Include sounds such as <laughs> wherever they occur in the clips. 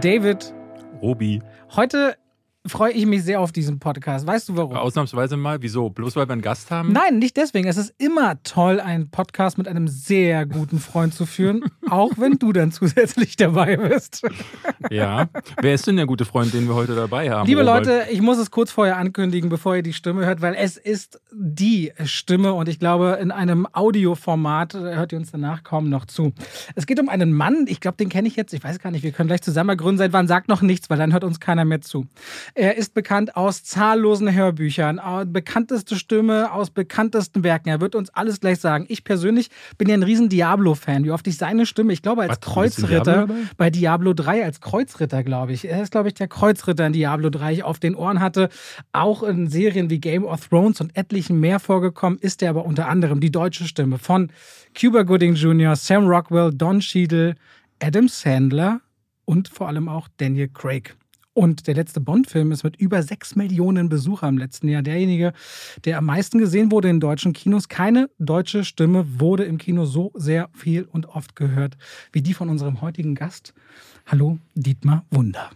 David. Robi. Heute freue ich mich sehr auf diesen Podcast. Weißt du warum? Ausnahmsweise mal. Wieso? Bloß weil wir einen Gast haben? Nein, nicht deswegen. Es ist immer toll, einen Podcast mit einem sehr guten Freund zu führen, <laughs> auch wenn du dann zusätzlich dabei bist. Ja. Wer ist denn der gute Freund, den wir heute dabei haben? Liebe Robert? Leute, ich muss es kurz vorher ankündigen, bevor ihr die Stimme hört, weil es ist die Stimme und ich glaube, in einem Audioformat äh, hört ihr uns danach kaum noch zu. Es geht um einen Mann, ich glaube, den kenne ich jetzt, ich weiß gar nicht, wir können gleich zusammen gründen. Seit wann sagt noch nichts, weil dann hört uns keiner mehr zu. Er ist bekannt aus zahllosen Hörbüchern, bekannteste Stimme aus bekanntesten Werken. Er wird uns alles gleich sagen. Ich persönlich bin ja ein riesen Diablo-Fan. Wie oft ich seine Stimme, ich glaube, als Was, Kreuzritter Diablo bei Diablo 3 als Kreuzritter, glaube ich. Er ist, glaube ich, der Kreuzritter in Diablo 3 ich auf den Ohren hatte. Auch in Serien wie Game of Thrones und etlichen mehr vorgekommen, ist er aber unter anderem die deutsche Stimme von Cuba Gooding Jr., Sam Rockwell, Don Cheadle, Adam Sandler und vor allem auch Daniel Craig. Und der letzte Bond-Film ist mit über 6 Millionen Besuchern im letzten Jahr derjenige, der am meisten gesehen wurde in deutschen Kinos. Keine deutsche Stimme wurde im Kino so sehr viel und oft gehört wie die von unserem heutigen Gast. Hallo, Dietmar Wunder.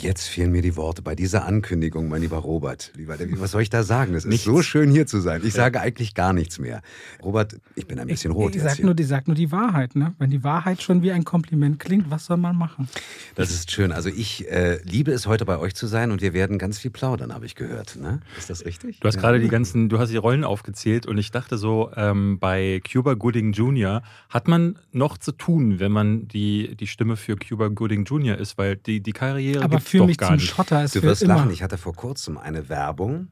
Jetzt fehlen mir die Worte bei dieser Ankündigung, mein lieber Robert. Lieber David, was soll ich da sagen? Es ist so schön hier zu sein. Ich sage eigentlich gar nichts mehr. Robert, ich bin ein bisschen ich, rot ich jetzt sag hier. nur, die sagt nur die Wahrheit. Ne? Wenn die Wahrheit schon wie ein Kompliment klingt, was soll man machen? Das ist schön. Also ich äh, liebe es, heute bei euch zu sein und wir werden ganz viel plaudern, habe ich gehört. Ne? Ist das richtig? Du hast gerade die ganzen, du hast die Rollen aufgezählt und ich dachte so, ähm, bei Cuba Gooding Jr. hat man noch zu tun, wenn man die, die Stimme für Cuba Gooding Jr. ist, weil die, die Karriere Aber für doch mich zum nicht. Schotter ist Du für wirst immer. lachen. Ich hatte vor kurzem eine Werbung,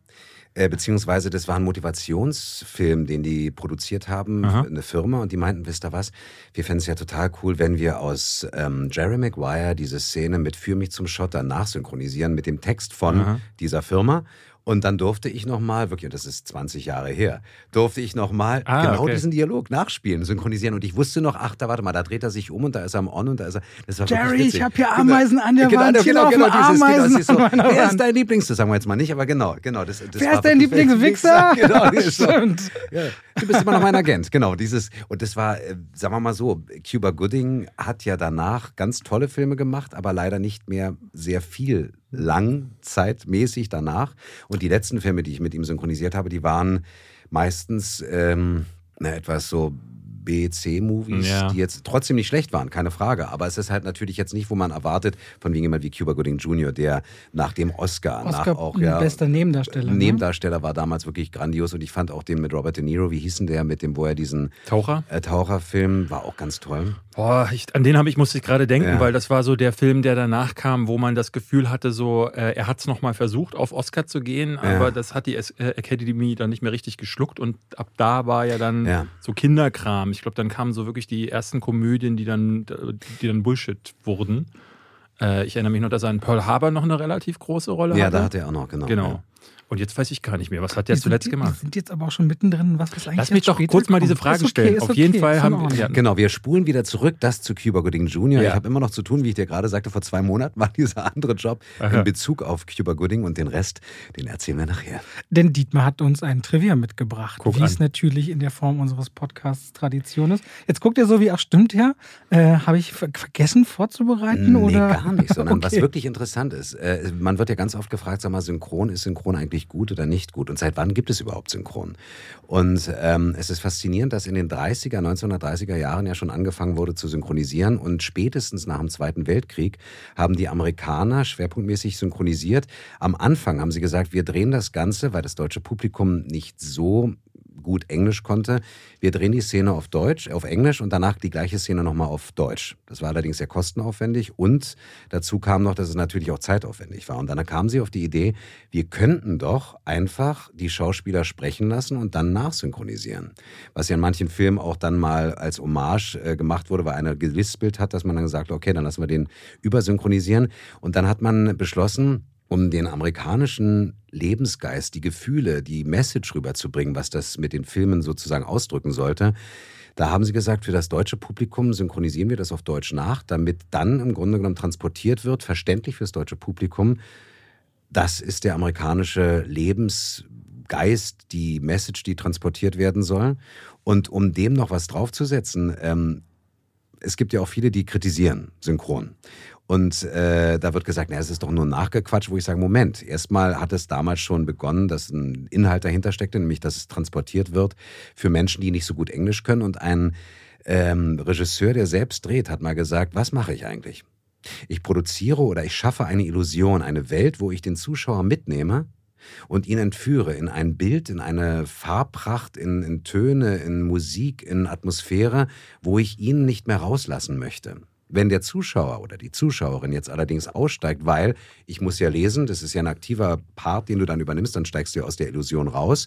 äh, beziehungsweise das war ein Motivationsfilm, den die produziert haben, Aha. eine Firma, und die meinten, wisst ihr was, wir fänden es ja total cool, wenn wir aus ähm, Jerry Maguire diese Szene mit Führ mich zum Schotter nachsynchronisieren mit dem Text von Aha. dieser Firma. Und dann durfte ich nochmal, wirklich, und das ist 20 Jahre her, durfte ich nochmal Ah, genau okay. diesen Dialog nachspielen, synchronisieren. Und ich wusste noch, ach, da warte mal, da dreht er sich um und da ist er am On und da ist er. Das war Jerry, ich hab hier Ameisen an der genau, Wand, hier Genau, laufen genau, dieses, genau, Ameisen das ist so, Wer ist dein Lieblings? Das sagen wir jetzt mal nicht, aber genau, genau. Das, das Wer war ist dein Lieblingswichser? Genau, <laughs> das ist so. Stimmt. Ja, du bist immer noch mein Agent, genau. Dieses, und das war, äh, sagen wir mal so, Cuba Gooding hat ja danach ganz tolle Filme gemacht, aber leider nicht mehr sehr viel langzeitmäßig danach. Und die letzten Filme, die ich mit ihm synchronisiert habe, die waren meistens ähm, na, etwas so B-C-Movies, Ja. die jetzt trotzdem nicht schlecht waren, keine Frage. Aber es ist halt natürlich jetzt nicht, wo man erwartet, von wegen jemand wie Cuba Gooding Jr., der nach dem Oscar, nach Oscar, auch ja, bester Nebendarsteller. ne? Nebendarsteller war damals wirklich grandios und ich fand auch den mit Robert De Niro, wie hieß denn der, mit dem, wo er diesen Taucher? äh, Taucherfilm, war auch ganz toll. Boah, ich, an den habe ich musste ich gerade denken, Ja. weil das war so der Film, der danach kam, wo man das Gefühl hatte, so äh, er hat es nochmal versucht, auf Oscar zu gehen, aber das hat die äh, Academy dann nicht mehr richtig geschluckt und ab da war ja dann Ja. so Kinderkram. Ich glaube, dann kamen so wirklich die ersten Komödien, die dann, die dann Bullshit wurden. Äh, ich erinnere mich noch, dass er in Pearl Harbor noch eine relativ große Rolle Ja, hatte. da hat er auch noch, genau. Genau. Und jetzt weiß ich gar nicht mehr, was hat der Wir sind- zuletzt Wir gemacht? sind jetzt aber auch schon mittendrin, was was eigentlich Lass mich doch kurz mal diese. Frage Ist okay, stellen. ist Auf jeden okay, Fall ist in haben Ordnung. ja, Genau, wir spulen wieder zurück, das zu Cuba Gooding Jr. Ja. Ich habe immer noch zu tun, wie ich dir gerade sagte, vor zwei Monaten war <laughs> dieser andere Job Aha. in Bezug auf Cuba Gooding und den Rest, den erzählen wir nachher. Denn Dietmar hat uns ein Trivia mitgebracht, wie es natürlich in der Form unseres Podcasts Tradition ist. Jetzt guckt ihr so wie, ach stimmt ja, äh, habe ich ver vergessen vorzubereiten? Nee, oder? gar nicht, sondern <laughs> was Okay. wirklich interessant ist, äh, man wird ja ganz oft gefragt, sag mal, Synchron, ist Synchron eigentlich gut oder nicht gut? Und seit wann gibt es überhaupt Synchron? Und ähm, es ist faszinierend, dass in den 30er, 1930er Jahren ja schon angefangen wurde zu synchronisieren und spätestens nach dem Zweiten Weltkrieg haben die Amerikaner schwerpunktmäßig synchronisiert. Am Anfang haben sie gesagt, wir drehen das Ganze, weil das deutsche Publikum nicht so gut Englisch konnte. Wir drehen die Szene auf Deutsch, auf Englisch und danach die gleiche Szene nochmal auf Deutsch. Das war allerdings sehr kostenaufwendig und dazu kam noch, dass es natürlich auch zeitaufwendig war. Und dann kamen sie auf die Idee, wir könnten doch einfach die Schauspieler sprechen lassen und dann nachsynchronisieren. Was ja in manchen Filmen auch dann mal als Hommage äh, gemacht wurde, weil einer gewispelt hat, dass man dann gesagt hat, okay, dann lassen wir den übersynchronisieren. Und dann hat man beschlossen, um den amerikanischen Lebensgeist, die Gefühle, die Message rüberzubringen, was das mit den Filmen sozusagen ausdrücken sollte. Da haben sie gesagt, für das deutsche Publikum synchronisieren wir das auf Deutsch nach, damit dann im Grunde genommen transportiert wird, verständlich fürs deutsche Publikum. Das ist der amerikanische Lebensgeist, die Message, die transportiert werden soll. Und um dem noch was draufzusetzen, ähm, es gibt ja auch viele, die kritisieren synchron. Und äh, da wird gesagt, na, es ist doch nur nachgequatscht, wo ich sage, Moment, erstmal hat es damals schon begonnen, dass ein Inhalt dahinter steckte, nämlich dass es transportiert wird für Menschen, die nicht so gut Englisch können. Und ein ähm, Regisseur, der selbst dreht, hat mal gesagt, was mache ich eigentlich? Ich produziere oder ich schaffe eine Illusion, eine Welt, wo ich den Zuschauer mitnehme und ihn entführe in ein Bild, in eine Farbpracht, in, in Töne, in Musik, in Atmosphäre, wo ich ihn nicht mehr rauslassen möchte. Wenn der Zuschauer oder die Zuschauerin jetzt allerdings aussteigt, weil ich muss ja lesen, das ist ja ein aktiver Part, den du dann übernimmst, dann steigst du ja aus der Illusion raus,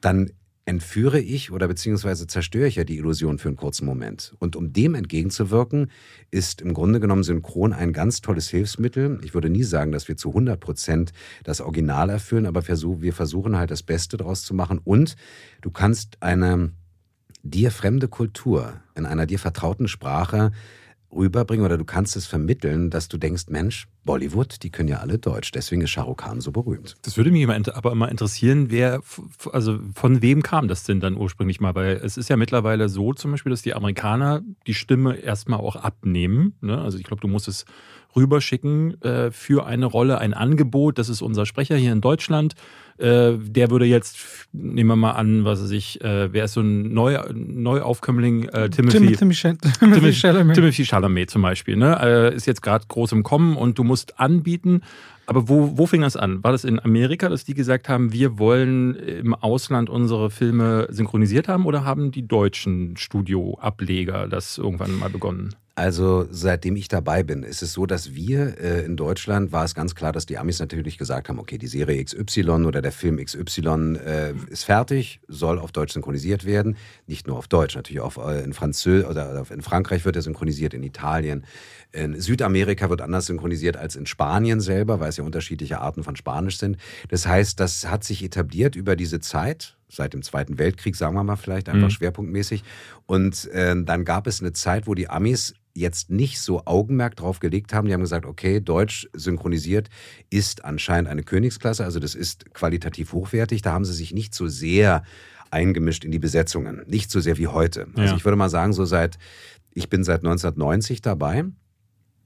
dann entführe ich oder beziehungsweise zerstöre ich ja die Illusion für einen kurzen Moment. Und um dem entgegenzuwirken, ist im Grunde genommen Synchron ein ganz tolles Hilfsmittel. Ich würde nie sagen, dass wir zu 100 Prozent das Original erfüllen, aber wir versuchen halt das Beste daraus zu machen. Und du kannst eine dir fremde Kultur in einer dir vertrauten Sprache rüberbringen oder du kannst es vermitteln, dass du denkst, Mensch, Bollywood, die können ja alle Deutsch, deswegen ist Shah Rukh Khan so berühmt. Das würde mich aber immer interessieren, wer, also von wem kam das denn dann ursprünglich mal? Weil es ist ja mittlerweile so zum Beispiel, dass die Amerikaner die Stimme erstmal auch abnehmen. Ne? Also ich glaube, du musst es rüberschicken äh, für eine Rolle, ein Angebot. Das ist unser Sprecher hier in Deutschland. Äh, der würde jetzt, nehmen wir mal an, was er sich, äh, wer ist so ein Neu, Neuaufkömmling? Äh, Timothy, Timothy, Timothy, Chalamet. Timothy Chalamet zum Beispiel. Ne? Äh, ist jetzt gerade groß im Kommen und du musst anbieten. Aber wo, wo fing das an? War das in Amerika, dass die gesagt haben, wir wollen im Ausland unsere Filme synchronisiert haben oder haben die deutschen Studioableger das irgendwann mal begonnen? Also seitdem ich dabei bin, ist es so, dass wir äh, in Deutschland war es ganz klar, dass die Amis natürlich gesagt haben, okay, die Serie XY oder der Film XY äh, ist fertig, soll auf Deutsch synchronisiert werden. Nicht nur auf Deutsch, natürlich auch äh, in Französisch oder in Frankreich wird er synchronisiert, in Italien. In Südamerika wird anders synchronisiert als in Spanien selber, weil es ja unterschiedliche Arten von Spanisch sind. Das heißt, das hat sich etabliert über diese Zeit, seit dem Zweiten Weltkrieg, sagen wir mal vielleicht, einfach mhm. schwerpunktmäßig. Und äh, dann gab es eine Zeit, wo die Amis jetzt nicht so Augenmerk drauf gelegt haben. Die haben gesagt, okay, Deutsch synchronisiert ist anscheinend eine Königsklasse, also das ist qualitativ hochwertig. Da haben sie sich nicht so sehr eingemischt in die Besetzungen, nicht so sehr wie heute. Also ja. ich würde mal sagen, so seit, ich bin seit 1990 dabei.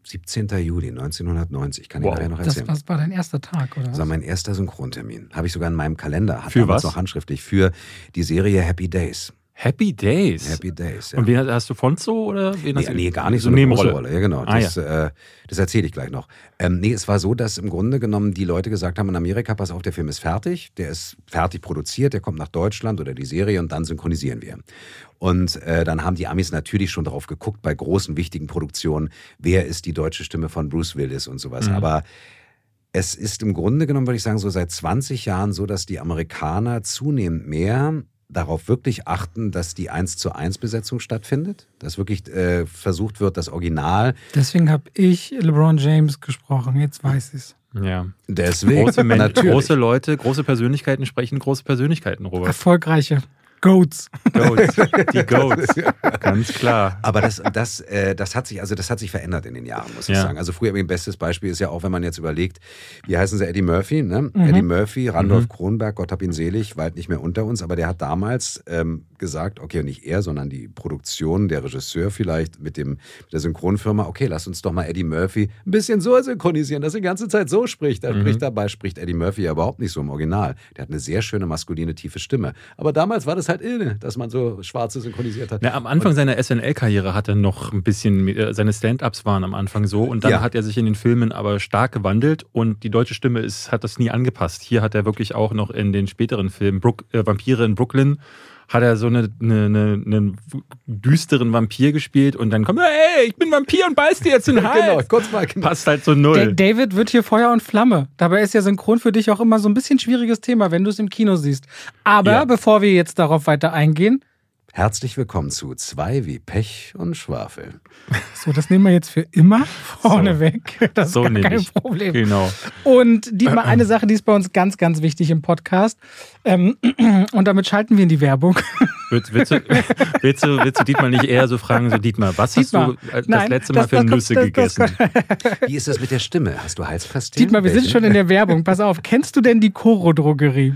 17. Juli 1990, kann wow. ich nachher noch erzählen. Das, das war dein erster Tag, oder? Das war mein erster Synchrontermin. Habe ich sogar in meinem Kalender. Hat für was? noch handschriftlich. Für die Serie Happy Days. Happy Days. Happy Days, ja. Und wen hast du Fonzo oder wen nee, hast du? Nee, gar nicht so, so eine große Rolle. Ja, genau. Ah, das, ja. äh, das erzähle ich gleich noch. Ähm, nee, es war so, dass im Grunde genommen die Leute gesagt haben in Amerika, pass auf, der Film ist fertig, der ist fertig produziert, der kommt nach Deutschland oder die Serie und dann synchronisieren wir. Und äh, dann haben die Amis natürlich schon darauf geguckt, bei großen, wichtigen Produktionen, wer ist die deutsche Stimme von Bruce Willis und sowas. Mhm. Aber es ist im Grunde genommen, würde ich sagen, so seit 20 Jahren so, dass die Amerikaner zunehmend mehr darauf wirklich achten, dass die 1 zu 1 Besetzung stattfindet? Dass wirklich äh, versucht wird, das Original. Deswegen habe ich LeBron James gesprochen, jetzt weiß ich es. Ja. Deswegen. Große, Men große Leute, große Persönlichkeiten sprechen große Persönlichkeiten, Robert. Erfolgreiche. Goats. Goats. Die Goats. <laughs> Ganz klar. Aber das, das, äh, das hat sich, also das hat sich verändert in den Jahren, muss ich ja. sagen. Also früher mein bestes Beispiel ist ja auch, wenn man jetzt überlegt, wie heißen sie Eddie Murphy, ne? Mhm. Eddie Murphy, Randolph mhm. Kronberg, Gott hab ihn selig, halt nicht mehr unter uns, aber der hat damals ähm, gesagt, okay, nicht er, sondern die Produktion, der Regisseur vielleicht mit dem mit der Synchronfirma, okay, lass uns doch mal Eddie Murphy ein bisschen so synchronisieren, dass er die ganze Zeit so spricht. Er mhm. spricht dabei, spricht Eddie Murphy ja überhaupt nicht so im Original. Der hat eine sehr schöne maskuline tiefe Stimme. Aber damals war das halt inne, dass man so Schwarze synchronisiert hat. Ja, am Anfang und seiner SNL-Karriere hat er noch ein bisschen, äh, seine Stand-Ups waren am Anfang so und dann ja. hat er sich in den Filmen aber stark gewandelt und die deutsche Stimme ist, hat das nie angepasst. Hier hat er wirklich auch noch in den späteren Filmen Brook, äh, Vampire in Brooklyn hat er so eine, eine, eine, einen düsteren Vampir gespielt und dann kommt er, ey, ich bin Vampir und beiß dir jetzt in den <laughs> Hals. genau, kurz mal. Genau. Passt halt so null. David wird hier Feuer und Flamme. Dabei ist ja Synchron für dich auch immer so ein bisschen schwieriges Thema, wenn du es im Kino siehst. Aber ja. bevor wir jetzt darauf weiter eingehen, Herzlich willkommen zu zwei wie Pech und Schwafel. So, das nehmen wir jetzt für immer <laughs> vorneweg. So, das ist so gar kein ich. Problem. Genau. Und diesmal eine Sache, die ist bei uns ganz, ganz wichtig im Podcast. Ähm, <clears throat> und damit schalten wir in die Werbung. <laughs> Willst, willst, du, willst, du, willst du Dietmar nicht eher so fragen, so Dietmar, was Dietmar, hast du das Nein, letzte Mal das, für das, Nüsse das, gegessen? <laughs> Wie ist das mit der Stimme? Hast du Halspastillen? Dietmar, wir sind schon in der Werbung. Pass auf, kennst du denn die Koro-Drogerie?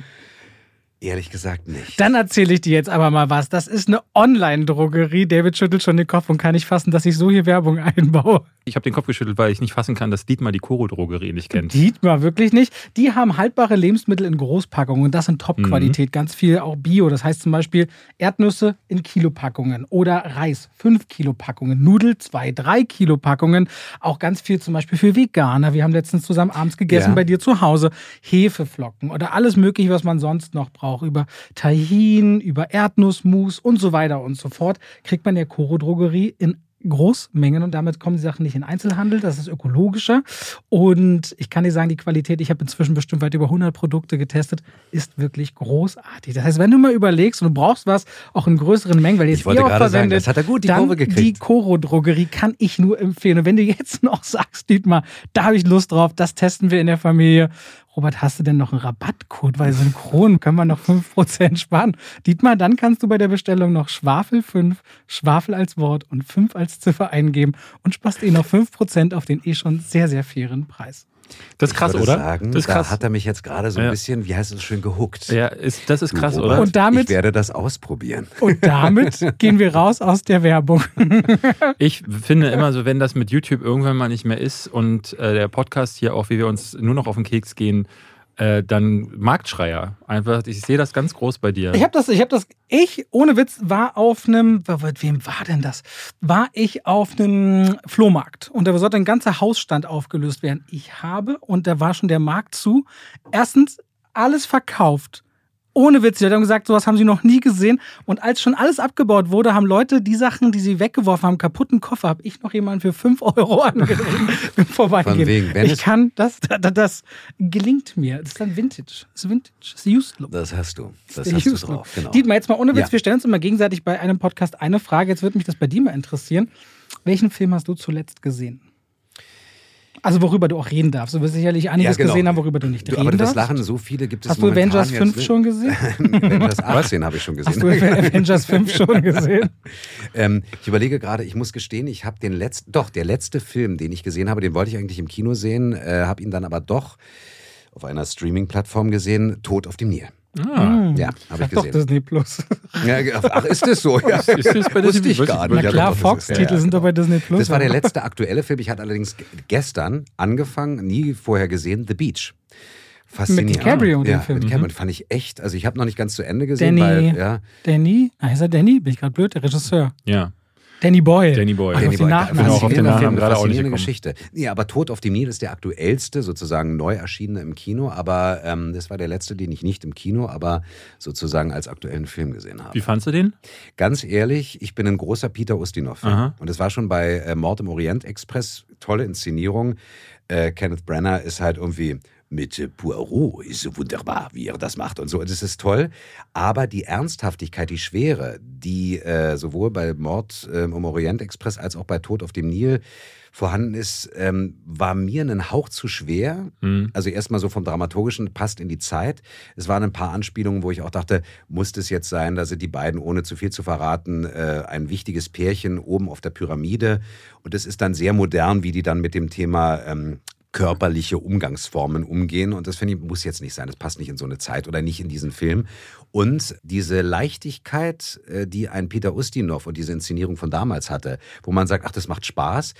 Ehrlich gesagt nicht. Dann erzähle ich dir jetzt aber mal was. Das ist eine Online-Drogerie. David schüttelt schon den Kopf und kann nicht fassen, dass ich so hier Werbung einbaue. Ich habe den Kopf geschüttelt, weil ich nicht fassen kann, dass Dietmar die Koro-Drogerie nicht kennt. Dietmar wirklich nicht. Die haben haltbare Lebensmittel in Großpackungen und das in Top-Qualität. Mhm. Ganz viel auch Bio. Das heißt zum Beispiel Erdnüsse in Kilopackungen oder Reis 5 Kilopackungen, Nudel 2, 3 Kilopackungen. Auch ganz viel zum Beispiel für Veganer. Wir haben letztens zusammen abends gegessen Ja. bei dir zu Hause. Hefeflocken oder alles mögliche, was man sonst noch braucht. Über Tahin, über Erdnussmus und so weiter und so fort. Kriegt man der Koro-Drogerie in Großmengen und damit kommen die Sachen nicht in Einzelhandel. Das ist ökologischer. Und ich kann dir sagen, die Qualität, ich habe inzwischen bestimmt weit über 100 Produkte getestet, ist wirklich großartig. Das heißt, wenn du mal überlegst und du brauchst was auch in größeren Mengen, weil jetzt Ich wollte auch gerade sagen, verwendet, das hat er gut die Kurve gekriegt. die Koro-Drogerie kann ich nur empfehlen. Und wenn du jetzt <laughs> noch sagst, Dietmar, da habe ich Lust drauf, das testen wir in der Familie. Robert, hast du denn noch einen Rabattcode? Weil synchron können wir noch 5% sparen. Dietmar, dann kannst du bei der Bestellung noch Schwafel 5, Schwafel als Wort und 5 als Ziffer eingeben und sparst eh noch 5% auf den eh schon sehr, sehr fairen Preis. Das ist krass, ich würde oder? Sagen, das ist Da krass. hat er mich jetzt gerade so ein Ja. bisschen, wie heißt es schön, gehuckt. ja, ist, das ist Du, krass, Robert, oder? Und damit- Ich werde das ausprobieren. <laughs> Und damit gehen wir raus aus der Werbung. <laughs> Ich finde immer so, wenn das mit YouTube irgendwann mal nicht mehr ist und äh, der Podcast hier auch, wie wir uns nur noch auf den Keks gehen, äh, dann Marktschreier. Einfach, ich sehe das ganz groß bei dir. Ich habe das, ich habe das, ich, ohne Witz, war auf einem, wem war denn das? War ich auf einem Flohmarkt und da sollte ein ganzer Hausstand aufgelöst werden. Ich habe, und da war schon der Markt zu, erstens alles verkauft. Ohne Witz, die Leute haben gesagt, sowas haben sie noch nie gesehen. Und als schon alles abgebaut wurde, haben Leute die Sachen, die sie weggeworfen haben, kaputten Koffer, habe ich noch jemanden für 5 Euro <laughs> angedreht beim Vorbeigehen. Von wegen, ich kann, das, das, das gelingt mir. Das ist dann Vintage. Das ist Vintage. Das ist Used Look. Das hast du. Das hast du drauf. Genau. Dietmar, jetzt mal ohne Witz, Ja. wir stellen uns immer gegenseitig bei einem Podcast eine Frage. Jetzt würde mich das bei dir mal interessieren. Welchen Film hast du zuletzt gesehen? Also worüber du auch reden darfst. Du wirst sicherlich einiges Ja, genau. gesehen haben, worüber du nicht Du, reden aber das darfst. Lachen, so viele gibt es Hast du Avengers jetzt 5 nicht. schon gesehen? <laughs> Avengers <laughs> 18 habe ich schon Hast du gesehen. Avengers 5 <laughs> schon gesehen? Ähm, ich überlege gerade, ich muss gestehen, ich habe den letzten, doch, der letzte Film, den ich gesehen habe, den wollte ich eigentlich im Kino sehen, äh, habe ihn dann aber doch auf einer Streaming-Plattform gesehen, Tod auf dem Nil. Ah. Ja, habe ich Sag doch gesehen. Disney Plus. <laughs> Ja, ach, ist das so? <laughs> Ja. Ist das bei Wusste Disney ich gar nicht. Na Ja, klar, ist- Fox-Titel ja, sind doch bei Disney Plus. Das war der letzte aktuelle Film. Ich hatte allerdings ge- gestern angefangen, nie vorher gesehen, The Beach. Faszinierend. DiCaprio, den ja, Film. Mit DiCaprio. Fand ich echt, also ich habe noch nicht ganz zu Ende gesehen, Danny, weil, ja, Danny, ah, ist er Danny? Bin ich gerade blöd? Der Regisseur. Ja, Danny Boyle. Danny Boyle. Ach, Danny Boyle, Nachnamen. Genau, auf den Nachnamen gerade auch nicht. Geschichte. Nee, aber Tod auf dem Nil ist der aktuellste, sozusagen neu erschienene im Kino, aber ähm, das war der letzte, den ich nicht im Kino, aber sozusagen als aktuellen Film gesehen habe. Wie fandst du den? Ganz ehrlich, ich bin ein großer Peter Ustinov-Fan. Und es war schon bei äh, Mord im Orient Express, tolle Inszenierung. Äh, Kenneth Branagh ist halt irgendwie mit Poirot, ist so wunderbar, wie er das macht und so. Und es ist toll. Aber die Ernsthaftigkeit, die Schwere, die äh, sowohl bei Mord äh, im Orient Express als auch bei Tod auf dem Nil vorhanden ist, ähm, war mir einen Hauch zu schwer. Hm. Also erstmal so vom Dramaturgischen passt in die Zeit. Es waren ein paar Anspielungen, wo ich auch dachte, muss das jetzt sein, da sind die beiden, ohne zu viel zu verraten, äh, ein wichtiges Pärchen oben auf der Pyramide. Und es ist dann sehr modern, wie die dann mit dem Thema ähm, körperliche Umgangsformen umgehen. Und das finde ich, muss jetzt nicht sein. Das passt nicht in so eine Zeit oder nicht in diesen Film. Und diese Leichtigkeit, äh, die ein Peter Ustinov und diese Inszenierung von damals hatte, wo man sagt, ach, das macht Spaß.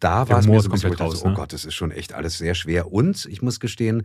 Da war es mir so komplett dachte, raus, oh ne? Gott, das ist schon echt alles sehr schwer. Und ich muss gestehen,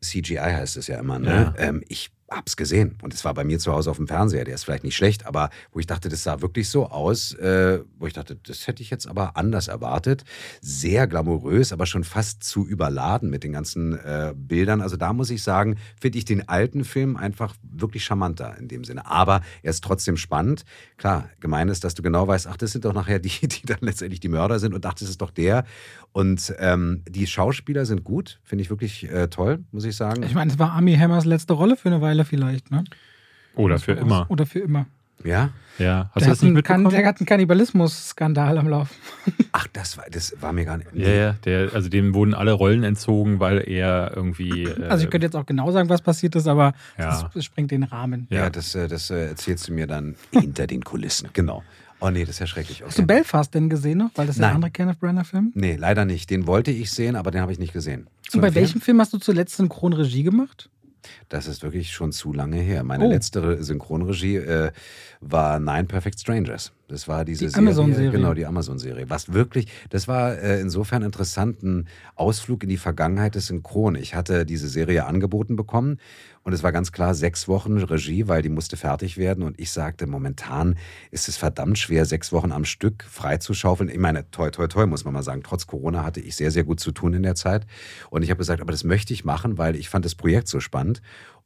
CGI heißt es ja immer, ne? Ja. Ähm, ich hab's gesehen. Und es war bei mir zu Hause auf dem Fernseher. Der ist vielleicht nicht schlecht, aber wo ich dachte, das sah wirklich so aus, äh, wo ich dachte, das hätte ich jetzt aber anders erwartet. Sehr glamourös, aber schon fast zu überladen mit den ganzen äh, Bildern. Also da muss ich sagen, finde ich den alten Film einfach wirklich charmanter in dem Sinne. Aber er ist trotzdem spannend. Klar, gemein ist, dass du genau weißt, ach, das sind doch nachher <laughs> die, die dann letztendlich die Mörder sind und dachte, das ist doch der. Und ähm, die Schauspieler sind gut, finde ich wirklich äh, toll, muss ich sagen. Ich meine, es war Army Hammers letzte Rolle für eine Weile vielleicht, ne? Oder für immer. Oder für immer. Ja? Ja. Hast Der du das hat, nicht mitbekommen? der hat einen Kannibalismus-Skandal am Laufen. <laughs> Ach, das war, das war mir gar nicht. Ja, ja, der, also dem wurden alle Rollen entzogen, weil er irgendwie. Äh, Also ich könnte jetzt auch genau sagen, was passiert ist, aber Ja. es sprengt den Rahmen. Ja, Ja. das, äh, das äh, erzählst du mir dann <laughs> hinter den Kulissen. Genau. Oh nee, das ist ja schrecklich. Hast du Okay. Belfast denn gesehen noch? Weil das ist der Nein. andere Kenneth Branagh-Film. Nee, leider nicht. Den wollte ich sehen, aber den habe ich nicht gesehen. Zu Und bei empfehlen? welchem Film hast du zuletzt Synchronregie gemacht? Das ist wirklich schon zu lange her. Meine Oh. letzte Synchronregie äh, war Nine Perfect Strangers. Das war diese Die Serie. Amazon-Serie. Genau, die Amazon-Serie. Was wirklich, das war äh, insofern interessant, ein Ausflug in die Vergangenheit des Synchron. Ich hatte diese Serie angeboten bekommen und es war ganz klar sechs Wochen Regie, weil die musste fertig werden. Und ich sagte, momentan ist es verdammt schwer, sechs Wochen am Stück freizuschaufeln. Ich meine, toi, toi, toi, muss man mal sagen. Trotz Corona hatte ich sehr, sehr gut zu tun in der Zeit. Und ich habe gesagt, aber das möchte ich machen, weil ich fand das Projekt so spannend.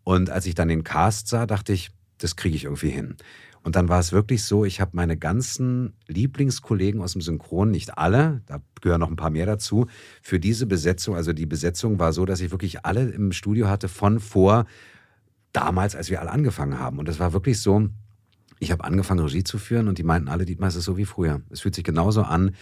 Und als ich dann den Cast sah, dachte ich, das kriege ich irgendwie hin. Und dann war es wirklich so, ich habe meine ganzen Lieblingskollegen aus dem Synchron, nicht alle, da gehören noch ein paar mehr dazu, für diese Besetzung, also die Besetzung war so, dass ich wirklich alle im Studio hatte von vor damals, als wir alle angefangen haben. Und das war wirklich so, ich habe angefangen, Regie zu führen und die meinten alle, Dietmar, es ist so wie früher. Es fühlt sich genauso an.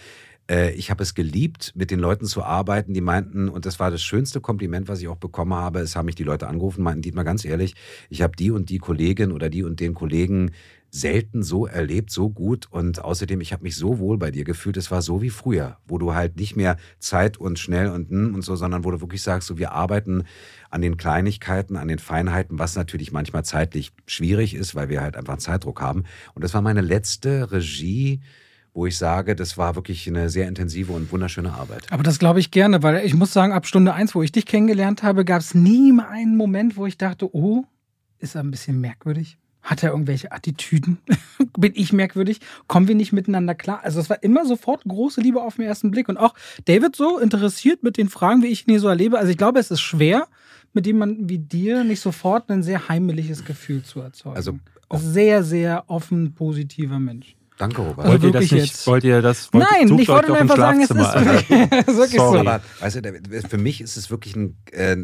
Äh, Ich habe es geliebt, mit den Leuten zu arbeiten. Die meinten, und das war das schönste Kompliment, was ich auch bekommen habe, es haben mich die Leute angerufen, meinten, Dietmar, ganz ehrlich, ich habe die und die Kollegin oder die und den Kollegen selten so erlebt, so gut und außerdem, ich habe mich so wohl bei dir gefühlt, es war so wie früher, wo du halt nicht mehr Zeit und schnell und hm und so, sondern wo du wirklich sagst, so wir arbeiten an den Kleinigkeiten, an den Feinheiten, was natürlich manchmal zeitlich schwierig ist, weil wir halt einfach Zeitdruck haben. Und das war meine letzte Regie, wo ich sage, das war wirklich eine sehr intensive und wunderschöne Arbeit. Aber das glaube ich gerne, weil ich muss sagen, ab Stunde eins, wo ich dich kennengelernt habe, gab es nie mal einen Moment, wo ich dachte, oh, ist er ein bisschen merkwürdig? Hat er irgendwelche Attitüden? <laughs> Bin ich merkwürdig? Kommen wir nicht miteinander klar? Also es war immer sofort große Liebe auf den ersten Blick. Und auch David so interessiert mit den Fragen, wie ich ihn hier so erlebe. Also ich glaube, es ist schwer, mit jemandem wie dir nicht sofort ein sehr heimeliges Gefühl zu erzeugen. Also sehr, sehr offen, positiver Mensch. Danke, Robert. Also wollt ihr das nicht? jetzt. Wollt ihr das? Wollt, Nein, ich euch wollte nur ein einfach sagen, es ist wirklich, ist wirklich Sorry. so. Aber weißt du, für mich ist es wirklich ein äh,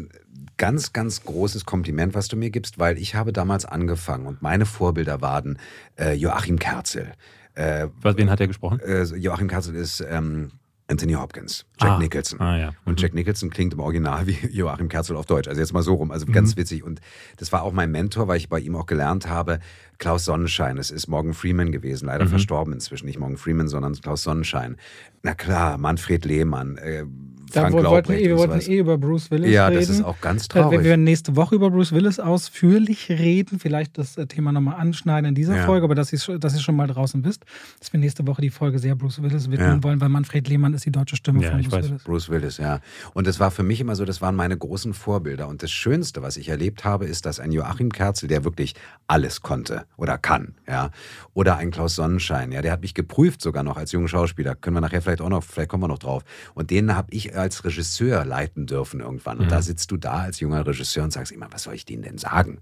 ganz, ganz großes Kompliment, was du mir gibst, weil ich habe damals angefangen und meine Vorbilder waren äh, Joachim Kerzel. Äh, Was, wen hat er gesprochen? äh, Joachim Kerzel ist ähm, Anthony Hopkins, Jack Ah. Nicholson. Ah, ja. Und Jack Nicholson klingt im Original wie <laughs> Joachim Kerzel auf Deutsch. Also jetzt mal so rum. Also ganz witzig. Und das war auch mein Mentor, weil ich bei ihm auch gelernt habe. Klaus Sonnenschein, es ist Morgan Freeman gewesen, leider verstorben inzwischen. Nicht Morgan Freeman, sondern Klaus Sonnenschein. Na klar, Manfred Lehmann, äh, Da wollten wir, eh- wir wollten eh über Bruce Willis Ja, reden. das ist auch ganz Äh, Wir traurig. werden nächste Woche über Bruce Willis ausführlich reden. Vielleicht das äh, Thema nochmal anschneiden in dieser Ja. Folge, aber dass ihr, schon- dass ihr schon mal draußen wisst, dass wir nächste Woche die Folge sehr Bruce Willis widmen Ja. wollen, weil Manfred Lehmann ist die deutsche Stimme Ja, von ich Bruce weiß. Willis. Bruce Willis, ja. Und das war für mich immer so, das waren meine großen Vorbilder. Und das Schönste, was ich erlebt habe, ist, dass ein Joachim Kerzel, der wirklich alles konnte oder kann, ja, oder ein Klaus Sonnenschein, ja, der hat mich geprüft sogar noch als junger Schauspieler. Können wir nachher vielleicht auch noch, vielleicht kommen wir noch drauf. Und den habe ich als Regisseur leiten dürfen irgendwann. Und da sitzt du da als junger Regisseur und sagst immer, was soll ich denen denn sagen?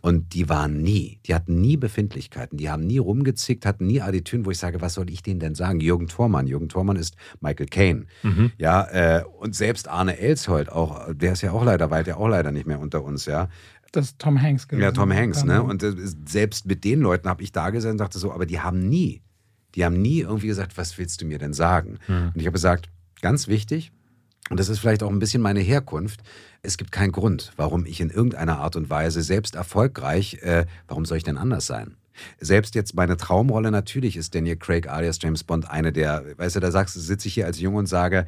Und die waren nie, die hatten nie Befindlichkeiten, die haben nie rumgezickt, hatten nie Attitüden, wo ich sage, was soll ich denen denn sagen? Jürgen Thormann, Jürgen Thormann ist Michael Caine. Ja, äh, und selbst Arne Elsholt, auch, der ist ja auch leider, weilt ja auch leider nicht mehr unter uns, ja. Das ist Tom Hanks gewesen. Ja, Tom Hanks, ne? Und äh, selbst mit den Leuten habe ich da gesessen und dachte so, aber die haben nie, die haben nie irgendwie gesagt, was willst du mir denn sagen? Und ich habe gesagt, ganz wichtig, und das ist vielleicht auch ein bisschen meine Herkunft, es gibt keinen Grund, warum ich in irgendeiner Art und Weise selbst erfolgreich, äh, warum soll ich denn anders sein? Selbst jetzt meine Traumrolle natürlich ist Daniel Craig alias James Bond eine der, weißt du, da sagst du, sitze ich hier als Junge und sage,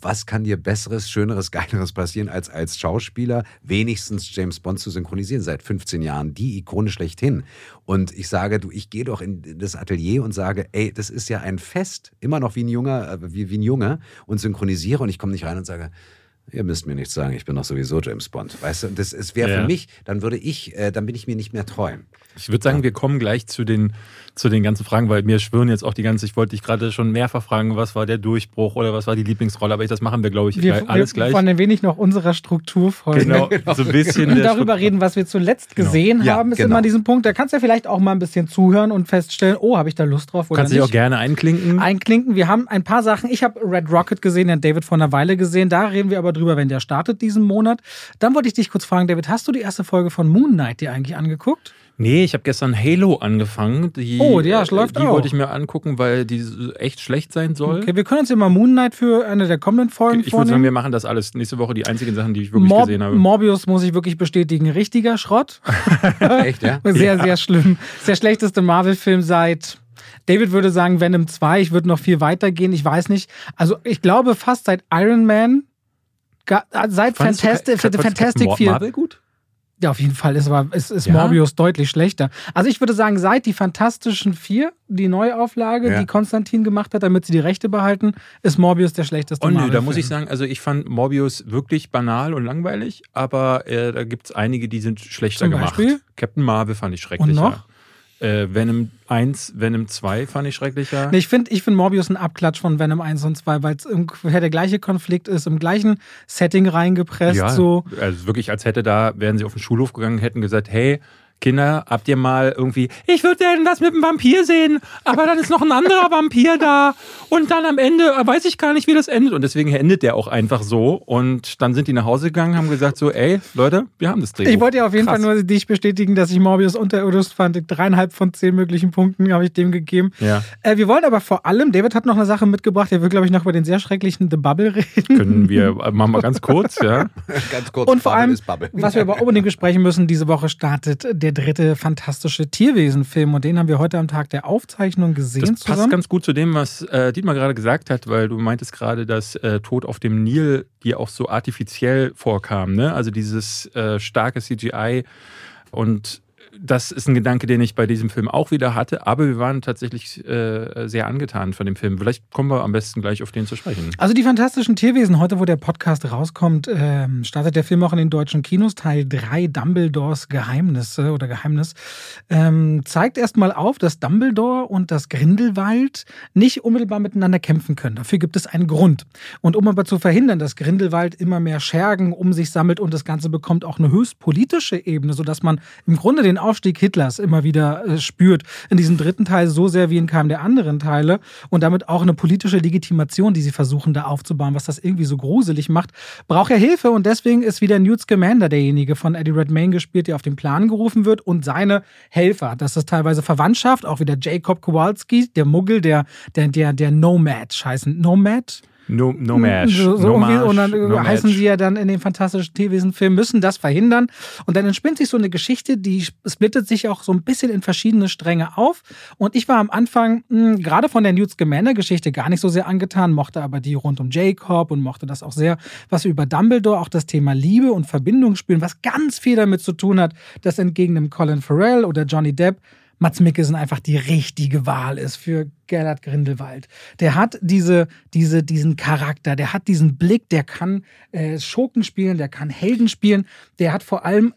was kann dir besseres, schöneres, <laughs> geileres passieren, als als Schauspieler wenigstens James Bond zu synchronisieren seit 15 Jahren, die Ikone schlechthin. Und ich sage, du, ich gehe doch in das Atelier und sage, ey, das ist ja ein Fest, immer noch wie ein Junger, äh, wie, wie ein Junge und synchronisiere und ich komme nicht rein und sage, Ihr müsst mir nichts sagen, ich bin doch sowieso James Bond. Weißt du, das es wäre Ja. für mich, dann würde ich, äh, dann bin ich mir nicht mehr treu. Ich würde sagen, wir kommen gleich zu den, zu den ganzen Fragen, weil mir schwören jetzt auch die ganze, ich wollte dich gerade schon mehrfach fragen, was war der Durchbruch oder was war die Lieblingsrolle, aber ich, das machen wir, glaube ich, wir, gleich, alles wir gleich. wollen ein wenig noch unserer Struktur folgen. Genau, <laughs> so ein bisschen. Und darüber Struktur- reden, was wir zuletzt gesehen Ja, haben, ist genau. immer diesen Punkt. Da kannst du ja vielleicht auch mal ein bisschen zuhören und feststellen, oh, habe ich da Lust drauf oder kannst dich nicht. auch gerne einklinken. einklinken. Wir haben ein paar Sachen. Ich habe Red Rocket gesehen, den David vor einer Weile gesehen. Da reden wir aber drüber, wenn der startet diesen Monat. Dann wollte ich dich kurz fragen, David, hast du die erste Folge von Moon Knight dir eigentlich angeguckt? Nee, ich habe gestern Halo angefangen. Die, Oh, ja, es äh, läuft Die auch. wollte ich mir angucken, weil die echt schlecht sein soll. Okay, wir können uns ja mal Moon Knight für eine der kommenden Folgen ich würde sagen, wir machen das alles nächste Woche. Die einzigen Sachen, die ich wirklich Mor gesehen habe. Morbius muss ich wirklich bestätigen, richtiger Schrott. <laughs> Echt, ja? <laughs> Sehr, sehr schlimm. Ist der schlechteste Marvel-Film seit. David würde sagen Venom 2. Ich würde noch viel weiter gehen. Ich weiß nicht. Also, ich glaube fast seit Iron Man, seit Fandest du Fantastic, du Fantastic Captain 4. Marvel gut? Ja, auf jeden Fall ist, aber, ist, ist Ja? Morbius deutlich schlechter. Also ich würde sagen, seit die Fantastischen Vier, die Neuauflage, Ja. die Konstantin gemacht hat, damit sie die Rechte behalten, ist Morbius der schlechteste Oh nö, da muss ich sagen, also ich fand Morbius wirklich banal und langweilig, aber äh, da gibt es einige, die sind schlechter Zum gemacht. Beispiel? Captain Marvel fand ich schrecklicher. Und noch? Äh, Venom 1, Venom 2 fand ich schrecklicher. Nee, ich finde ich find Morbius ein Abklatsch von Venom 1 und 2, weil es ungefähr der gleiche Konflikt ist, im gleichen Setting reingepresst. ja, So. also wirklich, als hätte da, wären sie auf den Schulhof gegangen, hätten gesagt, hey, Kinder, habt ihr mal irgendwie, ich würde denn das mit einem Vampir sehen, aber dann ist noch ein anderer <laughs> Vampir da und dann am Ende äh, weiß ich gar nicht, wie das endet und deswegen endet der auch einfach so und dann sind die nach Hause gegangen, haben gesagt so, ey, Leute, wir haben das Drehbuch. Ich wollte ja auf jeden Krass. Fall nur dich bestätigen, dass ich Morbius unterirdisch fand. Dreieinhalb von zehn möglichen Punkten habe ich dem gegeben. Ja. Äh, wir wollen aber vor allem, David hat noch eine Sache mitgebracht, der will, glaube ich, noch über den sehr schrecklichen The Bubble reden. Können wir, äh, machen wir ganz kurz, ja. <laughs> Ganz kurz, Und vor Bubble allem, ist Bubble. was wir aber unbedingt <laughs> besprechen müssen, diese Woche startet der dritte fantastische Tierwesen-Film und den haben wir heute am Tag der Aufzeichnung gesehen Das passt zusammen. ganz gut zu dem, was äh, Dietmar gerade gesagt hat, weil du meintest gerade, dass äh, Tod auf dem Nil dir auch so artifiziell vorkam. Ne? Also dieses äh, starke CGI. Und das ist ein Gedanke, den ich bei diesem Film auch wieder hatte. Aber wir waren tatsächlich äh, sehr angetan von dem Film. Vielleicht kommen wir am besten gleich auf den zu sprechen. Also die fantastischen Tierwesen, heute wo der Podcast rauskommt, ähm, startet der Film auch in den deutschen Kinos, Teil 3, Dumbledores Geheimnisse oder Geheimnis, ähm, zeigt erstmal auf, dass Dumbledore und das Grindelwald nicht unmittelbar miteinander kämpfen können. Dafür gibt es einen Grund. Und um aber zu verhindern, dass Grindelwald immer mehr Schergen um sich sammelt und das Ganze bekommt auch eine höchst politische Ebene, sodass man im Grunde den Aufstieg Hitlers immer wieder äh, spürt. In diesem dritten Teil so sehr wie in keinem der anderen Teile und damit auch eine politische Legitimation, die sie versuchen da aufzubauen, was das irgendwie so gruselig macht, braucht er Hilfe und deswegen ist wieder Newt Scamander derjenige von Eddie Redmayne gespielt, der auf den Plan gerufen wird und seine Helfer. Das ist teilweise Verwandtschaft, auch wieder Jacob Kowalski, der Muggel, der, der, der, der Nomad heißen. Nomad? No, no match. So, so no und dann no heißen match. sie ja dann in den fantastischen Tierwesen-Filmen, müssen das verhindern. Und dann entspinnt sich so eine Geschichte, die splittet sich auch so ein bisschen in verschiedene Stränge auf. Und ich war am Anfang mh, gerade von der Newt Scamander-Geschichte gar nicht so sehr angetan, mochte aber die rund um Jacob und mochte das auch sehr, was über Dumbledore auch das Thema Liebe und Verbindung spielen, was ganz viel damit zu tun hat, dass entgegen dem Colin Farrell oder Johnny Depp Mats Mikkelsen einfach die richtige Wahl ist für Gerhard Grindelwald. Der hat diese, diese, diesen Charakter, der hat diesen Blick, der kann äh, Schurken spielen, der kann Helden spielen, der hat vor allem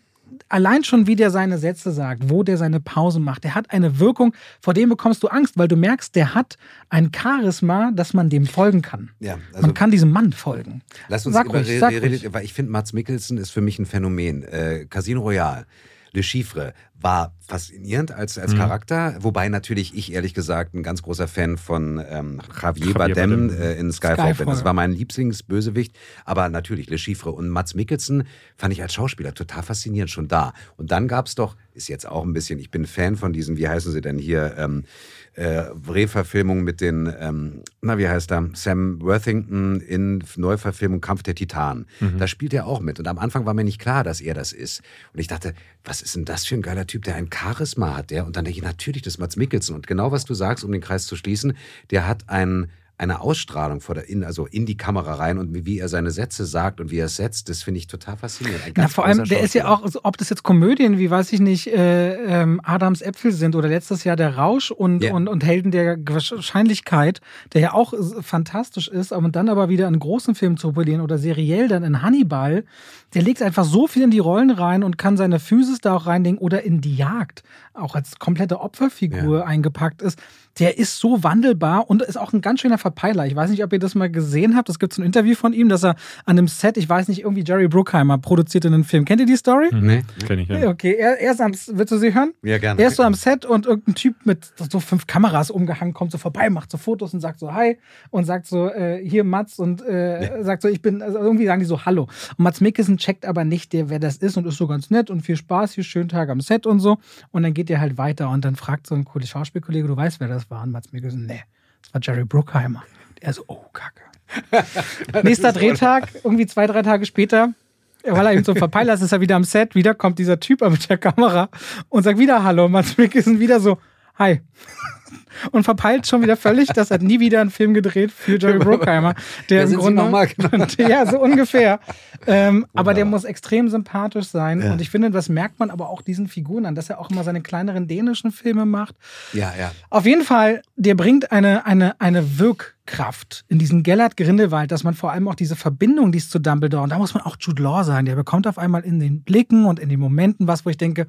allein schon, wie der seine Sätze sagt, wo der seine Pause macht, der hat eine Wirkung, vor dem bekommst du Angst, weil du merkst, der hat ein Charisma, dass man dem folgen kann. Ja, also man kann diesem Mann folgen. Lass uns Sag über, ruhig, sag ruhig. weil ich finde, Mats Mikkelsen ist für mich ein Phänomen. Äh, Casino Royale, Le Chiffre war faszinierend als, als Mhm. Charakter, wobei natürlich ich ehrlich gesagt ein ganz großer Fan von ähm, Javier, Javier Bardem, Bardem. äh, in Skyfall, bin. Das war mein Lieblingsbösewicht, aber natürlich Le Chiffre und Mats Mikkelsen fand ich als Schauspieler total faszinierend schon da. Und dann gab es doch, ist jetzt auch ein bisschen, ich bin Fan von diesen, wie heißen sie denn hier, ähm, äh, Reverfilmung mit den, ähm, na wie heißt er, Sam Worthington in Neuverfilmung Kampf der Titanen. Da spielt er auch mit. Und am Anfang war mir nicht klar, dass er das ist. Und ich dachte, was ist denn das für ein geiler Typ, der ein Charisma hat, der? Und dann denke ich, natürlich, das ist Mats Mikkelsen. Und genau was du sagst, um den Kreis zu schließen, der hat ein eine Ausstrahlung vor der, in, also in die Kamera rein und wie, wie er seine Sätze sagt und wie er es setzt, das finde ich total faszinierend. Na, vor allem, der ist ja auch, ob das jetzt Komödien wie, weiß ich nicht, äh, ähm, Adams Äpfel sind oder letztes Jahr der Rausch und, Ja. und, und Helden der Wahrscheinlichkeit, der ja auch fantastisch ist, aber dann aber wieder in großen Filmen zu operieren oder seriell dann in Hannibal, der legt einfach so viel in die Rollen rein und kann seine Physis da auch reinlegen oder in die Jagd, auch als komplette Opferfigur eingepackt ist. Der ist so wandelbar und ist auch ein ganz schöner Verpeiler. Ich weiß nicht, ob ihr das mal gesehen habt. Es gibt so ein Interview von ihm, dass er an einem Set, ich weiß nicht, irgendwie Jerry Bruckheimer produziert in einem Film. Kennt ihr die Story? Nee? Kenn ich, Ja, ja. Okay, er, er ist am, willst du sie hören? Ja, gerne. Er ist so am Set und irgendein Typ mit so fünf Kameras umgehangen kommt so vorbei, macht so Fotos und sagt so Hi und sagt so, äh, hier Mats und äh, sagt so, ich bin, also irgendwie sagen die so Hallo. Und Mats Mikkelsen checkt aber nicht, der, wer das ist und ist so ganz nett und viel Spaß, hier schönen Tag am Set und so. Und dann geht er halt weiter und dann fragt so ein cooler Schauspielkollege, du weißt, wer das war? Und Mats Mikkelsen, nee, das war Jerry Bruckheimer. Er so, oh, Kacke. <laughs> Nächster Drehtag, irgendwie zwei, drei Tage später, weil er eben so verpeilt ist, ist er wieder am Set. Wieder kommt dieser Typ mit der Kamera und sagt wieder Hallo. Und Mats Mikkelsen wieder so, hi. Und verpeilt schon wieder völlig, dass er nie wieder einen Film gedreht für Jerry Bruckheimer. <laughs> Der im Grunde, nochmal, <laughs> genau. ja, so ungefähr. Ähm, aber der muss extrem sympathisch sein. Ja. Und ich finde, das merkt man aber auch diesen Figuren an, dass er auch immer seine kleineren dänischen Filme macht. Ja, ja. Auf jeden Fall, der bringt eine, eine, eine Wirkkraft in diesen Gellert Grindelwald, dass man vor allem auch diese Verbindung, die es zu Dumbledore, und da muss man auch Jude Law sein, der bekommt auf einmal in den Blicken und in den Momenten was, wo ich denke,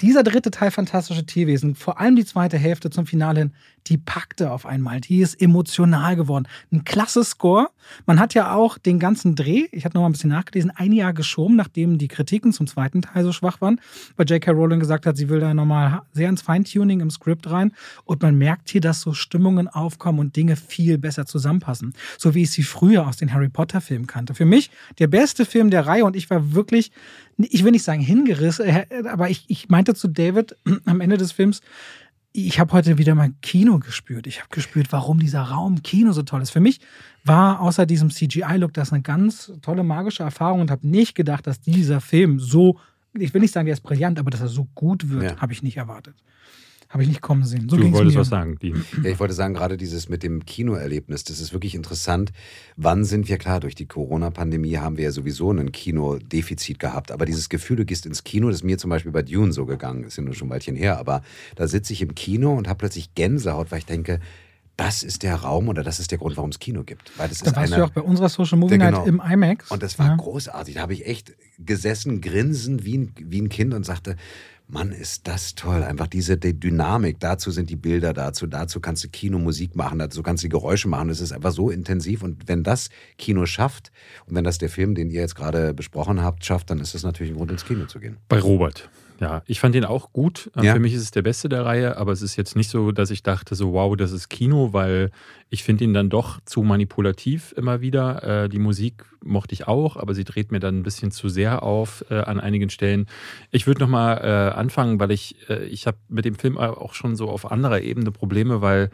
dieser dritte Teil Fantastische Tierwesen, vor allem die zweite Hälfte zum Finale hin, die packte auf einmal. Die ist emotional geworden. Ein klasse Score. Man hat ja auch den ganzen Dreh, ich habe noch mal ein bisschen nachgelesen, ein Jahr geschoben, nachdem die Kritiken zum zweiten Teil so schwach waren, weil J.K. Rowling gesagt hat, sie will da nochmal sehr ins Feintuning im Skript rein. Und man merkt hier, dass so Stimmungen aufkommen und Dinge viel besser zusammenpassen. So wie ich sie früher aus den Harry Potter-Filmen kannte. Für mich der beste Film der Reihe und ich war wirklich, ich will nicht sagen hingerissen, äh, aber ich, ich meinte zu David <clears throat> am Ende des Films, ich habe heute wieder mal Kino gespürt. Ich habe gespürt, warum dieser Raum Kino so toll ist. Für mich war außer diesem CGI-Look das eine ganz tolle magische Erfahrung und habe nicht gedacht, dass dieser Film so, ich will nicht sagen, der ist brillant, aber dass er so gut wird, Ja. habe ich nicht erwartet. Habe ich nicht kommen sehen. So du wolltest mir. was sagen, Dean. Ja, ich wollte sagen, gerade dieses mit dem Kinoerlebnis, das ist wirklich interessant. Wann sind wir klar? Durch die Corona-Pandemie haben wir ja sowieso ein Kinodefizit gehabt. Aber dieses Gefühl, du gehst ins Kino, das ist mir zum Beispiel bei Dune so gegangen, ist ja nur schon ein Weilchen her, aber da sitze ich im Kino und habe plötzlich Gänsehaut, weil ich denke, das ist der Raum oder das ist der Grund, warum es Kino gibt. Weil das Da ist warst du einer, ja auch bei unserer Social Movie Night genau. im IMAX. und das war ja. großartig. Da habe ich echt gesessen, grinsen wie ein, wie ein Kind und sagte, Mann, ist das toll. Einfach diese die Dynamik. Dazu sind die Bilder dazu. Dazu kannst du Kinomusik machen. Dazu kannst du Geräusche machen. Es ist einfach so intensiv. Und wenn das Kino schafft und wenn das der Film, den ihr jetzt gerade besprochen habt, schafft, dann ist das natürlich ein Grund, ins Kino zu gehen. Bei Robert. Ja, ich fand den auch gut. Ähm, Ja. Für mich ist es der beste der Reihe, aber es ist jetzt nicht so, dass ich dachte, so wow, das ist Kino, weil ich finde ihn dann doch zu manipulativ immer wieder. Äh, die Musik mochte ich auch, aber sie dreht mir dann ein bisschen zu sehr auf äh, an einigen Stellen. Ich würde nochmal äh, anfangen, weil ich, äh, ich habe mit dem Film auch schon so auf anderer Ebene Probleme, weil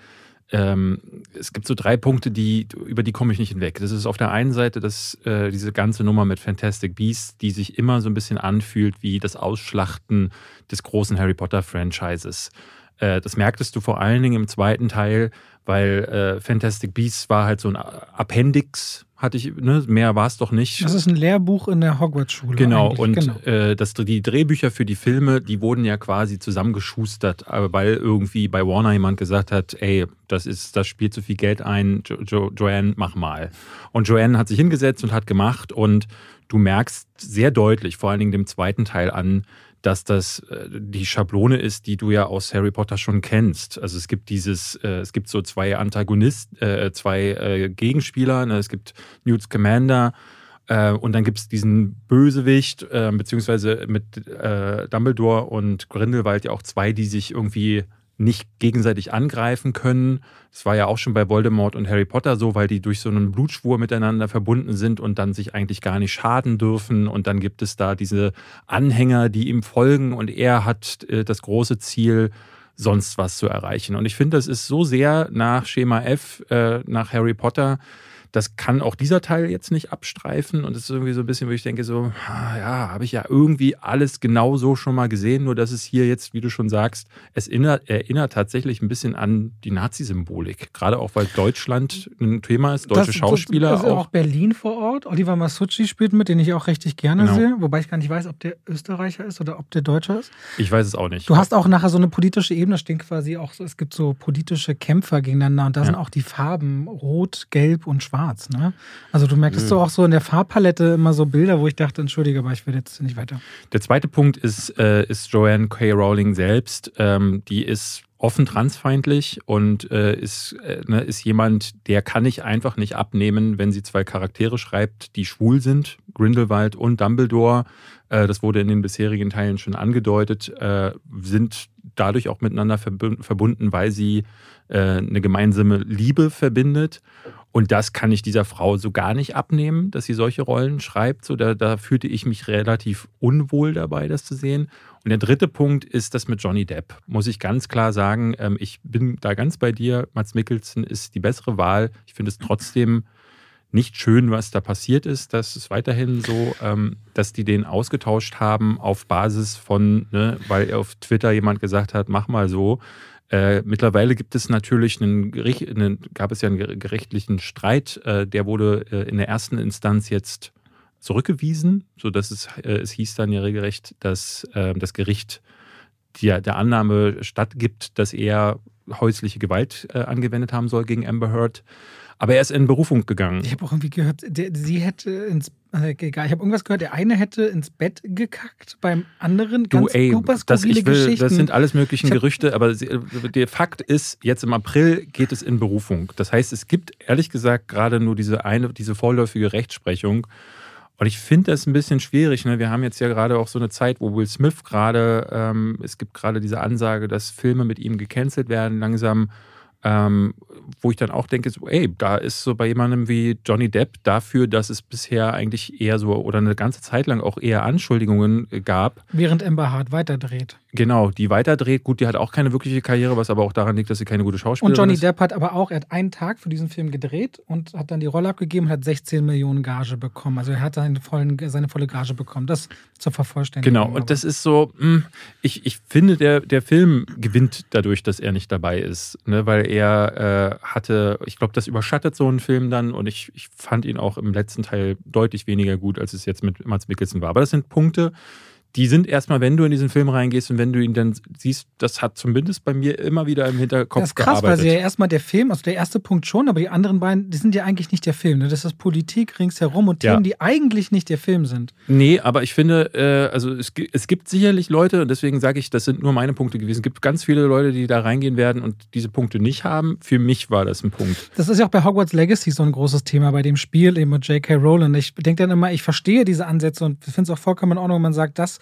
ähm, es gibt so drei Punkte, die, über die komme ich nicht hinweg. Das ist auf der einen Seite das, äh, diese ganze Nummer mit Fantastic Beasts, die sich immer so ein bisschen anfühlt wie das Ausschlachten des großen Harry Potter Franchises. Äh, das merktest du vor allen Dingen im zweiten Teil, weil äh, Fantastic Beasts war halt so ein Appendix, hatte ich, ne? mehr war es doch nicht. Das ist ein Lehrbuch in der Hogwarts-Schule. Genau, eigentlich. und genau. Äh, das, die Drehbücher für die Filme, die wurden ja quasi zusammengeschustert, aber weil irgendwie bei Warner jemand gesagt hat, ey, das ist, das spielt zu viel Geld ein, jo jo Joanne, mach mal. Und Joanne hat sich hingesetzt und hat gemacht und du merkst sehr deutlich, vor allen Dingen dem zweiten Teil an, dass das äh, die Schablone ist, die du ja aus Harry Potter schon kennst. Also es gibt dieses, äh, es gibt so zwei Antagonisten, äh, zwei Gegenspieler. Ne? Es gibt Newt Scamander äh, und dann gibt es diesen Bösewicht, beziehungsweise mit Dumbledore und Grindelwald ja auch zwei, die sich irgendwie nicht gegenseitig angreifen können. Das war ja auch schon bei Voldemort und Harry Potter so, weil die durch so einen Blutschwur miteinander verbunden sind und dann sich eigentlich gar nicht schaden dürfen. Und dann gibt es da diese Anhänger, die ihm folgen und er hat äh, das große Ziel, sonst was zu erreichen. Und ich finde, das ist so sehr nach Schema F, äh, nach Harry Potter, das kann auch dieser Teil jetzt nicht abstreifen. Und es ist irgendwie so ein bisschen, wo ich denke, so, ja, habe ich ja irgendwie alles genau so schon mal gesehen, nur dass es hier jetzt, wie du schon sagst, es erinnert, erinnert tatsächlich ein bisschen an die Nazi-Symbolik. Gerade auch, weil Deutschland ein Thema ist, deutsche Das- Schauspieler das ist auch. auch Berlin vor Ort. Oliver Masucci spielt mit, den ich auch richtig gerne Genau. sehe. Wobei ich gar nicht weiß, ob der Österreicher ist oder ob der Deutscher ist. Ich weiß es auch nicht. Du hast auch nachher so eine politische Ebene, da stehen quasi auch so, es gibt so politische Kämpfer gegeneinander und da sind Ja. auch die Farben rot, gelb und schwarz. Ne? Also du merkst Mhm. so auch so in der Farbpalette immer so Bilder, wo ich dachte, entschuldige, aber ich will jetzt nicht weiter. Der zweite Punkt ist, äh, ist Joanne K. Rowling selbst. Ähm, die ist offen transfeindlich und äh, ist, äh, ne, ist jemand, der kann ich einfach nicht abnehmen, wenn sie zwei Charaktere schreibt, die schwul sind, Grindelwald und Dumbledore. Äh, das wurde in den bisherigen Teilen schon angedeutet, äh, sind dadurch auch miteinander verbunden, weil sie äh, eine gemeinsame Liebe verbindet. Und das kann ich dieser Frau so gar nicht abnehmen, dass sie solche Rollen schreibt. So, da, da fühlte ich mich relativ unwohl dabei, das zu sehen. Und der dritte Punkt ist das mit Johnny Depp. Muss ich ganz klar sagen, ähm, ich bin da ganz bei dir. Mats Mikkelsen ist die bessere Wahl. Ich finde es trotzdem nicht schön, was da passiert ist. Das ist weiterhin so, ähm, dass die den ausgetauscht haben auf Basis von, ne, weil auf Twitter jemand gesagt hat, mach mal so. Äh, mittlerweile gibt es natürlich einen, einen, gab es ja einen gerichtlichen Streit, äh, der wurde äh, in der ersten Instanz jetzt zurückgewiesen, sodass es, äh, es hieß dann ja regelrecht, dass äh, das Gericht der, der Annahme stattgibt, dass er häusliche Gewalt äh, angewendet haben soll gegen Amber Heard. Aber er ist in Berufung gegangen. Ich habe auch irgendwie gehört, der, sie hätte ins äh, egal, ich habe irgendwas gehört, der eine hätte ins Bett gekackt, beim anderen ganz du, ey, das, ich will, das sind alles möglichen Gerüchte, aber der Fakt ist, jetzt im April geht es in Berufung. Das heißt, es gibt ehrlich gesagt gerade nur diese eine, diese vorläufige Rechtsprechung. Und ich finde das ein bisschen schwierig. Ne? Wir haben jetzt ja gerade auch so eine Zeit, wo Will Smith gerade, ähm, es gibt gerade diese Ansage, dass Filme mit ihm gecancelt werden, langsam ähm, wo ich dann auch denke, so, ey, da ist so bei jemandem wie Johnny Depp dafür, dass es bisher eigentlich eher so oder eine ganze Zeit lang auch eher Anschuldigungen gab. Während Amber Hart weiterdreht. Genau, die weiterdreht. Gut, die hat auch keine wirkliche Karriere, was aber auch daran liegt, dass sie keine gute Schauspielerin ist. Und Johnny ist. Depp hat aber auch, er hat einen Tag für diesen Film gedreht und hat dann die Rolle abgegeben und hat 16 Millionen Gage bekommen. Also er hat seine, vollen, seine volle Gage bekommen. Das zur Vervollständigung. Genau, und das ist so, hm, ich, ich finde, der, der Film gewinnt dadurch, dass er nicht dabei ist. Ne? Weil er äh, hatte, ich glaube, das überschattet so einen Film dann und ich, ich fand ihn auch im letzten Teil deutlich weniger gut, als es jetzt mit Mats Mikkelsen war. Aber das sind Punkte, die sind erstmal, wenn du in diesen Film reingehst und wenn du ihn dann siehst, das hat zumindest bei mir immer wieder im Hinterkopf Das ist krass, gearbeitet. weil sie ja erstmal der Film, also der erste Punkt schon, aber die anderen beiden, die sind ja eigentlich nicht der Film. Ne? Das ist Politik ringsherum und Themen, ja. die eigentlich nicht der Film sind. Nee, aber ich finde, äh, also es, es gibt sicherlich Leute, und deswegen sage ich, das sind nur meine Punkte gewesen. Es gibt ganz viele Leute, die da reingehen werden und diese Punkte nicht haben. Für mich war das ein Punkt. Das ist ja auch bei Hogwarts Legacy so ein großes Thema bei dem Spiel eben mit J.K. Rowland. Ich denke dann immer, ich verstehe diese Ansätze und finde es auch vollkommen in Ordnung, wenn man sagt, das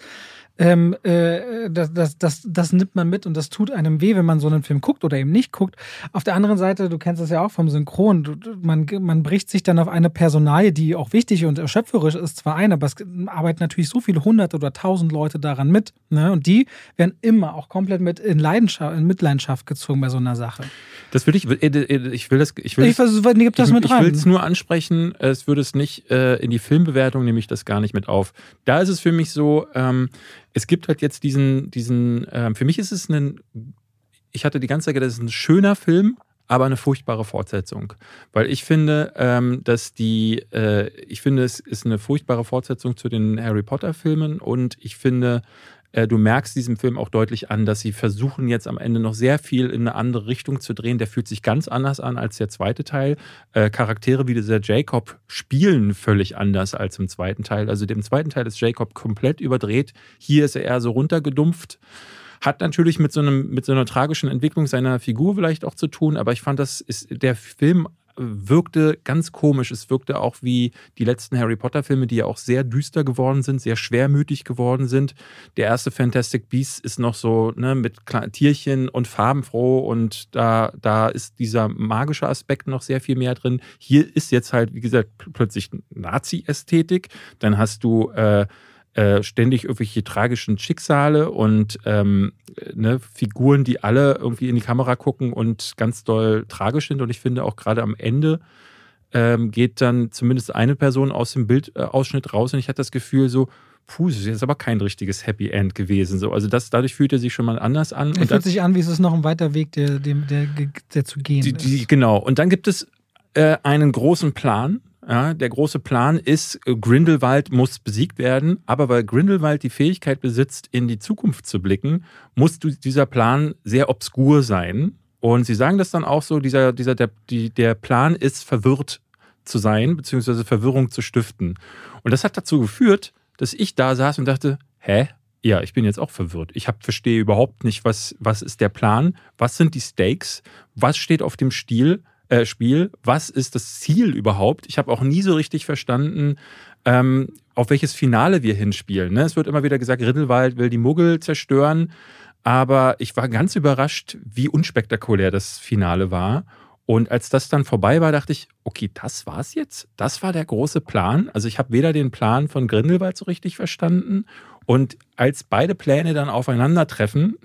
ähm, äh, das, das, das, das nimmt man mit und das tut einem weh, wenn man so einen Film guckt oder eben nicht guckt. Auf der anderen Seite, du kennst das ja auch vom Synchron, du, man, man bricht sich dann auf eine Personalie, die auch wichtig und erschöpferisch ist, zwar ein, aber es arbeiten natürlich so viele hundert oder tausend Leute daran mit. Ne? Und die werden immer auch komplett mit in Leidenschaft, in Mitleidenschaft gezogen bei so einer Sache. Das will ich, äh, äh, ich will das, ich will ich, das, ich, das ich, ich will es nur ansprechen, es würde es nicht äh, in die Filmbewertung, nehme ich das gar nicht mit auf. Da ist es für mich so, ähm, es gibt halt jetzt diesen, diesen, äh, für mich ist es ein, ich hatte die ganze Zeit gedacht, das ist ein schöner Film, aber eine furchtbare Fortsetzung. Weil ich finde, ähm, dass die, äh, ich finde, es ist eine furchtbare Fortsetzung zu den Harry Potter-Filmen und ich finde, du merkst diesem Film auch deutlich an, dass sie versuchen jetzt am Ende noch sehr viel in eine andere Richtung zu drehen. Der fühlt sich ganz anders an als der zweite Teil. Äh, Charaktere wie dieser Jacob spielen völlig anders als im zweiten Teil. Also im zweiten Teil ist Jacob komplett überdreht. Hier ist er eher so runtergedumpft. Hat natürlich mit so, einem, mit so einer tragischen Entwicklung seiner Figur vielleicht auch zu tun, aber ich fand, das ist der Film wirkte ganz komisch. Es wirkte auch wie die letzten Harry Potter-Filme, die ja auch sehr düster geworden sind, sehr schwermütig geworden sind. Der erste Fantastic Beasts ist noch so ne, mit Tierchen und farbenfroh und da, da ist dieser magische Aspekt noch sehr viel mehr drin. Hier ist jetzt halt, wie gesagt, plötzlich Nazi-Ästhetik. Dann hast du äh, äh, ständig irgendwelche tragischen Schicksale und ähm, ne, Figuren, die alle irgendwie in die Kamera gucken und ganz doll tragisch sind. Und ich finde auch gerade am Ende ähm, geht dann zumindest eine Person aus dem Bildausschnitt raus und ich hatte das Gefühl so, puh, das ist jetzt aber kein richtiges Happy End gewesen. So, also das, dadurch fühlt er sich schon mal anders an. Er fühlt sich an, wie es ist noch ein weiter Weg, der, der, der, der zu gehen die, die, Genau. Und dann gibt es äh, einen großen Plan, ja, der große Plan ist, äh, Grindelwald muss besiegt werden, aber weil Grindelwald die Fähigkeit besitzt, in die Zukunft zu blicken, muss dieser Plan sehr obskur sein. Und sie sagen das dann auch so, dieser, dieser, der, die, der Plan ist verwirrt zu sein, beziehungsweise Verwirrung zu stiften. Und das hat dazu geführt, dass ich da saß und dachte, hä? Ja, ich bin jetzt auch verwirrt. Ich hab, verstehe überhaupt nicht, was, was ist der Plan, was sind die Stakes, was steht auf dem Stil, äh, Spiel. Was ist das Ziel überhaupt? Ich habe auch nie so richtig verstanden, ähm, auf welches Finale wir hinspielen. Ne? Es wird immer wieder gesagt, Rittelwald will die Muggel zerstören. Aber ich war ganz überrascht, wie unspektakulär das Finale war. Und als das dann vorbei war, dachte ich, okay, das war's jetzt. Das war der große Plan. Also ich habe weder den Plan von Grindelwald so richtig verstanden. Und als beide Pläne dann aufeinandertreffen,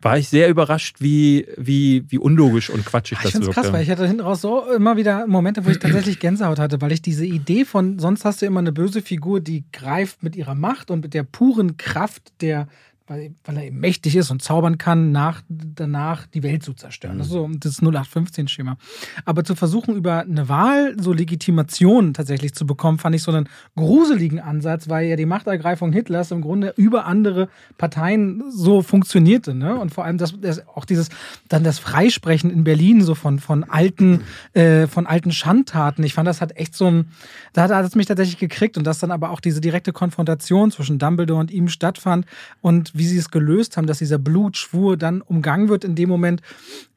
war ich sehr überrascht, wie, wie, wie unlogisch und quatschig Ach, das wirkte. Ich krass, weil ich hatte hinten raus so immer wieder Momente, wo ich tatsächlich <clears throat> Gänsehaut hatte, weil ich diese Idee von, sonst hast du immer eine böse Figur, die greift mit ihrer Macht und mit der puren Kraft der weil, weil er eben mächtig ist und zaubern kann, nach, danach die Welt zu zerstören. Mhm. Das ist so das 0815-Schema. Aber zu versuchen, über eine Wahl so Legitimation tatsächlich zu bekommen, fand ich so einen gruseligen Ansatz, weil ja die Machtergreifung Hitlers im Grunde über andere Parteien so funktionierte. Ne? Und vor allem das, das, auch dieses, dann das Freisprechen in Berlin so von, von alten, äh, von alten Schandtaten. Ich fand, das hat echt so ein, da hat es mich tatsächlich gekriegt und dass dann aber auch diese direkte Konfrontation zwischen Dumbledore und ihm stattfand und wie sie es gelöst haben, dass dieser Blutschwur dann umgangen wird in dem Moment.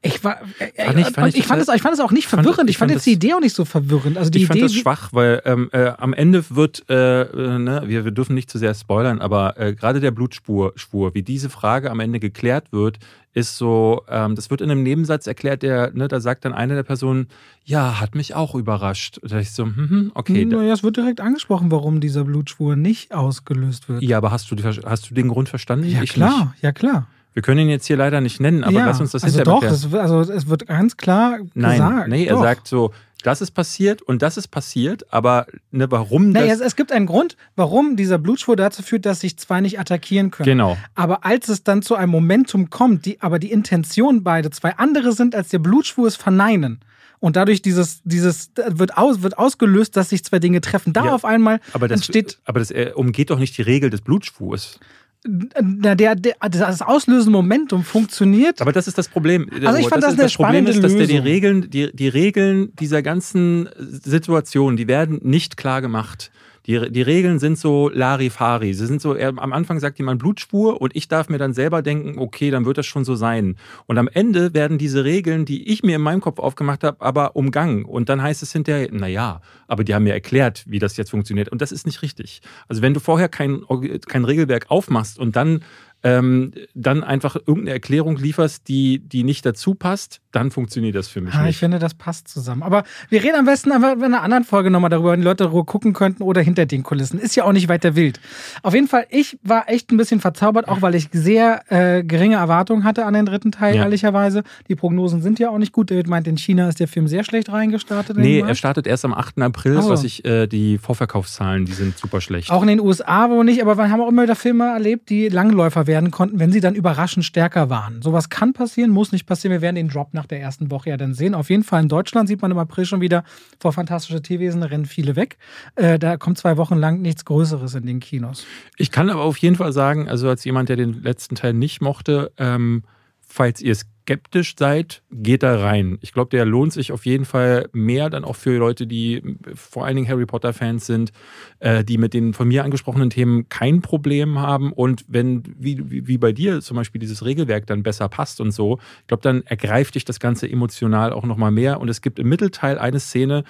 Ich war, äh, fand ich, fand ich, ich, fand es, ich fand es auch nicht verwirrend. Fand, ich, fand, jetzt die Idee auch nicht so verwirrend. Also die ich fand Idee, das schwach, weil ähm, äh, am Ende wird, äh, äh, ne, wir, wir dürfen nicht zu sehr spoilern, aber äh, gerade der Blutspur, Spur, wie diese Frage am Ende geklärt wird, ist so, ähm, das wird in einem Nebensatz erklärt, der, ne, da sagt dann eine der Personen, ja, hat mich auch überrascht. Da ich so, hm, hm okay. Naja, es wird direkt angesprochen, warum dieser Blutschwur nicht ausgelöst wird. Ja, aber hast du, hast du den Grund verstanden? Ja, ich klar, nicht. ja, klar. Wir können ihn jetzt hier leider nicht nennen, aber ja, lass uns das also doch, es, also es wird ganz klar Nein, gesagt. Nee, er sagt so, das ist passiert und das ist passiert, aber ne, warum naja, das... Es, es gibt einen Grund, warum dieser Blutschwur dazu führt, dass sich zwei nicht attackieren können. Genau. Aber als es dann zu einem Momentum kommt, die aber die Intention beide zwei andere sind, als der Blutschwur es verneinen. Und dadurch dieses, dieses wird, aus, wird ausgelöst, dass sich zwei Dinge treffen. Da ja, auf einmal aber das, entsteht. Aber das äh, umgeht doch nicht die Regel des Blutschwurs der, der, der, das auslösende Momentum funktioniert. Aber das ist das Problem. Also ich fand das, das, das Problem ist, dass der die Regeln, die, die Regeln dieser ganzen Situation, die werden nicht klar gemacht. Die, die Regeln sind so Larifari. Sie sind so, er, am Anfang sagt jemand Blutspur und ich darf mir dann selber denken, okay, dann wird das schon so sein. Und am Ende werden diese Regeln, die ich mir in meinem Kopf aufgemacht habe, aber umgangen. Und dann heißt es hinterher, naja, aber die haben mir erklärt, wie das jetzt funktioniert. Und das ist nicht richtig. Also wenn du vorher kein, kein Regelwerk aufmachst und dann ähm, dann einfach irgendeine Erklärung lieferst, die, die nicht dazu passt, dann funktioniert das für mich ja, nicht. Ich finde, das passt zusammen. Aber wir reden am besten einfach in einer anderen Folge nochmal darüber, wenn die Leute darüber gucken könnten oder hinter den Kulissen. Ist ja auch nicht weiter wild. Auf jeden Fall, ich war echt ein bisschen verzaubert, auch weil ich sehr äh, geringe Erwartungen hatte an den dritten Teil, ja. ehrlicherweise. Die Prognosen sind ja auch nicht gut. David meint, in China ist der Film sehr schlecht reingestartet. Nee, er startet erst am 8. April, oh. was ich, äh, die Vorverkaufszahlen, die sind super schlecht. Auch in den USA wo nicht, aber wir haben auch immer wieder Filme erlebt, die Langläufer werden konnten, wenn sie dann überraschend stärker waren. Sowas kann passieren, muss nicht passieren. Wir werden den Drop nach der ersten Woche ja dann sehen. Auf jeden Fall in Deutschland sieht man im April schon wieder vor Fantastische Tierwesen rennen viele weg. Äh, da kommt zwei Wochen lang nichts Größeres in den Kinos. Ich kann aber auf jeden Fall sagen, also als jemand, der den letzten Teil nicht mochte, ähm, falls ihr skeptisch seid, geht da rein. Ich glaube, der lohnt sich auf jeden Fall mehr dann auch für Leute, die vor allen Dingen Harry Potter-Fans sind, äh, die mit den von mir angesprochenen Themen kein Problem haben. Und wenn, wie, wie bei dir zum Beispiel, dieses Regelwerk dann besser passt und so, ich glaube, dann ergreift dich das Ganze emotional auch nochmal mehr. Und es gibt im Mittelteil eine Szene,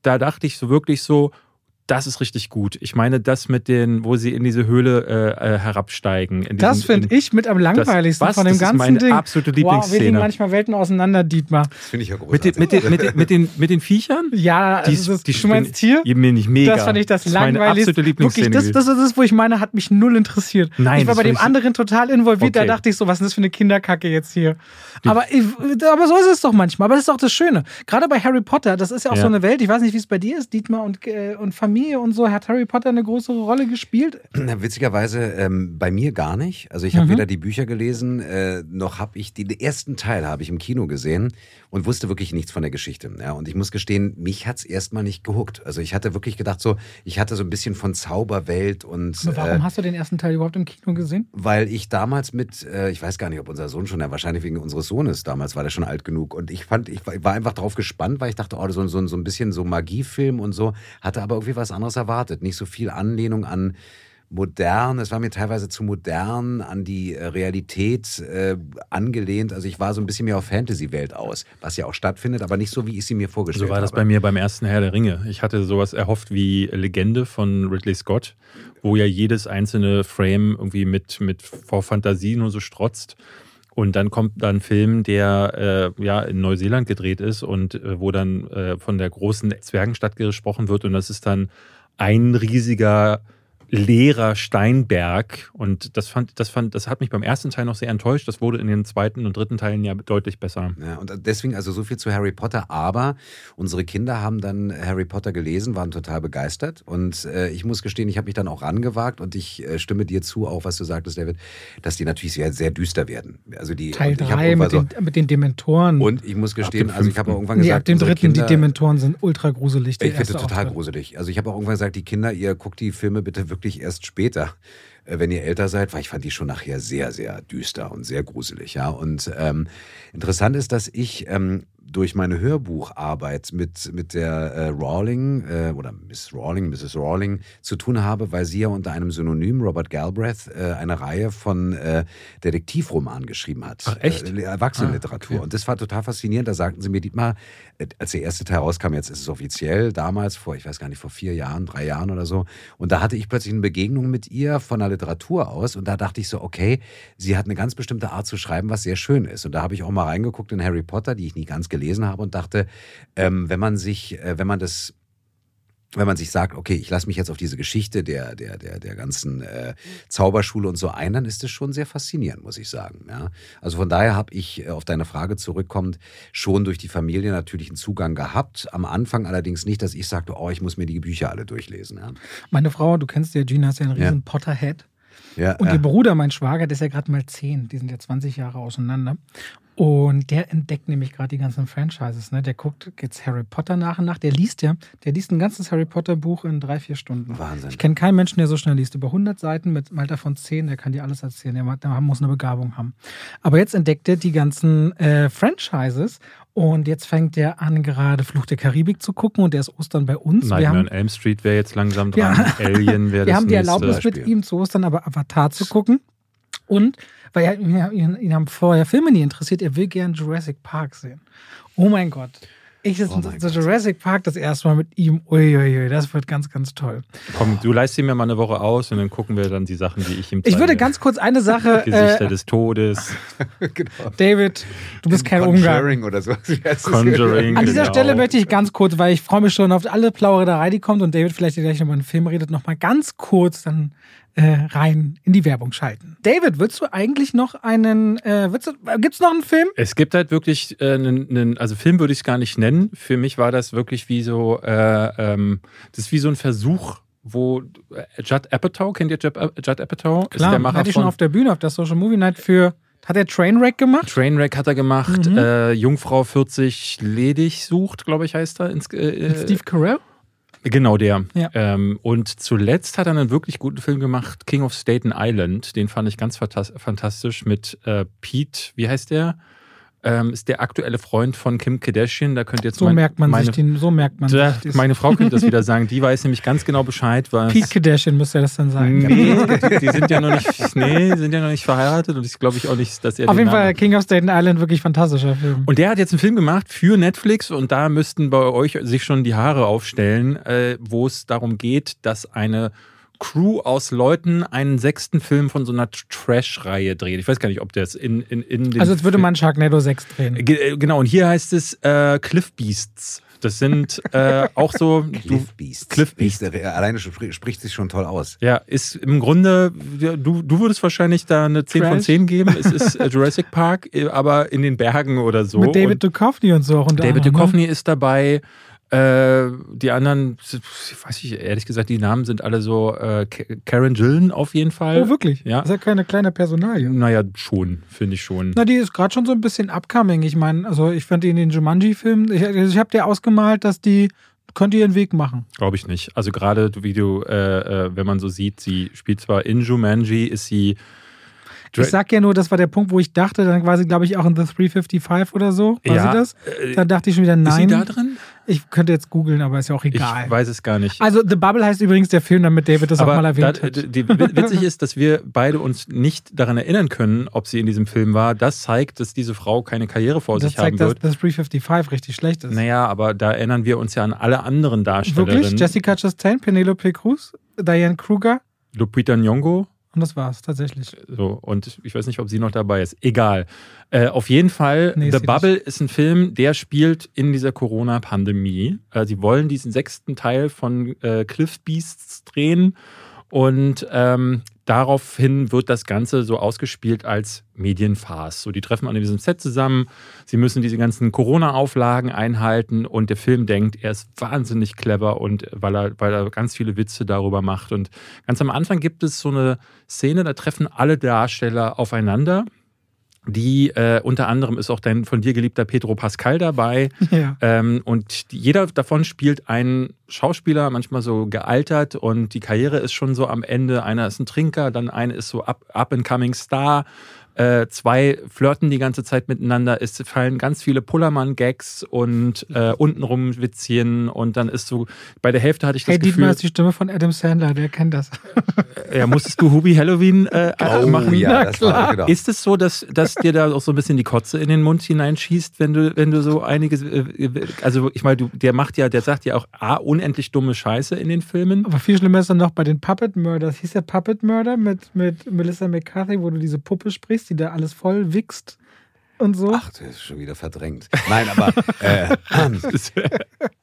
da dachte ich so wirklich so, das ist richtig gut. Ich meine, das mit den, wo sie in diese Höhle äh, äh herabsteigen. Diesen, das finde ich mit am langweiligsten das, von dem das ganzen ist meine Ding. absolute Lieblingsszene. Wow, wir liegen manchmal Welten auseinander, Dietmar. Das finde ich ja großartig. Mit den, mit, den, mit, den, mit den Viechern? Ja, die, also das, die du meinst hier? Mir nicht mega. Das fand ich das, das langweiligste. Meine absolute Lieblingsszene. Wirklich, das, das ist das, wo ich meine, hat mich null interessiert. Nein, ich war bei dem anderen total involviert, okay. da dachte ich so, was ist das für eine Kinderkacke jetzt hier? Aber, aber so ist es doch manchmal. Aber das ist doch das Schöne. Gerade bei Harry Potter, das ist ja auch ja. so eine Welt, ich weiß nicht, wie es bei dir ist, Dietmar und, äh, und Familie und so, hat Harry Potter eine größere Rolle gespielt? Witzigerweise ähm, bei mir gar nicht. Also ich habe mhm. weder die Bücher gelesen, äh, noch habe ich die, den ersten Teil habe ich im Kino gesehen und wusste wirklich nichts von der Geschichte. Ja, und ich muss gestehen, mich hat es erstmal nicht gehuckt. Also ich hatte wirklich gedacht, so, ich hatte so ein bisschen von Zauberwelt und. Aber warum äh, hast du den ersten Teil überhaupt im Kino gesehen? Weil ich damals mit, äh, ich weiß gar nicht, ob unser Sohn schon, ja, wahrscheinlich wegen unseres Sohnes damals war der schon alt genug. Und ich fand, ich war einfach darauf gespannt, weil ich dachte, oh, so, so, so ein bisschen so Magiefilm und so, hatte aber irgendwie was anderes erwartet. Nicht so viel Anlehnung an modern, es war mir teilweise zu modern, an die äh, Realität äh, angelehnt. Also ich war so ein bisschen mehr auf Fantasy-Welt aus, was ja auch stattfindet, aber nicht so, wie ich sie mir vorgestellt habe. So war das habe. bei mir beim ersten Herr der Ringe. Ich hatte sowas erhofft wie Legende von Ridley Scott, wo ja jedes einzelne Frame irgendwie mit, mit vor Fantasie nur so strotzt. Und dann kommt da ein Film, der äh, ja in Neuseeland gedreht ist und äh, wo dann äh, von der großen Zwergenstadt gesprochen wird. Und das ist dann ein riesiger leerer Steinberg. Und das fand, das fand, das hat mich beim ersten Teil noch sehr enttäuscht. Das wurde in den zweiten und dritten Teilen ja deutlich besser. Ja, und deswegen also so viel zu Harry Potter. Aber unsere Kinder haben dann Harry Potter gelesen, waren total begeistert. Und äh, ich muss gestehen, ich habe mich dann auch rangewagt und ich äh, stimme dir zu, auch was du sagtest, David, dass die natürlich sehr, sehr düster werden. Also die, Teil 3 mit, so, den, mit den Dementoren. Und ich muss gestehen, also ich habe auch irgendwann gesagt, nee, ab dem dritten, Kinder, die Dementoren sind ultra gruselig. Ich finde total gruselig. Also ich habe auch irgendwann gesagt, die Kinder, ihr guckt die Filme bitte wirklich erst später äh, wenn ihr älter seid, weil ich fand die schon nachher sehr, sehr düster und sehr gruselig. Ja, und ähm, interessant ist, dass ich ähm, durch meine Hörbucharbeit mit, mit der äh, Rawling äh, oder Miss Rawling, Mrs. Rawling zu tun habe, weil sie ja unter einem Synonym Robert Galbraith äh, eine Reihe von äh, Detektivromanen geschrieben hat. Ach, echt? Äh, Erwachsenenliteratur. Ah, okay. Und das war total faszinierend. Da sagten sie mir, Dietmar, als der erste Teil rauskam, jetzt ist es offiziell, damals vor, ich weiß gar nicht, vor vier Jahren, drei Jahren oder so. Und da hatte ich plötzlich eine Begegnung mit ihr von der Literatur aus. Und da dachte ich so, okay, sie hat eine ganz bestimmte Art zu schreiben, was sehr schön ist. Und da habe ich auch mal reingeguckt in Harry Potter, die ich nie ganz gelesen habe und dachte, ähm, wenn man sich, äh, wenn man das wenn man sich sagt, okay, ich lasse mich jetzt auf diese Geschichte der, der, der, der ganzen äh, Zauberschule und so ein, dann ist es schon sehr faszinierend, muss ich sagen. Ja? Also von daher habe ich äh, auf deine Frage zurückkommend schon durch die Familie natürlich einen Zugang gehabt. Am Anfang allerdings nicht, dass ich sagte, oh, ich muss mir die Bücher alle durchlesen. Ja? Meine Frau, du kennst ja Gina, ist ja ein riesen ja. Potterhead. Ja, und ja. ihr Bruder, mein Schwager, der ist ja gerade mal zehn. Die sind ja 20 Jahre auseinander. Und der entdeckt nämlich gerade die ganzen Franchises. Ne? Der guckt jetzt Harry Potter nach und nach. Der liest ja, der liest ein ganzes Harry Potter Buch in drei, vier Stunden. Wahnsinn. Ich kenne keinen Menschen, der so schnell liest. Über 100 Seiten mit einem Alter von 10, der kann dir alles erzählen. Der, der muss eine Begabung haben. Aber jetzt entdeckt er die ganzen äh, Franchises und jetzt fängt er an, gerade Fluch der Karibik zu gucken und der ist Ostern bei uns. Nightmare wir haben, on Elm Street wäre jetzt langsam dran. Ja. Alien wäre das Wir haben die nächste. Erlaubnis mit ihm zu Ostern, aber Avatar zu gucken. Und weil er, ihn, ihn haben vorher Filme nie interessiert, er will gern Jurassic Park sehen. Oh mein Gott. Ich Oh so mein so Gott. Jurassic Park das erste Mal mit ihm. Uiuiui, das wird ganz, ganz toll. Komm, du leist ihn mir mal eine Woche aus und dann gucken wir dann die Sachen, die ich ihm zeige. Ich würde ganz kurz eine Sache. <laughs> Gesichter Äh, des Todes, <laughs> genau. David, du bist kein Ungar. Conjuring oder so. <laughs> Conjuring. An dieser Genau. Stelle möchte ich ganz kurz, weil ich freue mich schon auf alle Plauderei, die kommt und David vielleicht gleich nochmal einen Film redet, nochmal ganz kurz dann äh, rein in die Werbung schalten. David, willst du eigentlich noch einen, äh, willst du, gibt's noch einen Film? Es gibt halt wirklich äh, einen, einen also Film würde ich es gar nicht nennen. Für mich war das wirklich wie so, äh, ähm, das ist wie so ein Versuch, wo äh, Judd Apatow, kennt ihr Judd, Judd Apatow? Ist Klar, der Macher hatte ich schon auf der Bühne, auf der Social Movie Night für, hat er Trainwreck gemacht? Trainwreck hat er gemacht, Mhm. äh, Jungfrau 40 ledig sucht, glaube ich, heißt er. Ins, äh, Steve Carell? Genau, der. Ja. Ähm, und zuletzt hat er einen wirklich guten Film gemacht, King of Staten Island. Den fand ich ganz fantas- fantastisch mit äh, Pete, wie heißt der? Ähm, ist der aktuelle Freund von Kim Kardashian. Da könnt ihr jetzt So mein- merkt man meine, sich den, so merkt man Da, sich das. meine Frau könnte das wieder <laughs> sagen. Die weiß nämlich ganz genau Bescheid, was. Pete Kardashian müsste das dann sein. Nee, die, sind ja noch nicht, nee, die sind ja noch nicht verheiratet und ich glaube ich auch nicht, dass er Auf den jeden Fall Namen- King of Staten Island, wirklich fantastischer Film. Und der hat jetzt einen Film gemacht für Netflix und da müssten bei euch sich schon die Haare aufstellen, äh, wo es darum geht, dass eine Crew aus Leuten einen sechsten Film von so einer Trash-Reihe dreht. Ich weiß gar nicht, ob der es in, in, in den Also jetzt würde man Sharknado 6 drehen. Ge- äh, Genau, und hier heißt es äh, Cliff Beasts. Das sind äh, <laughs> auch so. Cliff Beast. Cliff Beast. Ist, der- alleine spri- spricht sich schon toll aus. ja, ist im Grunde, ja, du, du würdest wahrscheinlich da eine 10 von Trash. 10 geben. Es ist äh, Jurassic Park, äh, aber in den Bergen oder so. Mit David Duchovny und so auch David anderem, ne? Duchovny ist dabei. Äh, die anderen, weiß ich ehrlich gesagt, die Namen sind alle so äh, Ka- Karen Gillen auf jeden Fall. Oh, wirklich? Ja. Das ist ja keine kleine Personalie. Naja, schon, finde ich schon. Na, die ist gerade schon so ein bisschen upcoming. Ich meine, also ich fand die in den Jumanji-Filmen, ich, also ich habe dir ausgemalt, dass die könnte ihren Weg machen. Glaube ich nicht. Also gerade wie du, äh, äh, wenn man so sieht, sie spielt zwar in Jumanji, ist sie. Ich sag ja nur, das war der Punkt, wo ich dachte, dann war sie, glaube ich, auch in The 355 oder so. War Ja, sie das? äh, Da dachte ich schon wieder, ist sie nein. da drin? Ich könnte jetzt googeln, aber ist ja auch Ich egal. weiß es gar nicht. Also The Bubble heißt übrigens der Film, damit David das auch mal erwähnt da, hat. die, witzig ist, dass wir beide uns nicht daran erinnern können, ob sie in diesem Film war. Das zeigt, dass diese Frau keine Karriere vor Das sich haben zeigt, dass wird. das 355 richtig schlecht ist. Naja, aber da erinnern wir uns ja an alle anderen Darstellerinnen. Wirklich? Jessica Chastain, Penelope Cruz, Diane Kruger Lupita Nyong'o. Und das war's tatsächlich. So, und ich weiß nicht, ob sie noch dabei ist. Egal. Äh, auf jeden Fall, Nee, The Bubble ist ein Film, der spielt in dieser Corona-Pandemie. Äh, sie wollen diesen sechsten Teil von äh, Cliff Beasts drehen. Und ähm, daraufhin wird das Ganze so ausgespielt als Medienfarce. So, die treffen an diesem Set zusammen, sie müssen diese ganzen Corona-Auflagen einhalten und der Film denkt, er ist wahnsinnig clever und weil er, weil er ganz viele Witze darüber macht. Und ganz am Anfang gibt es so eine Szene, da treffen alle Darsteller aufeinander die äh, unter anderem ist auch dein von dir geliebter Pedro Pascal dabei. <laughs> Ja. Ähm, und jeder davon spielt einen Schauspieler, manchmal so gealtert und die Karriere ist schon so am Ende. Einer ist ein Trinker, dann einer ist so up, up and coming Star äh, zwei flirten die ganze Zeit miteinander. Es fallen ganz viele Pullermann-Gags und äh, untenrum Witzchen und dann ist so, bei der Hälfte hatte ich das hey, Gefühl... Hey, Dietmar ist die Stimme von Adam Sandler, der kennt das. <laughs> ja, musstest du Hubi Halloween äh, oh, machen? Ja, Na, klar. Genau. Ist es so, dass, dass dir da auch so ein bisschen die Kotze in den Mund hineinschießt, wenn du, wenn du so einige, äh, also ich meine, der macht ja, der sagt ja auch A, unendlich dumme Scheiße in den Filmen. Aber viel schlimmer ist dann noch bei den Puppet Murders. Hieß der Puppet Murder mit, mit Melissa McCarthy, wo du diese Puppe sprichst? Die da alles voll wichst und so. Ach, das ist schon wieder verdrängt. Nein, aber äh, <laughs>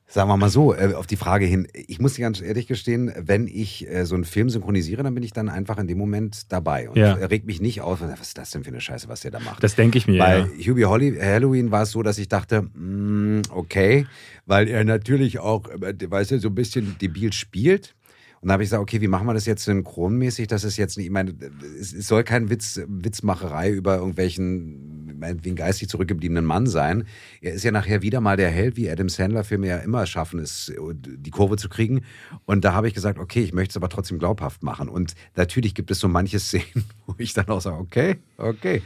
sagen wir mal so, äh, auf die Frage hin, ich muss dir ganz ehrlich gestehen, wenn ich äh, so einen Film synchronisiere, dann bin ich dann einfach in dem Moment dabei und ja. regt mich nicht auf, was ist das denn für eine Scheiße, was der da macht. Das denke ich mir. Bei ja. Hubie Holly, Halloween war es so, dass ich dachte, mm, okay, weil er natürlich auch, äh, weißt du, so ein bisschen debil spielt. Und da habe ich gesagt, okay, wie machen wir das jetzt synchronmäßig? Das ist jetzt nicht, ich meine, es soll kein Witz, Witzmacherei über irgendwelchen, meinetwegen geistig zurückgebliebenen Mann sein. Er ist ja nachher wieder mal der Held, wie Adam Sandler-Filme ja immer schaffen, es, die Kurve zu kriegen. Und da habe ich gesagt, okay, ich möchte es aber trotzdem glaubhaft machen. Und natürlich gibt es so manche Szenen, <laughs> wo ich dann auch sage, okay, okay,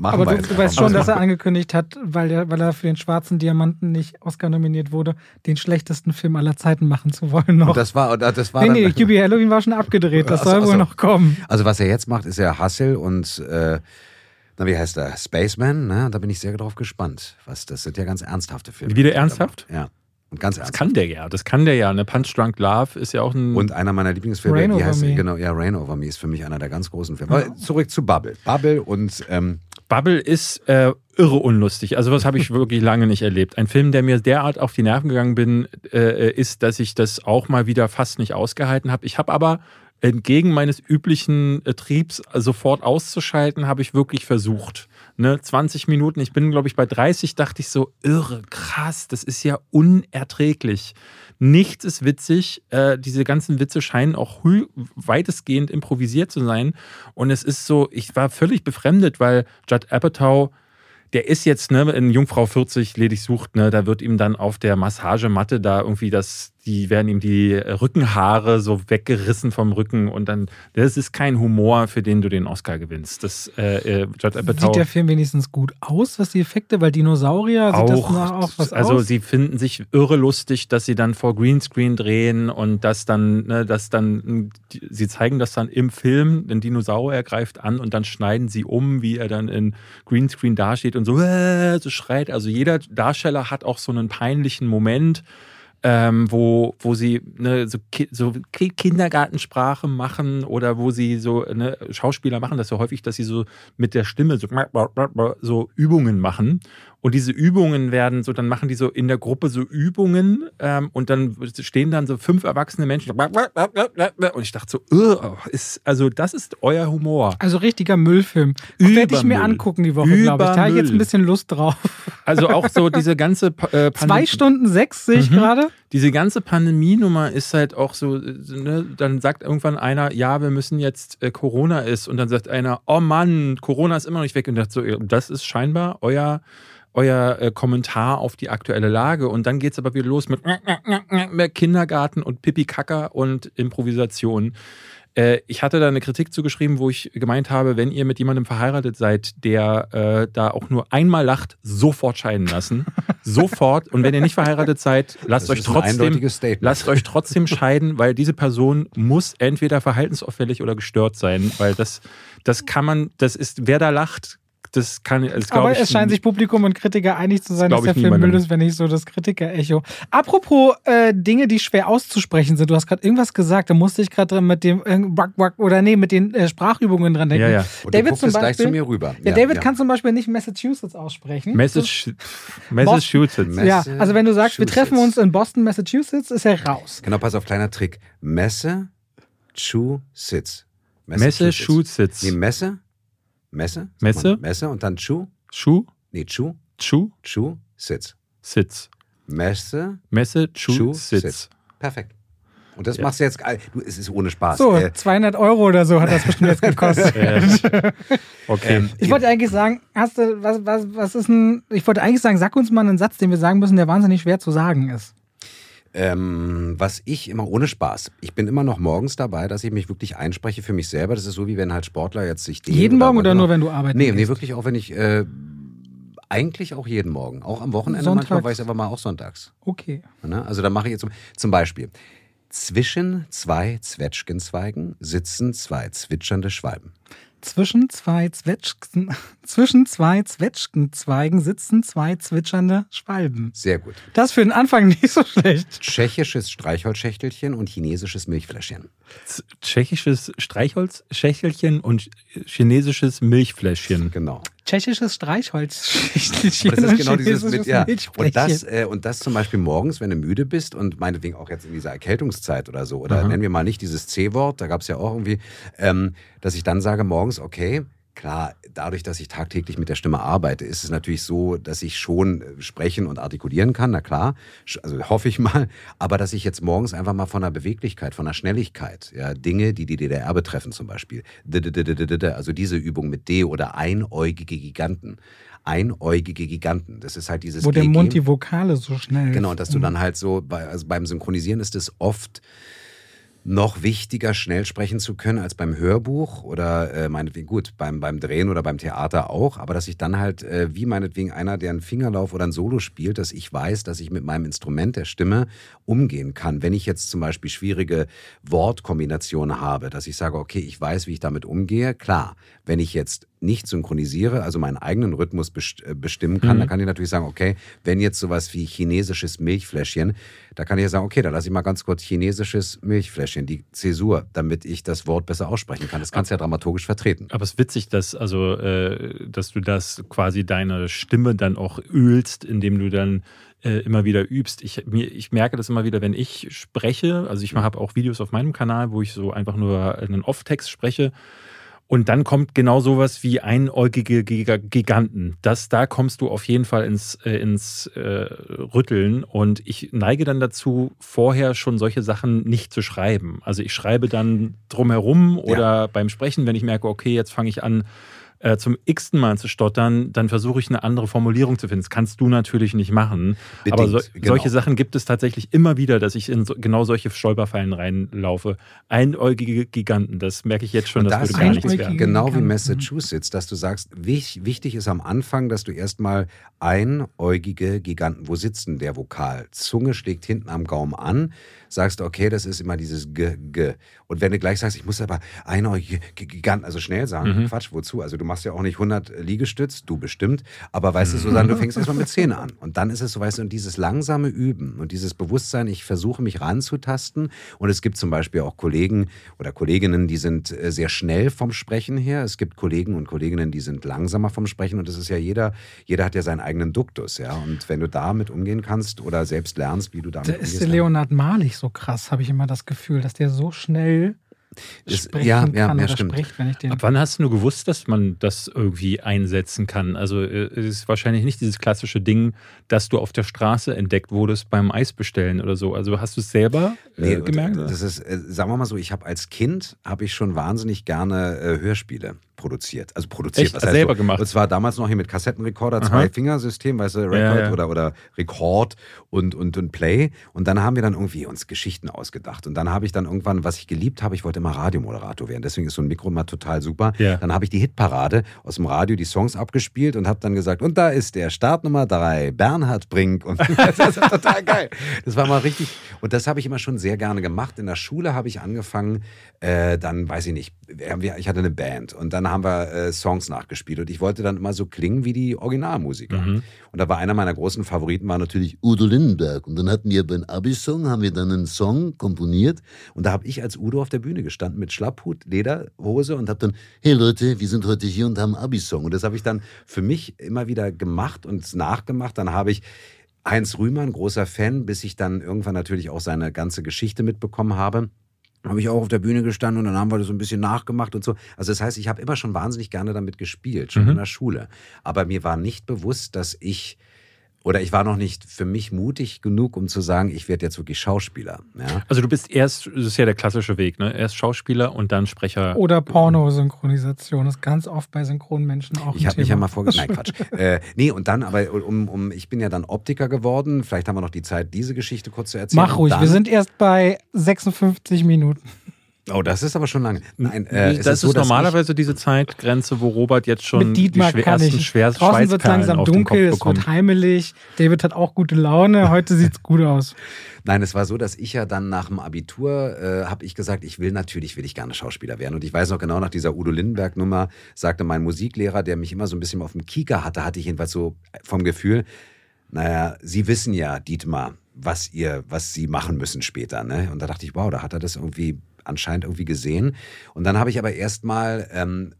Machen Aber du, du weißt schon, dass er angekündigt hat, weil er, weil er für den Schwarzen Diamanten nicht Oscar nominiert wurde, den schlechtesten Film aller Zeiten machen zu wollen. Noch. Und das war, das war nee, nee, <laughs> QB Halloween war schon abgedreht. Das also, soll wohl also, noch kommen. Also was er jetzt macht, ist ja Hustle und äh, na, wie heißt der? Spaceman, ne? Da bin ich sehr drauf gespannt. Was, das sind ja ganz ernsthafte Filme. Wieder ernsthaft? Ja. Und ganz ernsthaft. Das kann der ja, das kann der ja. Eine Punch Drunk Love ist ja auch ein. Und einer meiner Lieblingsfilme, Rain die heißt, Me. genau, ja, Rain Over Me ist für mich einer der ganz großen Filme. Aber zurück zu Bubble. Bubble und ähm, Bubble ist äh, irre unlustig. Also was habe ich <laughs> wirklich lange nicht erlebt. Ein Film, der mir derart auf die Nerven gegangen bin, äh, ist, dass ich das auch mal wieder fast nicht ausgehalten habe. Ich habe aber entgegen meines üblichen äh, Triebs sofort auszuschalten, habe ich wirklich versucht. Ne, 20 Minuten, ich bin glaube ich bei 30, dachte ich so, irre, krass, das ist ja unerträglich. Nichts ist witzig. Äh, diese ganzen Witze scheinen auch weitestgehend improvisiert zu sein. Und es ist so, ich war völlig befremdet, weil Judd Apatow der ist jetzt ne, in Jungfrau 40 ledig sucht, ne, da wird ihm dann auf der Massagematte da irgendwie das die werden ihm die Rückenhaare so weggerissen vom Rücken und dann, das ist kein Humor, für den du den Oscar gewinnst. Das, äh, äh Judd Apatow, Sieht der Film wenigstens gut aus, was die Effekte, weil Dinosaurier, sieht auch, das auch was Also aus? sie finden sich irre lustig, dass sie dann vor Greenscreen drehen und dass dann, ne, dass dann, sie zeigen das dann im Film, ein Dinosaurier greift an und dann schneiden sie um, wie er dann in Greenscreen dasteht und so, äh, <laughs> so schreit. Also jeder Darsteller hat auch so einen peinlichen Moment ähm, wo, wo sie ne, so, Ki so Kindergartensprache machen oder wo sie so ne, Schauspieler machen das so häufig, dass sie so mit der Stimme so, so Übungen machen. Und diese Übungen werden so, dann machen die so in der Gruppe so Übungen ähm, und dann stehen dann so fünf erwachsene Menschen. Und ich dachte so, ist, also das ist euer Humor. Also richtiger Müllfilm. Werde ich mir angucken die Woche, glaube ich. Da habe ich jetzt ein bisschen Lust drauf. Also auch so diese ganze äh, <laughs> Zwei Stunden sechs sehe ich mhm. gerade. Diese ganze Pandemienummer ist halt auch so, ne, dann sagt irgendwann einer, ja, wir müssen jetzt äh, Corona ist und dann sagt einer, oh Mann, Corona ist immer noch nicht weg und dachte so, das ist scheinbar euer euer äh, Kommentar auf die aktuelle Lage. Und dann geht es aber wieder los mit Kindergarten und Pipi-Kacker und Improvisation. Äh, ich hatte da eine Kritik zugeschrieben, wo ich gemeint habe, wenn ihr mit jemandem verheiratet seid, der äh, da auch nur einmal lacht, sofort scheiden lassen. <laughs> sofort. Und wenn ihr nicht verheiratet seid, lasst euch trotzdem, lasst euch trotzdem scheiden, weil diese Person muss entweder verhaltensauffällig oder gestört sein, weil das, das kann man, das ist, wer da lacht, das kann das Aber ich, es scheint sich Publikum und Kritiker einig zu sein, dass der Film Müll ist, wenn nicht so das Kritiker-Echo. Apropos äh, Dinge, die schwer auszusprechen sind. Du hast gerade irgendwas gesagt, da musste ich gerade mit dem äh, oder nee, mit den äh, Sprachübungen dran denken. Ja, ja. Und David zum Beispiel, gleich zu mir rüber. Ja, David ja. kann zum Beispiel nicht Massachusetts aussprechen. Message, <laughs> Massachusetts. Ja, also wenn du sagst, wir treffen uns in Boston, Massachusetts, ist er raus. Genau, pass auf, kleiner Trick. Messe Massachusetts. Massachusetts. Nee, Messe? Messe? Messe? Messe und dann Chu? Schuh? Nee, Chu? Schuh? Chu? Sitz. Sitz. Messe? Massachusetts. Perfekt. Und das Ja. machst du jetzt, du, es ist ohne Spaß. So, Äh, 200 Euro oder so hat das bestimmt jetzt gekostet. <laughs> Okay. Ähm, Ich wollte eigentlich sagen, hast du, was, was, was ist ein, ich wollte eigentlich sagen, sag uns mal einen Satz, den wir sagen müssen, der wahnsinnig schwer zu sagen ist. Ähm, was ich immer ohne Spaß, ich bin immer noch morgens dabei, dass ich mich wirklich einspreche für mich selber. Das ist so, wie wenn halt Sportler jetzt sich dehnen Jeden Morgen oder nur, wenn du arbeiten Nee, nee, wirklich auch wenn ich, äh, eigentlich auch jeden Morgen. Auch am Wochenende Sonntags. manchmal, weil ich es einfach mal auch sonntags. Okay. Ne? Also da mache ich jetzt zum, zum Beispiel. Zwischen zwei Zwetschgenzweigen sitzen zwei zwitschernde Schwalben. Zwischen zwei, Zwetschgen, <laughs> zwischen zwei Zwetschgenzweigen sitzen zwei zwitschernde Schwalben. Sehr gut. Das ist für den Anfang <laughs> nicht so schlecht. Tschechisches Streichholzschächtelchen und chinesisches Milchfläschchen. Z- Tschechisches Streichholzschächelchen und chinesisches Milchfläschchen. Genau. <laughs> Tschechisches Aber das ist genau und dieses mit, ja. Und das, äh, und das zum Beispiel morgens, wenn du müde bist und meinetwegen auch jetzt in dieser Erkältungszeit oder so, oder Aha. nennen wir mal nicht dieses C-Wort, da gab es ja auch irgendwie, ähm, dass ich dann sage morgens, okay, klar, dadurch, dass ich tagtäglich mit der Stimme arbeite, ist es natürlich so, dass ich schon äh, sprechen und artikulieren kann, na klar, also hoffe ich mal, aber dass ich jetzt morgens einfach mal von der Beweglichkeit, von der Schnelligkeit, ja, Dinge, die die DDR betreffen zum Beispiel, also diese Übung mit D oder einäugige Giganten, einäugige Giganten, das ist halt dieses Wo der GG. Mund die Vokale so schnell. Genau, dass du dann halt so, also beim Synchronisieren ist es oft noch wichtiger, schnell sprechen zu können als beim Hörbuch oder äh, meinetwegen, gut, beim, beim Drehen oder beim Theater auch, aber dass ich dann halt, äh, wie meinetwegen einer, der einen Fingerlauf oder ein Solo spielt, dass ich weiß, dass ich mit meinem Instrument der Stimme umgehen kann. Wenn ich jetzt zum Beispiel schwierige Wortkombinationen habe, dass ich sage, okay, ich weiß, wie ich damit umgehe, klar, wenn ich jetzt nicht synchronisiere, also meinen eigenen Rhythmus äh, bestimmen kann, Mhm. dann kann ich natürlich sagen, okay, wenn jetzt sowas wie chinesisches Milchfläschchen, da kann ich ja sagen, okay, da lasse ich mal ganz kurz chinesisches Milchfläschchen, die Zäsur, damit ich das Wort besser aussprechen kann. Das kannst du ja dramaturgisch vertreten. Aber es ist witzig, dass, also, äh, dass du das quasi deine Stimme dann auch ölst, indem du dann äh, immer wieder übst. Ich, mir, ich merke das immer wieder, wenn ich spreche. Also ich habe auch Videos auf meinem Kanal, wo ich so einfach nur einen Off-Text spreche. Und dann kommt genau sowas wie einäugige Giga- Giganten. Das, da kommst du auf jeden Fall ins, äh, ins äh, Rütteln. Und ich neige dann dazu, vorher schon solche Sachen nicht zu schreiben. Also ich schreibe dann drumherum oder beim Sprechen, wenn ich merke, okay, jetzt fange ich an, äh, zum x-ten Mal zu stottern, dann versuche ich eine andere Formulierung zu finden. Das kannst du natürlich nicht machen. aber so, Bedingt, genau. solche Sachen gibt es tatsächlich immer wieder, dass ich in so, genau solche Stolperfallen reinlaufe. Einäugige Giganten, das merke ich jetzt schon, Und das das würde gar nichts werden. Genau wie Giganten. Massachusetts, dass du sagst, wich, wichtig ist am Anfang, dass du erstmal einäugige Giganten, wo sitzt denn der Vokal? Zunge schlägt hinten am Gaumen an, sagst du, okay, das ist immer dieses G, G. Und wenn du gleich sagst, ich muss aber einäugige Giganten, also schnell sagen, Mhm. Quatsch, wozu? Also du machst ja auch nicht 100 Liegestütz, du bestimmt, aber weißt du, Susanne, du fängst erstmal mit 10 an. Und dann ist es so, weißt du, und dieses langsame Üben und dieses Bewusstsein, ich versuche mich ranzutasten. Und es gibt zum Beispiel auch Kollegen oder Kolleginnen, die sind äh, sehr schnell vom Sprechen her. Es gibt Kollegen und Kolleginnen, die sind langsamer vom Sprechen. Und das ist ja jeder, jeder hat ja seinen eigenen Duktus, ja. Und wenn du damit umgehen kannst oder selbst lernst, wie du damit Da ist umgehst. der dann- Leonard Malig so krass, habe ich immer das Gefühl, dass der so schnell Ist- sprechen ja, kann ja, ja, oder stimmt. spricht, wenn ich den. Ab wann hast du gewusst, dass man das irgendwie einsetzen kann? Also äh, es ist wahrscheinlich nicht dieses klassische Ding, dass du auf der Straße entdeckt wurdest beim Eisbestellen oder so. Also hast du es selber äh, Nee, und gemerkt? das ist, äh, sagen wir mal so, ich habe als Kind habe ich schon wahnsinnig gerne äh, Hörspiele produziert. Also produziert, Echt? was heißt Selber so? gemacht? Und zwar damals noch hier mit Kassettenrekorder, Aha. zwei Fingersystem, weißt du, Record Ja, ja. oder oder Record und, und und Play. Und dann haben wir dann irgendwie uns Geschichten ausgedacht. Und dann habe ich dann irgendwann, was ich geliebt habe, ich wollte immer Radiomoderator werden. Deswegen ist so ein Mikro immer total super. Ja. Dann habe ich die Hitparade aus dem Radio die Songs abgespielt und habe dann gesagt, und da ist der Start Nummer drei, Bernhard Brink. Und <laughs> das ist total geil. Das war mal richtig. Und das habe ich immer schon sehr gerne gemacht. In der Schule habe ich angefangen, äh, dann weiß ich nicht, ich hatte eine Band und dann haben wir äh, Songs nachgespielt und ich wollte dann immer so klingen wie die Originalmusiker. Mhm. Und da war einer meiner großen Favoriten, war natürlich Udo Lindenberg. Und dann hatten wir beim Abi-Song, haben wir dann einen Song komponiert. und da habe ich als Udo auf der Bühne gestanden mit Schlapphut, Lederhose und habe dann Hey Leute, wir sind heute hier und haben Abi-Song. Und das habe ich dann für mich immer wieder gemacht und nachgemacht. Dann habe ich Heinz Rühmann, großer Fan, bis ich dann irgendwann natürlich auch seine ganze Geschichte mitbekommen habe. Habe ich auch auf der Bühne gestanden und dann haben wir das so ein bisschen nachgemacht und so. Also das heißt, ich habe immer schon wahnsinnig gerne damit gespielt, schon Mhm. in der Schule. Aber mir war nicht bewusst, dass ich oder ich war noch nicht für mich mutig genug, um zu sagen, ich werde jetzt wirklich Schauspieler. Ja? Also du bist erst, das ist ja der klassische Weg, ne? Erst Schauspieler und dann Sprecher. Oder Pornosynchronisation ist ganz oft bei Synchronmenschen auch Ich habe mich ja mal vorgestellt. Nein, Quatsch. <laughs> äh, nee, und dann, aber um, um, ich bin ja dann Optiker geworden. Vielleicht haben wir noch die Zeit, diese Geschichte kurz zu erzählen. Mach ruhig, wir sind erst bei 56 Minuten. Oh, das ist aber schon lange. Nein, äh, es das ist so, ist normalerweise diese Zeitgrenze, wo Robert jetzt schon Mit Dietmar die schwer, kann ersten ich. schwer Draußen wird langsam dunkel, es wird heimelig. David hat auch gute Laune. <laughs> Heute sieht's gut aus. Nein, es war so, dass ich ja dann nach dem Abitur, äh, habe ich gesagt, ich will natürlich, will ich gerne Schauspieler werden. Und ich weiß noch genau, nach dieser Udo Lindenberg-Nummer sagte mein Musiklehrer, der mich immer so ein bisschen auf dem Kieker hatte, hatte ich jedenfalls so vom Gefühl, naja, Sie wissen ja, Dietmar, was ihr, was Sie machen müssen später. Ne? Und da dachte ich, wow, da hat er das irgendwie anscheinend irgendwie gesehen. Und dann habe ich aber erstmal ähm,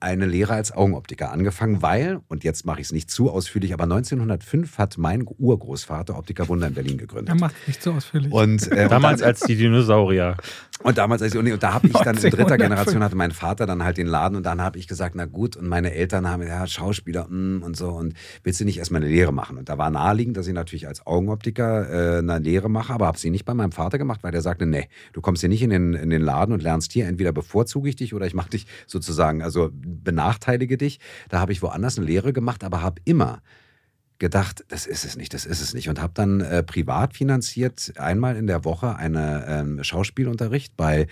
eine Lehre als Augenoptiker angefangen, weil, und jetzt mache ich es nicht zu ausführlich, aber 1905 hat mein Urgroßvater Optiker Wunder in Berlin gegründet. Er macht nicht so ausführlich. Und, äh, Damals und dann, als die Dinosaurier. und damals, als ich, und da habe ich dann in dritter 1905. Generation hatte mein Vater dann halt den Laden und dann habe ich gesagt, na gut, und meine Eltern haben ja Schauspieler mm, und so und willst du nicht erstmal eine Lehre machen? Und da war naheliegend, dass ich natürlich als Augenoptiker äh, eine Lehre mache, aber habe sie nicht bei meinem Vater gemacht, weil der sagte, nee, du kommst hier nicht in den, in den Laden und lernst hier, entweder bevorzuge ich dich oder ich mache dich sozusagen, also benachteilige dich. Da habe ich woanders eine Lehre gemacht, aber habe immer gedacht, das ist es nicht, das ist es nicht. Und habe dann äh, privat finanziert einmal in der Woche eine ähm, Schauspielunterricht bei,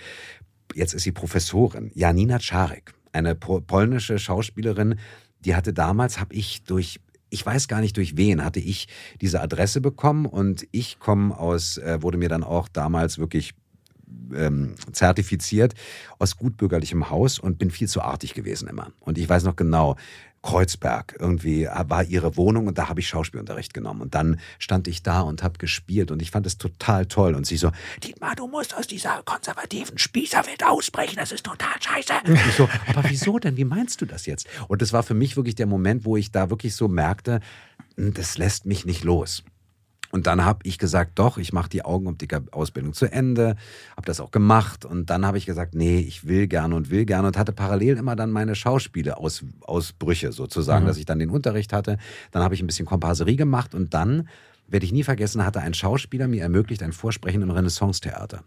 jetzt ist sie Professorin, Janina Czarek, eine po polnische Schauspielerin, die hatte damals, habe ich durch ich weiß gar nicht durch wen, hatte ich diese Adresse bekommen und ich komme aus, äh, wurde mir dann auch damals wirklich ähm, zertifiziert aus gutbürgerlichem Haus und bin viel zu artig gewesen immer. Und ich weiß noch genau, Kreuzberg irgendwie war ihre Wohnung und da habe ich Schauspielunterricht genommen. Und dann stand ich da und habe gespielt und ich fand es total toll. Und sie so, Dietmar, du musst aus dieser konservativen Spießerwelt ausbrechen, das ist total scheiße. Und <laughs> ich so, aber wieso denn? Wie meinst du das jetzt? Und das war für mich wirklich der Moment, wo ich da wirklich so merkte, hm, das lässt mich nicht los. Und dann habe ich gesagt, doch, ich mache die Augenoptiker-Ausbildung zu Ende, habe das auch gemacht und dann habe ich gesagt, nee, ich will gerne und will gerne und hatte parallel immer dann meine Schauspiele-Ausbrüche sozusagen, Mhm. dass ich dann den Unterricht hatte. Dann habe ich ein bisschen Komparserie gemacht und dann, werde ich nie vergessen, hatte ein Schauspieler mir ermöglicht ein Vorsprechen im Renaissance-Theater.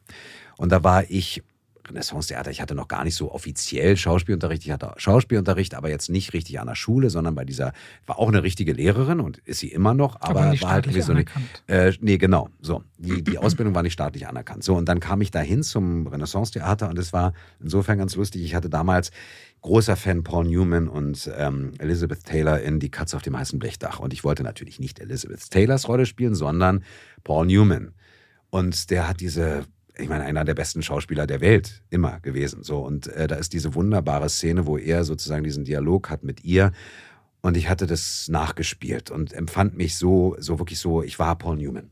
Und da war ich Renaissance-Theater, ich hatte noch gar nicht so offiziell Schauspielunterricht. Ich hatte Schauspielunterricht, aber jetzt nicht richtig an der Schule, sondern bei dieser, war auch eine richtige Lehrerin und ist sie immer noch, aber, Aber war halt staatlich irgendwie so eine, anerkannt. äh, nee, genau. So. Die, die Ausbildung war nicht staatlich anerkannt. So, und dann kam ich dahin zum Renaissance-Theater und es war insofern ganz lustig. Ich hatte damals großer Fan Paul Newman und ähm, Elizabeth Taylor in Die Katze auf dem heißen Blechdach. Und ich wollte natürlich nicht Elizabeth Taylors Rolle spielen, sondern Paul Newman. Und der hat diese, ich meine, einer der besten Schauspieler der Welt immer gewesen. So, und äh, da ist diese wunderbare Szene, wo er sozusagen diesen Dialog hat mit ihr. Und ich hatte das nachgespielt und empfand mich so, so wirklich so, ich war Paul Newman.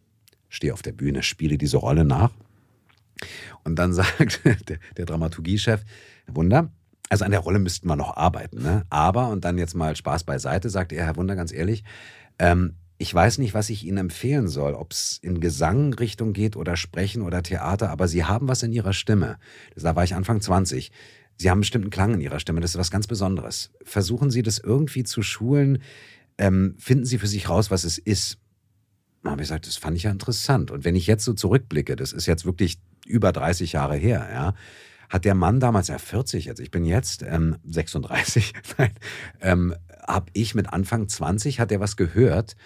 Stehe auf der Bühne, spiele diese Rolle nach. Und dann <laughs> sagt der, der Dramaturgiechef, Herr Wunder, also an der Rolle müssten wir noch arbeiten, ne? Aber, und dann jetzt mal Spaß beiseite, sagt er, Herr Wunder, ganz ehrlich, ähm, ich weiß nicht, was ich Ihnen empfehlen soll, ob es in Gesangrichtung geht oder Sprechen oder Theater, aber Sie haben was in Ihrer Stimme. Da war ich Anfang 20. Sie haben einen bestimmten Klang in Ihrer Stimme, das ist was ganz Besonderes. Versuchen Sie das irgendwie zu schulen, ähm, finden Sie für sich raus, was es ist. Da habe ich gesagt, das fand ich ja interessant. Und wenn ich jetzt so zurückblicke, das ist jetzt wirklich über 30 Jahre her, ja, hat der Mann damals, ja 40 jetzt, ich bin jetzt ähm, 36, <laughs> nein, ähm, habe ich mit Anfang 20, hat er was gehört,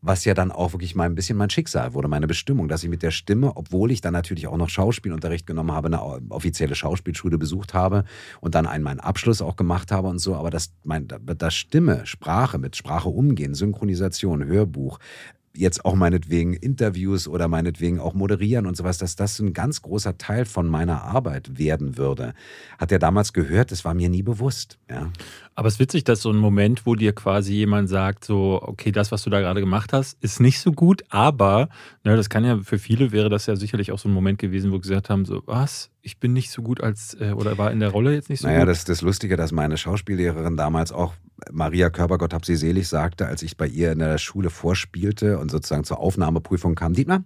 was ja dann auch wirklich mal ein bisschen mein Schicksal wurde, meine Bestimmung, dass ich mit der Stimme, obwohl ich dann natürlich auch noch Schauspielunterricht genommen habe, eine offizielle Schauspielschule besucht habe und dann einen meinen Abschluss auch gemacht habe und so, aber dass mein, das Stimme, Sprache, mit Sprache umgehen, Synchronisation, Hörbuch, jetzt auch meinetwegen Interviews oder meinetwegen auch moderieren und sowas, dass das ein ganz großer Teil von meiner Arbeit werden würde. Hat er damals gehört, das war mir nie bewusst. Ja. Aber es ist witzig, dass so ein Moment, wo dir quasi jemand sagt, so, okay, das, was du da gerade gemacht hast, ist nicht so gut, aber, ne, das kann ja, für viele wäre das ja sicherlich auch so ein Moment gewesen, wo sie gesagt haben, so, was, ich bin nicht so gut als, äh, oder war in der Rolle jetzt nicht so Naja, gut? das ist das Lustige, dass meine Schauspiellehrerin damals auch, Maria Körber, Gott hab sie selig, sagte, als ich bei ihr in der Schule vorspielte und sozusagen zur Aufnahmeprüfung kam, Dietmar,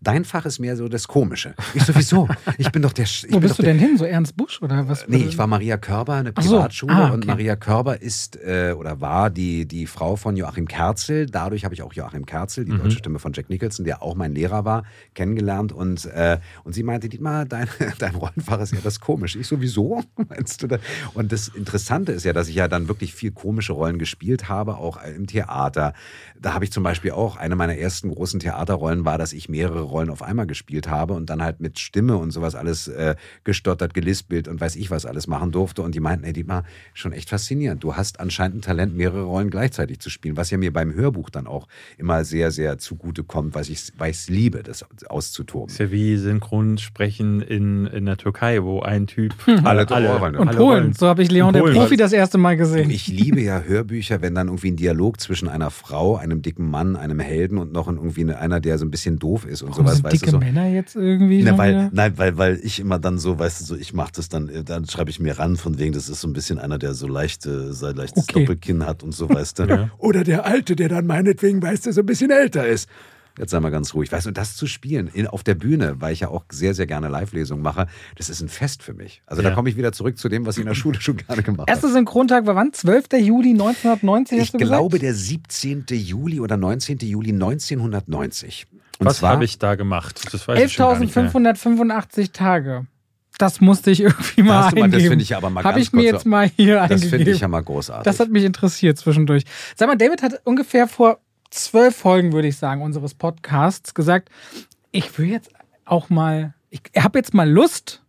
Dein Fach ist mehr so das Komische. Ich sowieso. Ich bin doch der. Ich <laughs> Wo bist doch du der, denn hin? So Ernst Busch oder was? Nee, ich war Maria Körber, eine Ach so. Privatschule. Ah, Und okay. Maria Körber ist äh, oder war die, die Frau von Joachim Kerzel. Dadurch habe ich auch Joachim Kerzel, die Mhm. deutsche Stimme von Jack Nicholson, der auch mein Lehrer war, kennengelernt. Und, äh, und sie meinte, Dietmar, dein, <laughs> dein Rollenfach ist ja das Komische. Ich sowieso, <laughs> meinst du das? Und das Interessante ist ja, dass ich ja dann wirklich viel komische Rollen gespielt habe, auch im Theater. Da habe ich zum Beispiel auch, eine meiner ersten großen Theaterrollen war, dass ich mehrere Rollen auf einmal gespielt habe und dann halt mit Stimme und sowas alles äh, gestottert, gelispelt und weiß ich was alles machen durfte. Und die meinten, ey Dietmar, schon echt faszinierend. Du hast anscheinend ein Talent, mehrere Rollen gleichzeitig zu spielen, was ja mir beim Hörbuch dann auch immer sehr, sehr zugute kommt, weil ich es liebe, das auszutoben. ist ja wie Synchronsprechen in, in der Türkei, wo ein Typ Alle Rollen. Und alle Polen. Rollen- So habe ich Leon der. Profi das erste Mal gesehen. Ich liebe ja Hörbücher, wenn dann irgendwie ein Dialog zwischen einer Frau, einem dicken Mann, einem Helden und noch irgendwie einer, der so ein bisschen doof ist und Warum sowas, sind weißt dicke du so. Männer jetzt irgendwie? Ne, schon weil, wieder? nein, weil, weil ich immer dann so, weißt du, so, ich mache das dann, äh, dann schreibe ich mir ran, von wegen, das ist so ein bisschen einer, der so leichte, so leichtes Okay. Doppelkinn hat und so, weißt du. <laughs> Ja. Oder der Alte, der dann meinetwegen, weißt du, so ein bisschen älter ist. Jetzt sei mal ganz ruhig. Weißt du, das zu spielen in, auf der Bühne, weil ich ja auch sehr, sehr gerne Live-Lesungen mache, das ist ein Fest für mich. Also da Ja. komme ich wieder zurück zu dem, was ich in der Schule schon <laughs> gerne gemacht Erster habe. Synchrontag war wann? 12. Juli 1990 Ich glaube, gesagt? der 17. Juli oder 19. Juli 1990. Und Was habe ich da gemacht? Das weiß ich schon gar nicht mehr. 11.585 Tage. Das musste ich <laughs> irgendwie mal hast du mal, eingeben. das finde ich aber mal Habe ich mir jetzt mal hier das finde eingegeben. ich ja mal großartig. Das hat mich interessiert zwischendurch. Sag mal, David hat ungefähr vor zwölf Folgen, würde ich sagen, unseres Podcasts gesagt, ich will jetzt auch mal, ich habe jetzt mal Lust,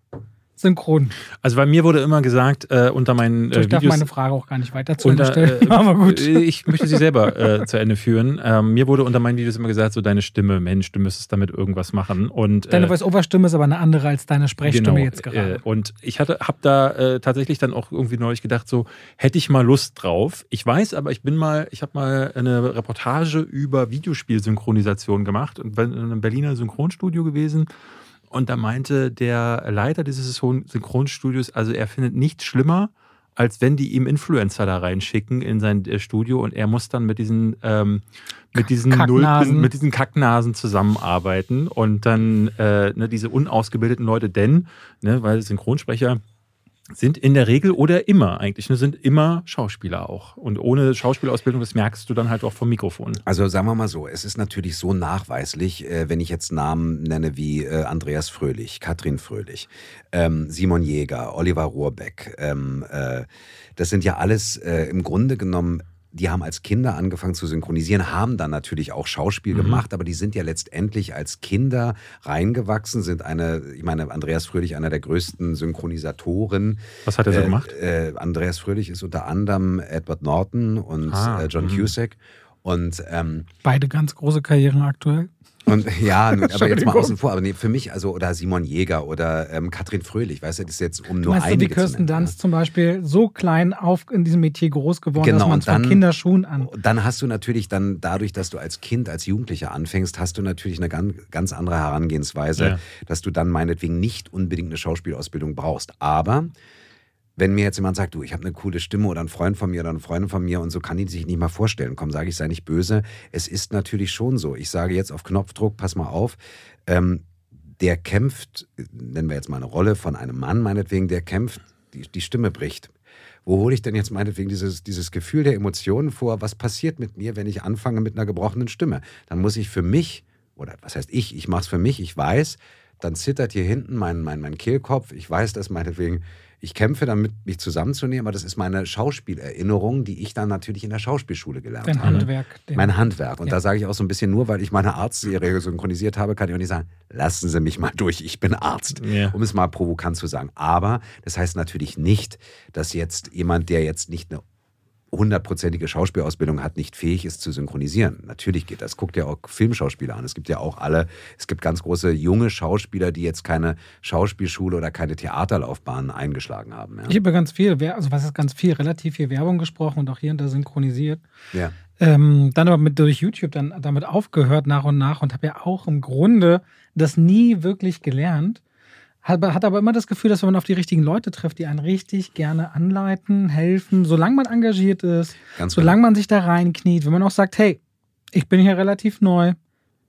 synchron. Also bei mir wurde immer gesagt, äh, unter meinen äh, ich darf Videos... meine Frage auch gar nicht weiter zu Ende unter, stellen. äh, <laughs> Aber gut. äh, Ich möchte sie selber äh, zu Ende führen. Ähm, mir wurde unter meinen Videos immer gesagt, so deine Stimme, Mensch, du müsstest damit irgendwas machen. Und, Deine äh, Voice-Over-Stimme ist aber eine andere als deine Sprechstimme Genau, jetzt gerade. Äh, und ich hatte, habe da tatsächlich dann auch irgendwie neulich gedacht, so hätte ich mal Lust drauf. Ich weiß, aber ich bin mal, ich habe mal eine Reportage über Videospielsynchronisation gemacht und bin in einem Berliner Synchronstudio gewesen. Und da meinte der Leiter dieses Synchronstudios, also er findet nichts schlimmer, als wenn die ihm Influencer da reinschicken in sein äh, Studio und er muss dann mit diesen ähm, mit diesen Kacknasen. Null, mit diesen Kacknasen zusammenarbeiten und dann äh, ne, diese unausgebildeten Leute, denn, ne, weil Synchronsprecher sind in der Regel oder immer eigentlich, ne, sind immer Schauspieler auch. Und ohne Schauspielausbildung, das merkst du dann halt auch vom Mikrofon. Also sagen wir mal so, es ist natürlich so nachweislich, äh, wenn ich jetzt Namen nenne wie äh, Andreas Fröhlich, Katrin Fröhlich, ähm, Simon Jäger, Oliver Rohrbeck. Ähm, äh, das sind ja alles im Grunde genommen, die haben als Kinder angefangen zu synchronisieren, haben dann natürlich auch Schauspiel Mhm. gemacht, aber die sind ja letztendlich als Kinder reingewachsen, sind eine, ich meine, Andreas Fröhlich, einer der größten Synchronisatoren. Was hat er so Äh, gemacht? Äh, Andreas Fröhlich ist unter anderem Edward Norton und Ah, äh, John mhm. Cusack. Und, ähm, Beide ganz große Karrieren aktuell. Und <laughs> ja, aber jetzt mal außen vor. Aber nee, für mich, also, oder Simon Jäger oder ähm, Katrin Fröhlich, weißt du, das ist jetzt um nur meinst du, einige zu Kirsten Dunst zum Beispiel so klein auf in diesem Metier groß geworden, Genau, dass man von Kinderschuhen an. Dann hast du natürlich dann, dadurch, dass du als Kind, als Jugendlicher anfängst, hast du natürlich eine ganz, ganz andere Herangehensweise, Ja. dass du dann meinetwegen nicht unbedingt eine Schauspielausbildung brauchst. Aber wenn mir jetzt jemand sagt, du, ich habe eine coole Stimme oder ein Freund von mir oder eine Freundin von mir und so kann die sich nicht mal vorstellen, komm, sage ich, sei nicht böse. Es ist natürlich schon so. Ich sage jetzt auf Knopfdruck, pass mal auf, ähm, der kämpft, nennen wir jetzt mal eine Rolle von einem Mann meinetwegen, der kämpft, die, die Stimme bricht. Wo hole ich denn jetzt meinetwegen dieses, dieses Gefühl der Emotionen vor? Was passiert mit mir, wenn ich anfange mit einer gebrochenen Stimme? Dann muss ich für mich, oder was heißt ich, ich mache es für mich, ich weiß, dann zittert hier hinten mein, mein, mein Kehlkopf. Ich weiß das meinetwegen, ich kämpfe damit, mich zusammenzunehmen, aber das ist meine Schauspielerinnerung, die ich dann natürlich in der Schauspielschule gelernt Dein habe. Handwerk. Mein Handwerk. Und Ja. da sage ich auch so ein bisschen, nur weil ich meine Arztserie synchronisiert habe, kann ich auch nicht sagen, lassen Sie mich mal durch, ich bin Arzt. Ja. Um es mal provokant zu sagen. Aber das heißt natürlich nicht, dass jetzt jemand, der jetzt nicht eine hundertprozentige Schauspielausbildung hat, nicht fähig ist zu synchronisieren. Natürlich geht das. Guckt ja auch Filmschauspieler an. Es gibt ja auch alle, es gibt ganz große junge Schauspieler, die jetzt keine Schauspielschule oder keine Theaterlaufbahn eingeschlagen haben. Ja. Ich habe ganz viel, also was ist ganz viel, relativ viel Werbung gesprochen und auch hier und da synchronisiert. ja. Ähm, dann aber mit, durch YouTube dann damit aufgehört nach und nach und habe ja auch im Grunde das nie wirklich gelernt. Hat, hat aber immer das Gefühl, dass wenn man auf die richtigen Leute trifft, die einen richtig gerne anleiten, helfen, solange man engagiert ist, Ganz solange man sich da reinkniet, wenn man auch sagt, hey, ich bin hier relativ neu,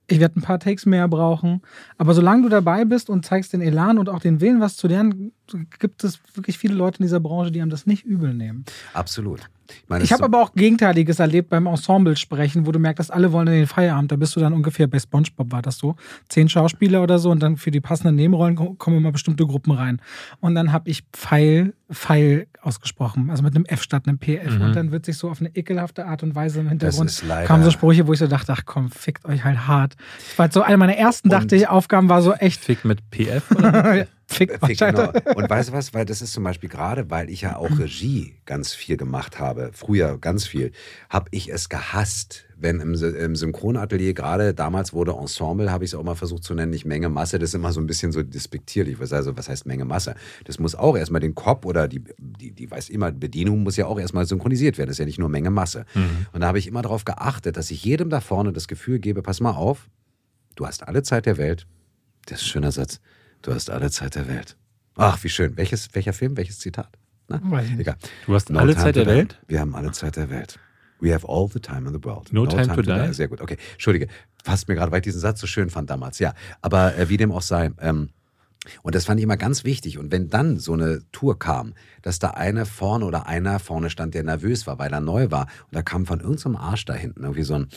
Ich werde ein paar Takes mehr brauchen. Aber solange du dabei bist und zeigst den Elan und auch den Willen, was zu lernen, gibt es wirklich viele Leute in dieser Branche, die einem das nicht übel nehmen. Absolut. meine, ich habe so aber auch Gegenteiliges erlebt beim Ensemble sprechen, wo du merkst, dass alle wollen in den Feierabend. Da bist du dann ungefähr bei SpongeBob war das so. Zehn Schauspieler oder so und dann für die passenden Nebenrollen kommen immer bestimmte Gruppen rein. Und dann habe ich Pfeil, Pfeil ausgesprochen, also mit einem F statt einem PF. Mhm. Und dann wird sich so auf eine ekelhafte Art und Weise im Hintergrund kamen so Sprüche, wo ich so dachte, ach komm, fickt euch halt hart. Ich war so eine meiner ersten, dachte ich, Aufgaben war so echt. Fick mit PF oder? <laughs> Fick, Fick genau. Und weißt du was, weil das ist zum Beispiel gerade, weil ich ja auch Regie ganz viel gemacht habe, früher ganz viel, habe ich es gehasst, wenn im, im Synchronatelier, gerade damals wurde Ensemble, habe ich es auch mal versucht zu nennen, nicht Menge, Masse, das ist immer so ein bisschen so despektierlich. Also, was heißt Menge, Masse? Das muss auch erstmal den Kopf oder die, die, die weiß immer, Bedienung muss ja auch erstmal synchronisiert werden. Das ist ja nicht nur Menge, Masse. Mhm. Und da habe ich immer darauf geachtet, dass ich jedem da vorne das Gefühl gebe, pass mal auf, du hast alle Zeit der Welt. Das ist ein schöner Satz. Du hast alle Zeit der Welt. Ach, wie schön. Welches, welcher Film, welches Zitat? Na, Egal. Du hast no alle Zeit der Welt? Wir haben alle Zeit der Welt. We have all the time in the world. No, no time, time, to, die. die. Sehr gut. Okay, Entschuldige. Fasst mir gerade, weil ich diesen Satz so schön fand damals. Ja, aber äh, wie dem auch sei. Ähm, und das fand ich immer ganz wichtig. Und wenn dann so eine Tour kam, dass da einer vorne oder einer vorne stand, der nervös war, weil er neu war, und da kam von irgendeinem so Arsch da hinten irgendwie so ein.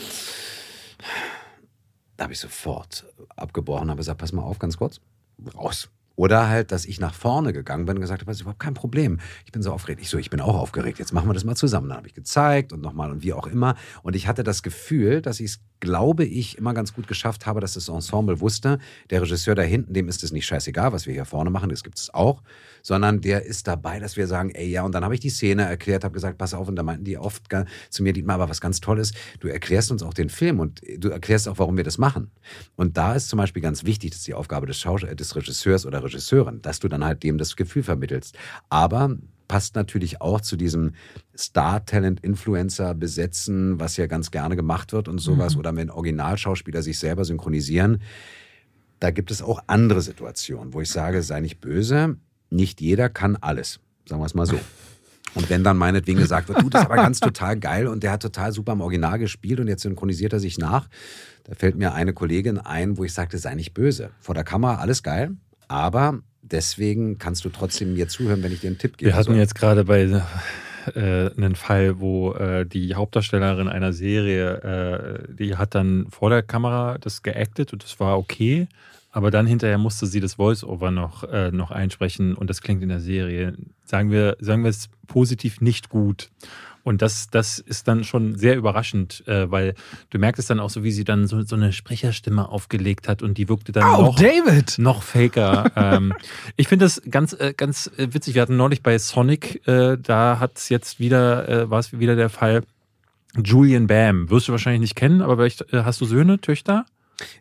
Da habe ich sofort abgebrochen habe gesagt: Pass mal auf, ganz kurz raus. Oder halt, dass ich nach vorne gegangen bin und gesagt habe, das ist überhaupt kein Problem. Ich bin so aufgeregt. Ich so, ich bin auch aufgeregt. Jetzt machen wir das mal zusammen. Dann habe ich gezeigt und nochmal und wie auch immer. Und ich hatte das Gefühl, dass ich es, glaube ich, immer ganz gut geschafft habe, dass das Ensemble wusste, der Regisseur da hinten, dem ist es nicht scheißegal, was wir hier vorne machen, das gibt es auch sondern der ist dabei, dass wir sagen, ey, ja, und dann habe ich die Szene erklärt, habe gesagt, pass auf, und da meinten die oft zu mir, Dietmar, aber was ganz toll ist, du erklärst uns auch den Film und du erklärst auch, warum wir das machen. Und da ist zum Beispiel ganz wichtig, das ist die Aufgabe des, Schaus des Regisseurs oder Regisseurin, dass du dann halt dem das Gefühl vermittelst. Aber passt natürlich auch zu diesem Star-Talent-Influencer besetzen, was ja ganz gerne gemacht wird und sowas, mhm. oder wenn Originalschauspieler sich selber synchronisieren. Da gibt es auch andere Situationen, wo ich sage, sei nicht böse, nicht jeder kann alles, sagen wir es mal so. Und wenn dann meinetwegen gesagt wird, du, das ist aber ganz total geil und der hat total super im Original gespielt und jetzt synchronisiert er sich nach, da fällt mir eine Kollegin ein, wo ich sagte, sei nicht böse. Vor der Kamera alles geil, aber deswegen kannst du trotzdem mir zuhören, wenn ich dir einen Tipp gebe. Wir hatten jetzt gerade bei äh, einen Fall, wo äh, die Hauptdarstellerin einer Serie, äh, die hat dann vor der Kamera das geactet und das war okay. Aber dann hinterher musste sie das Voice-Over noch, äh, noch einsprechen und das klingt in der Serie, sagen wir, sagen wir es positiv, nicht gut. Und das, das ist dann schon sehr überraschend, äh, weil du merkst es dann auch so, wie sie dann so, so eine Sprecherstimme aufgelegt hat und die wirkte dann oh, noch, David. noch faker. ähm, ich finde das ganz, äh, ganz witzig. Wir hatten neulich bei Sonic, äh, da hat es jetzt wieder, äh, war es wieder der Fall, Julian Bam. Wirst du wahrscheinlich nicht kennen, aber vielleicht äh, hast du Söhne, Töchter?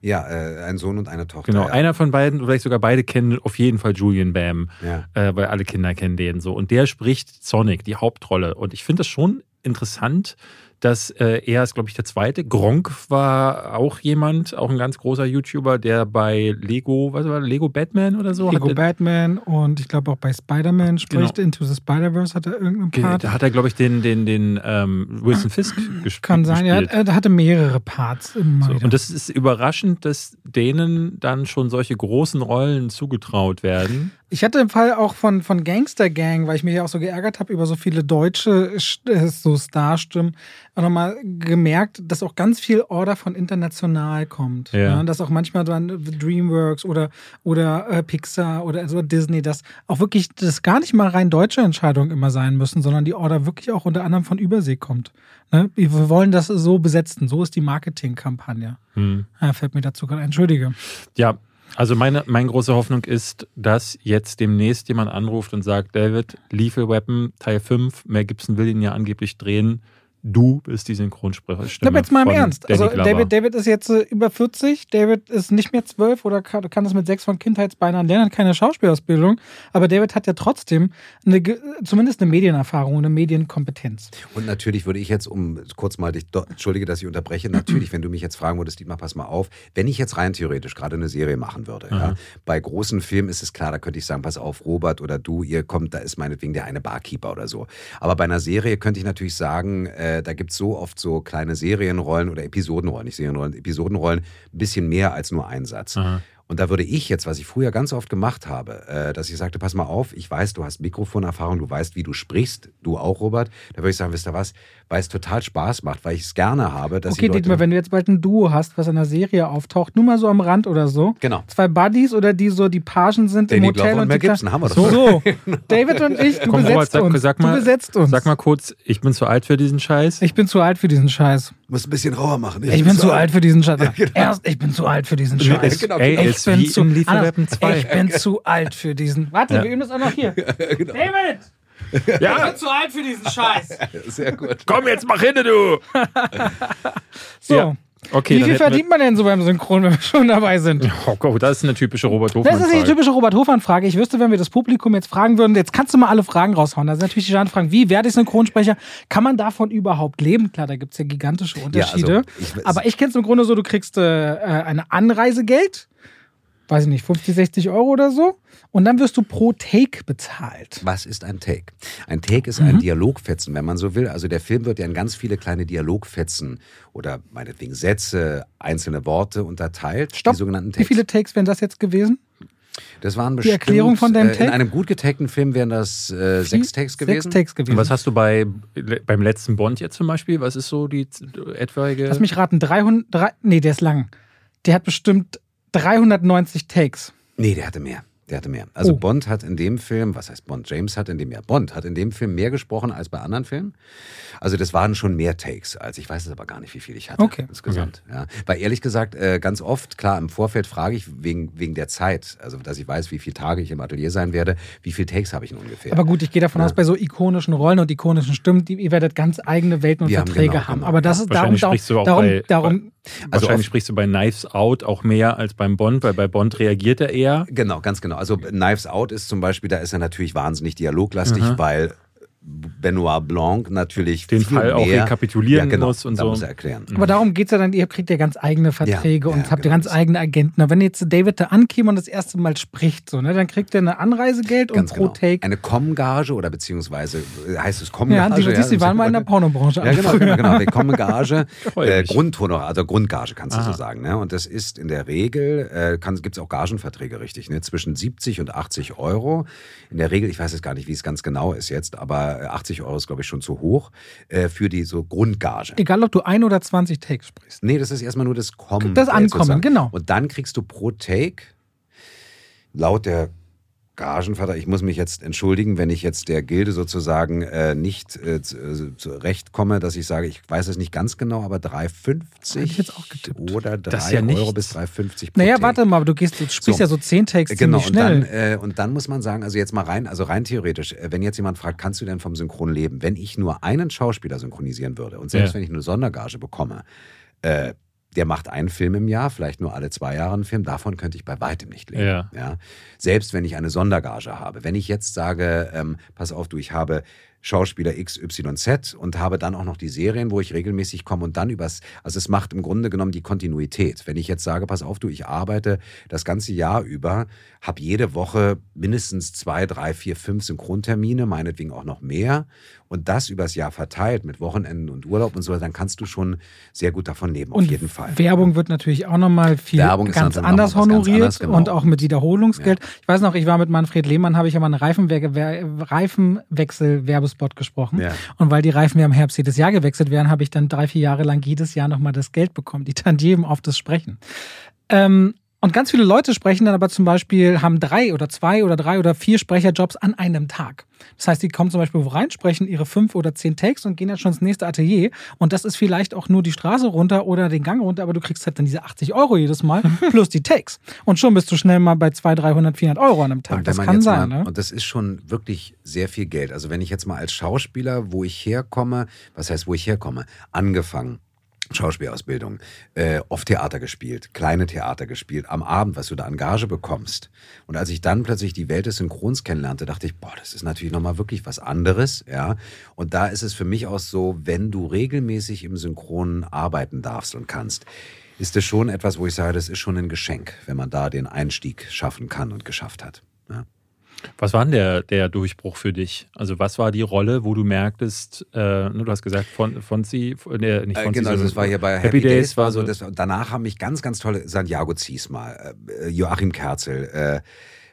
Ja, äh, ein Sohn und eine Tochter. Genau, ja. einer von beiden, vielleicht sogar beide kennen auf jeden Fall Julian Bam, ja. äh, weil alle Kinder kennen den so. Und der spricht Sonic, die Hauptrolle. Und ich finde das schon interessant, dass äh, er ist, glaube ich, der zweite. Gronk war auch jemand, auch ein ganz großer YouTuber, der bei Lego, was war Lego Batman oder so? Lego Batman und ich glaube auch bei Spider-Man spricht. Genau. Into the Spider-Verse hat er irgendeinen Part. Da hat er, glaube ich, den, den, den ähm, Wilson Fisk <clears throat> gespielt. Kann sein, er, er, hatte mehrere Parts. So, und das ist überraschend, dass denen dann schon solche großen Rollen zugetraut werden. Ich hatte im Fall auch von, von Gangster Gang, weil ich mich ja auch so geärgert habe über so viele deutsche äh, so Starstimmen, auch nochmal gemerkt, dass auch ganz viel Order von international kommt. Ja. ja dass auch manchmal dann Dreamworks oder, oder äh, Pixar oder also Disney, dass auch wirklich das gar nicht mal rein deutsche Entscheidungen immer sein müssen, sondern die Order wirklich auch unter anderem von Übersee kommt. Ne? Wir wollen das so besetzen. So ist die Marketingkampagne. Hm. Ja, fällt mir dazu gerade. Entschuldige. Ja, also meine, meine große Hoffnung ist, dass jetzt demnächst jemand anruft und sagt, David, Lethal Weapon Teil 5, Mel Gibson will ihn ja angeblich drehen du bist die Synchronsprecher. Ich glaube jetzt mal im Ernst. Danny also David, David ist jetzt äh, über 40, David ist nicht mehr 12 oder kann, kann das mit sechs von Kindheitsbeinen lernen, hat keine Schauspielausbildung, aber David hat ja trotzdem eine, zumindest eine Medienerfahrung, eine Medienkompetenz. Und natürlich würde ich jetzt, um kurz mal dich, entschuldige, dass ich unterbreche, natürlich, wenn du mich jetzt fragen würdest, Dietmar, pass mal auf, wenn ich jetzt rein theoretisch gerade eine Serie machen würde, ja, bei großen Filmen ist es klar, da könnte ich sagen, pass auf, Robert oder du, ihr kommt, da ist meinetwegen der eine Barkeeper oder so. Aber bei einer Serie könnte ich natürlich sagen, äh, äh, da gibt es so oft so kleine Serienrollen oder Episodenrollen, nicht Serienrollen, Episodenrollen, ein bisschen mehr als nur ein Satz. Aha. Und da würde ich jetzt, was ich früher ganz oft gemacht habe, äh, dass ich sagte, pass mal auf, ich weiß, du hast Mikrofonerfahrung, du weißt, wie du sprichst, du auch, Robert. Da würde ich sagen, wisst ihr was, weil es total Spaß macht, weil ich es gerne habe, dass Okay, die Leute... Dietmar, wenn du jetzt bald ein Duo hast, was in einer Serie auftaucht, nur mal so am Rand oder so. Genau. Zwei Buddies oder die so die Pagen sind im Danny Hotel Glover und und Mel Gibson, haben wir doch. So, so. <laughs> David und ich, du Komm, Robert, besetzt sag, uns. sag mal, du besetzt uns. Sag mal kurz, ich bin zu alt für diesen Scheiß. ich bin zu alt für diesen Scheiß. Muss ein bisschen rauer machen. Ich bin zu alt für diesen Scheiß. genau. Erst, ich bin zu alt für diesen Scheiß. genau, Ey, Ich bin zu Anders, Weapon 2. Ich bin zu alt für diesen. Warte, Ja. wir üben das auch noch hier. <laughs> Genau. David! Ich Ja, bin zu alt für diesen <laughs> Scheiß. Sehr gut. komm jetzt, mach hin, du! <laughs> So. Ja. Okay, Wie viel verdient man denn so beim Synchron, <laughs> wenn wir schon dabei sind? Oh Gott, das ist eine typische Robert Das ist die Hofmann-Frage. typische Robert Hofmann-Frage. Ich wüsste, wenn wir das Publikum jetzt fragen würden, jetzt kannst du mal alle Fragen raushauen. Da sind natürlich die Fragen, wie werde ich Synchronsprecher? Kann man davon überhaupt leben? Klar, da gibt es ja gigantische Unterschiede. also ich- Aber ich kenne es im Grunde so, du kriegst äh, eine Anreisegeld, weiß ich nicht, 50, 60 Euro oder so. Und dann wirst du pro Take bezahlt. Was ist ein Take? Ein Take ist Mhm. ein Dialogfetzen, wenn man so will. Also der Film wird ja in ganz viele kleine Dialogfetzen oder meinetwegen Sätze, einzelne Worte unterteilt. Stopp. Die sogenannten Wie Takes. viele Takes wären das jetzt gewesen? Das waren Die bestimmt, Erklärung von deinem äh, In Take? einem gut getagten Film wären das äh, sechs Takes gewesen. Sechs Takes gewesen. Und was hast du bei, beim letzten Bond jetzt zum Beispiel? Was ist so die etwaige. Lass mich raten, 300, drei, nee, der ist lang. Der hat bestimmt 390 Takes. Nee, der hatte mehr. Der hatte mehr. Also Oh. Bond hat in dem Film, was heißt Bond? James hat in dem ja Bond hat in dem Film mehr gesprochen als bei anderen Filmen. Also das waren schon mehr Takes, als ich weiß es aber gar nicht, wie viel ich hatte Okay. insgesamt. Ja. Weil ehrlich gesagt, äh, ganz oft, klar, im Vorfeld frage ich wegen, wegen der Zeit, also dass ich weiß, wie viele Tage ich im Atelier sein werde, wie viele Takes habe ich denn ungefähr. Aber gut, ich gehe davon Ja. aus, bei so ikonischen Rollen und ikonischen Stimmen, die, ihr werdet ganz eigene Welten und Wir haben Verträge genau, haben. genau. Aber das ist darum, darum, sprichst du auch darum, bei- darum Also Wahrscheinlich sprichst du bei Knives Out auch mehr als beim Bond, weil bei Bond reagiert er eher. Genau, ganz genau. Also Knives Out ist zum Beispiel, da ist er natürlich wahnsinnig dialoglastig, Mhm. weil Benoit Blanc natürlich Den viel Fall auch mehr, rekapitulieren ja, genau, muss und da so. muss er erklären. Aber darum geht es ja dann, ihr kriegt ja ganz eigene Verträge Ja, und ja, habt ja genau. ganz eigene Agenten. Aber wenn jetzt David da ankäme und das erste Mal spricht, so, ne, dann kriegt er eine Anreisegeld und Ganz pro genau. Take. Eine Com-Gage oder beziehungsweise äh, heißt es Ja, Com-Gage? die, siehst, die waren mal in der Pornobranche. Ja, genau, genau, genau. Die Com-Gage, <laughs> Freu äh. Grundhonorar, also Grundgage kannst du Aha. so sagen. Ne? Und das ist in der Regel, äh, gibt es auch Gagenverträge, richtig, ne? zwischen 70 und 80 Euro. In der Regel, ich weiß jetzt gar nicht, wie es ganz genau ist jetzt, aber äh, 80 Euro ist, glaube ich, schon zu hoch äh, für die so Grundgage. Egal, ob du ein oder 20 Takes sprichst. Nee, das ist erstmal nur das Kommen. Das Ankommen, genau. Und dann kriegst du pro Take, laut der Gagenvater, ich muss mich jetzt entschuldigen, wenn ich jetzt der Gilde sozusagen äh, nicht äh, zu, äh, zurecht komme, dass ich sage, ich weiß es nicht ganz genau, aber 3,50 Hätte ich jetzt auch getippt. oder 3 Das ist ja Euro nichts. bis 3,50 pro Naja, Take. warte mal, aber du gehst, du sprichst So. ja so 10 Takes Genau, ziemlich und dann, schnell. äh, und dann muss man sagen, also jetzt mal rein, also rein theoretisch, äh, wenn jetzt jemand fragt, kannst du denn vom Synchron leben? Wenn ich nur einen Schauspieler synchronisieren würde und selbst Ja. wenn ich eine Sondergage bekomme, äh, der macht einen Film im Jahr, vielleicht nur alle zwei Jahre einen Film, davon könnte ich bei weitem nicht leben. Ja. Ja? Selbst wenn ich eine Sondergage habe. Wenn ich jetzt sage, ähm, pass auf, du, ich habe Schauspieler XYZ und habe dann auch noch die Serien, wo ich regelmäßig komme und dann übers, also es macht im Grunde genommen die Kontinuität. Wenn ich jetzt sage, pass auf, du, ich arbeite das ganze Jahr über, habe jede Woche mindestens zwei, drei, vier, fünf Synchrontermine, meinetwegen auch noch mehr und das übers Jahr verteilt mit Wochenenden und Urlaub und so, dann kannst du schon sehr gut davon leben, auf Und jeden Fall. Werbung wird natürlich auch nochmal viel Werbung ganz anders was ganz honoriert anderes, genau. und auch mit Wiederholungsgeld. Ich weiß noch, ich war mit Manfred Lehmann, habe ich ja mal einen Reifenwe- Wer- Reifenwechsel-Werbespot gesprochen. Ja. Und weil die Reifen ja im Herbst jedes Jahr gewechselt werden, habe ich dann drei, vier Jahre lang jedes Jahr nochmal das Geld bekommen, die Tantiemen auf das Sprechen. Ähm, und ganz viele Leute sprechen dann aber zum Beispiel, haben drei oder zwei oder drei oder vier Sprecherjobs an einem Tag. Das heißt, die kommen zum Beispiel wo rein, sprechen ihre fünf oder zehn Takes und gehen dann schon ins nächste Atelier. Und das ist vielleicht auch nur die Straße runter oder den Gang runter, aber du kriegst halt dann diese 80 Euro jedes Mal <laughs> plus die Takes. Und schon bist du schnell mal bei 200, 300, 400 Euro an einem Tag. Das kann sein, mal, ne? Und das ist schon wirklich sehr viel Geld. Also wenn ich jetzt mal als Schauspieler, wo ich herkomme, was heißt, wo ich herkomme, angefangen. Schauspielausbildung, äh, oft Theater gespielt, kleine Theater gespielt, am Abend, was du da an Gage bekommst. Und als ich dann plötzlich die Welt des Synchrons kennenlernte, dachte ich, boah, das ist natürlich nochmal wirklich was anderes, ja. Und da ist es für mich auch so, wenn du regelmäßig im Synchron arbeiten darfst und kannst, ist es schon etwas, wo ich sage, das ist schon ein Geschenk, wenn man da den Einstieg schaffen kann und geschafft hat. Ja. Was war denn der, der Durchbruch für dich? Also was war die Rolle, wo du merktest, äh, du hast gesagt, von, Fonzi, äh, nicht Äh, Fonzi, genau, sondern das war hier bei Happy, Days, war so, das, danach haben mich ganz, ganz tolle Santiago Ziesma, äh, Joachim Kerzel, äh,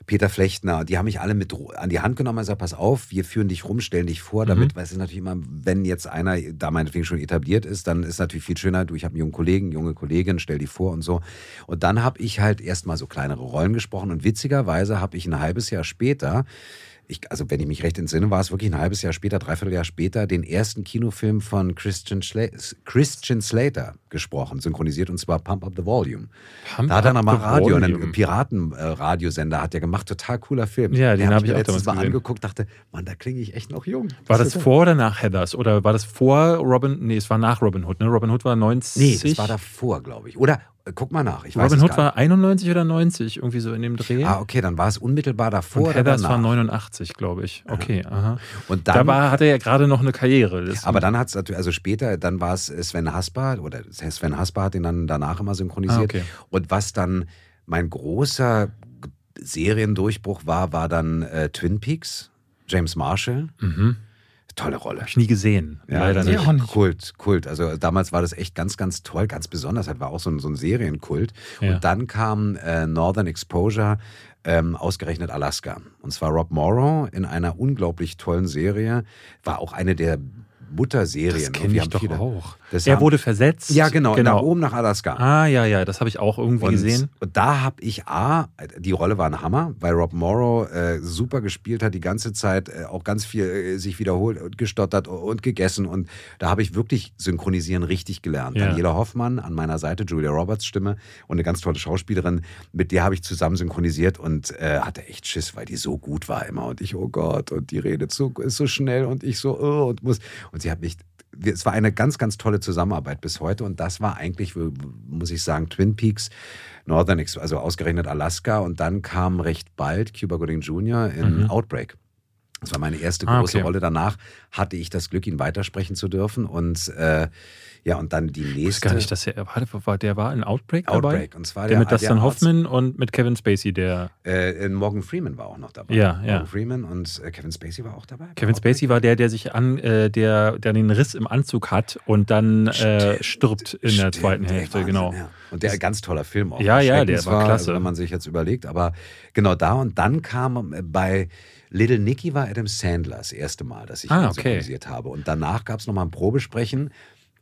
Peter Flechtner, die haben mich alle mit an die Hand genommen und gesagt, pass auf, wir führen dich rum, stellen dich vor, damit, weil es ist natürlich immer, wenn jetzt einer da meinetwegen schon etabliert ist, dann ist natürlich viel schöner, du, ich habe einen jungen Kollegen, junge Kollegin, stell die vor und so. Und dann habe ich halt erstmal so kleinere Rollen gesprochen und witzigerweise habe ich ein halbes Jahr später ich, also wenn ich mich recht entsinne, war es wirklich ein halbes Jahr später, dreiviertel Jahr später, den ersten Kinofilm von Christian, Schla Christian Slater gesprochen, synchronisiert, und zwar Pump Up the Volume. Pump da hat er nochmal Radio, einen Piraten-Radiosender hat er gemacht, total cooler Film. Ja, den hab hab ich auch letztens mal angeguckt, dachte, Mann, da klinge ich echt noch jung. War das vor oder nach Heathers? Oder war das vor Robin? Nee, es war nach Robin Hood. Ne? Robin Hood war 90. Nee, das war davor, glaube ich. Oder, äh, guck mal nach, ich Robin Hood war 91 oder 90, irgendwie so in dem Dreh. Ah, okay, dann war es unmittelbar davor und Heathers war danach. 89, glaube ich. Okay, aha. Und dann, Da war, hatte er ja gerade noch eine Karriere. Das, Aber dann hat es natürlich, also später, dann war es Sven Hasper, oder Sven Hasper hat ihn dann danach immer synchronisiert. Ah, okay. Und was dann mein großer Seriendurchbruch war, war dann äh, Twin Peaks, James Marshall. mhm. Tolle Rolle. Hab ich nie gesehen. Leider Ja, nicht. auch nicht. Kult, Kult. Also damals war das echt ganz, ganz toll, ganz besonders. Das war auch so ein, so ein Serienkult. Ja. Und dann kam äh, Northern Exposure, ähm, ausgerechnet Alaska. Und zwar Rob Morrow in einer unglaublich tollen Serie. War auch eine der Mutterserien. Das Und kenne ich haben doch viele- auch. Das er haben- wurde versetzt. Ja, genau, genau. nach oben nach Alaska. Ah, ja, ja, das habe ich auch irgendwie Und, gesehen. und da habe ich A, die Rolle war ein Hammer, weil Rob Morrow äh, super gespielt hat, die ganze Zeit äh, auch ganz viel äh, sich wiederholt und gestottert und gegessen. Und da habe ich wirklich Synchronisieren richtig gelernt. Ja. Daniela Hoffmann an meiner Seite, Julia Roberts Stimme und eine ganz tolle Schauspielerin, mit der habe ich zusammen synchronisiert und äh, hatte echt Schiss, weil die so gut war immer. Und ich, oh Gott, und die redet so, ist so schnell und ich so, oh, und muss. Und sie hat mich es war eine ganz, ganz tolle Zusammenarbeit bis heute und das war eigentlich, muss ich sagen, Twin Peaks, Northern, also ausgerechnet Alaska und dann kam recht bald Cuba Gooding Jr. in Mhm. Outbreak. Das war meine erste Ah, große okay. Rolle. Danach hatte ich das Glück, ihn weitersprechen zu dürfen und äh, ja, und dann die Ich nächste. wusste gar nicht, dass er, war, der war in Outbreak, dabei? Outbreak. Und zwar Der mit der Dustin Arzt- Hoffman und mit Kevin Spacey, der. Äh, Morgan Freeman war auch noch dabei. Ja, ja. Morgan Freeman und äh, Kevin Spacey war auch dabei. Kevin Bei Spacey war der, der sich an, äh, der, der den Riss im Anzug hat und dann äh, stirbt in der Stimmt, zweiten ey, Hälfte, Wahnsinn, genau. Ja. Und der ganz toller Film auch. Ja, ja, der war klasse. Also, wenn man sich jetzt überlegt, aber genau da und dann kam äh, bei Little Nicky war Adam Sandler das erste Mal, dass ich Ah, ihn okay. synchronisiert habe. Und danach gab es nochmal ein Probesprechen.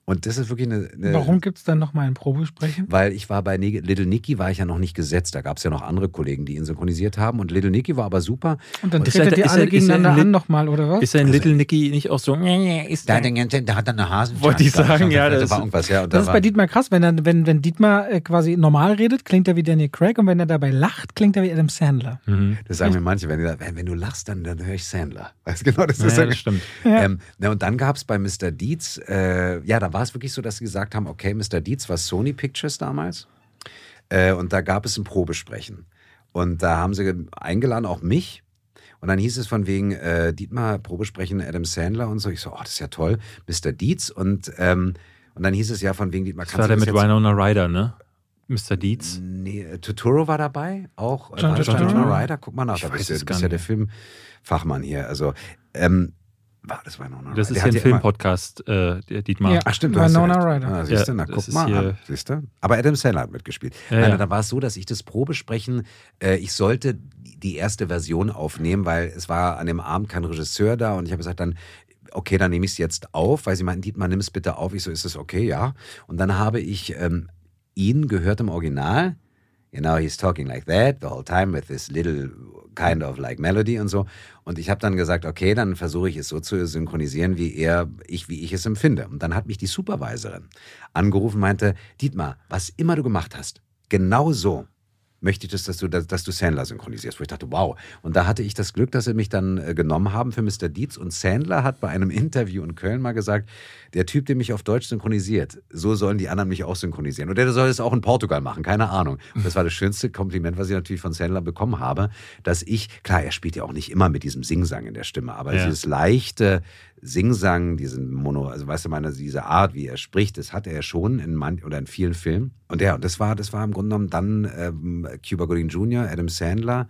Und das ist wirklich eine. eine Warum gibt es dann nochmal ein Probesprechen? Weil ich war bei Little Nicky war ich ja noch nicht gesetzt. Da gab es ja noch andere Kollegen, die ihn synchronisiert haben. Und Little Nicky war aber super. Und dann tretet er- ihr ist alle er- er gegeneinander in Lit- an nochmal, oder was? Ist er in Little Nicky nicht auch so? Ist Da, hat dann eine Hasen. Wollte ich sagen, ja, das war irgendwas, ja. Ist war, bei Dietmar krass, wenn, er, wenn, wenn Dietmar äh, quasi normal redet, klingt er wie Daniel Craig und wenn er dabei lacht, klingt er wie Adam Sandler. mhm. Das sagen mir manche, wenn, die- du lachst, dann, dann höre ich Sandler. <laughs> Weißt du, genau, das ja, ist das stimmt. Ja. Ähm, na, und dann gab es bei Mr. Dietz, äh, ja, da war es wirklich so, dass sie gesagt haben, okay, Mr. Dietz war Sony Pictures damals. Äh, und da gab es ein Probesprechen. Und da haben sie ge- eingeladen, auch mich. Und dann hieß es von wegen, äh, Dietmar, Probesprechen, Adam Sandler und so. Ich so, oh, das ist ja toll, Mr. Dietz. Und, ähm, und dann hieß es ja von wegen, Dietmar, Das war der das mit. Winona Ryder, ne? Mr. Dietz. Nee, äh, Totoro war dabei, auch. äh, John Turturro? John Ryder, guck mal nach, Ich da weiß bist, du- es du gar bist ja der. Filmfachmann hier. Also, ähm, war das Winona Das Ryder? ist Der ein ja immer- Filmpodcast, äh, Dietmar. Ja. Ach stimmt, du hast Winona ja recht. Ryder. Ah, siehst du, Ja, na, das guck ist mal hier- an, siehst du? Aber Adam Sandler hat mitgespielt. Ja, Nein, ja. da war es so, dass ich das Probesprechen, äh, ich sollte die erste Version aufnehmen, weil es war an dem Abend kein Regisseur da und ich habe gesagt dann, okay, dann nehme ich es jetzt auf, weil sie meinten, Dietmar, nimm es bitte auf. Ich so, ist es okay, ja. Und dann habe ich ähm, ihn gehört im Original. You know, he's talking like that the whole time with this little kind of like melody und so. Und ich habe dann gesagt, okay, dann versuche ich es so zu synchronisieren, wie er, ich, wie ich es empfinde. Und dann hat mich die Supervisorin angerufen, meinte, Dietmar, was immer du gemacht hast, genau so möchte ich das, dass du, dass, du Sandler synchronisierst. Wo ich dachte, wow. Und da hatte ich das Glück, dass sie mich dann äh, genommen haben für Mr. Dietz. Und Sandler hat bei einem <laughs> Interview in Köln mal gesagt, der Typ, der mich auf Deutsch synchronisiert, so sollen die anderen mich auch synchronisieren. Und der soll es auch in Portugal machen, keine Ahnung. Und das war das schönste Kompliment, was ich natürlich von Sandler bekommen habe, dass ich, klar, er spielt ja auch nicht immer mit diesem Singsang in der Stimme, aber Ja. dieses leichte Singsang, diesen Mono, also weißt du, meine, diese Art, wie er spricht, das hat er schon in manch oder in vielen Filmen. Und ja, und das war, das war im Grunde genommen dann ähm, Cuba Gooding Jr., Adam Sandler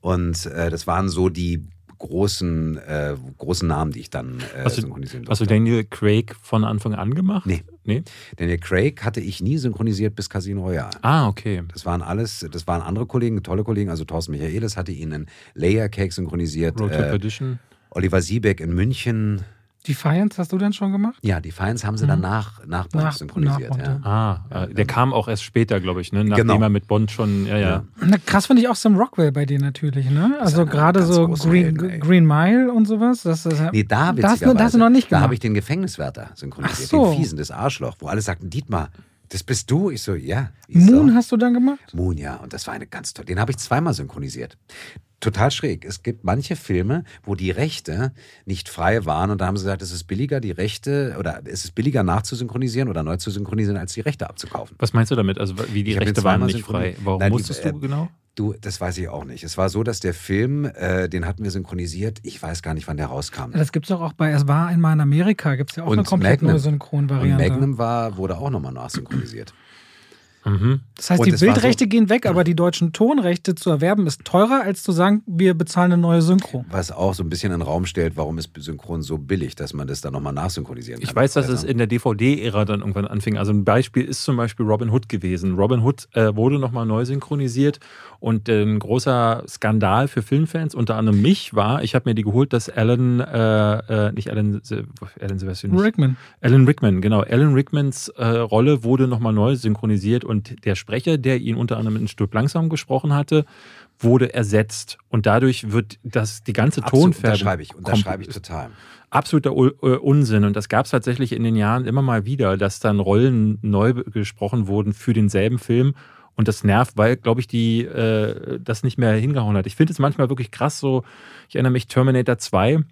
Und äh, das waren so die großen, äh, großen Namen, die ich dann äh, Hast du- synchronisieren Hast du durfte. Daniel Craig von Anfang an gemacht? Nee. Nee? Daniel Craig hatte ich nie synchronisiert bis Casino Royale. Ah, okay. Das waren alles, das waren andere Kollegen, tolle Kollegen. Also Thorsten Michaelis hatte ihn in Layer Cake synchronisiert. Road Äh, Perdition. Oliver Siebeck in München. Defiance hast du denn schon gemacht? Ja, die Feinds haben sie dann nach, nach Bond Nach- synchronisiert. nach Bond, ja. Ah, äh, der kam auch erst später, glaube ich, ne? nachdem Genau. er mit Bond schon, ja, ja. Ja. Na, krass finde ich auch Sam Rockwell bei dir natürlich, ne? Also gerade so Green, Helden. Green Mile und sowas. Das, das, Nee, da da hast, du, da hast du noch nicht Da gemacht. habe ich den Gefängniswärter synchronisiert, Ach so. den fiesen, das Arschloch, wo alle sagten, Dietmar, das bist du. Ich so, ja. Ich so, Moon hast du dann gemacht? Moon, ja. Und das war eine ganz tolle. Den habe ich zweimal synchronisiert. Total schräg. Es gibt manche Filme, wo die Rechte nicht frei waren und da haben sie gesagt, es ist billiger, die Rechte oder es ist billiger nachzusynchronisieren oder neu zu synchronisieren, als die Rechte abzukaufen. Was meinst du damit? Also wie die Ich Rechte waren nicht frei. Warum Nein, die, musstest äh, du genau? Du, das weiß ich auch nicht. Es war so, dass der Film, äh, den hatten wir synchronisiert, ich weiß gar nicht, wann der rauskam. Das gibt's doch auch bei Es war einmal in Amerika, gibt es ja auch Und eine komplett Magnum. neue Und Synchronvariante. Magnum war, wurde auch nochmal nachsynchronisiert. Mhm. Das heißt, Und die Bildrechte so- gehen weg, aber die deutschen Tonrechte zu erwerben ist teurer, als zu sagen, wir bezahlen eine neue Synchro. Was auch so ein bisschen in den Raum stellt, warum ist Synchron so billig, dass man das dann nochmal nachsynchronisieren kann. Ich weiß, dass es in der DVD-Ära dann irgendwann anfing. Also ein Beispiel ist zum Beispiel Robin Hood gewesen. Robin Hood äh, wurde nochmal neu synchronisiert und äh, ein großer Skandal für Filmfans, unter anderem mich, war, ich habe mir die geholt, dass Alan, äh, äh, nicht Alan, Alan nicht, Rickman. Alan Rickman, genau. Alan Rickmans äh, Rolle wurde nochmal neu synchronisiert und der Sprecher, der ihn unter anderem in Stück langsam gesprochen hatte, wurde ersetzt. Und dadurch wird das, die ganze absolut, Tonfärbung. unterschreibe ich, unterschreibe ich total. Absoluter äh, Unsinn. Und das gab es tatsächlich in den Jahren immer mal wieder, dass dann Rollen neu gesprochen wurden für denselben Film. Und das nervt, weil, glaube ich, die äh, das nicht mehr hingehauen hat. Ich finde es manchmal wirklich krass so. Ich erinnere mich, Terminator 2,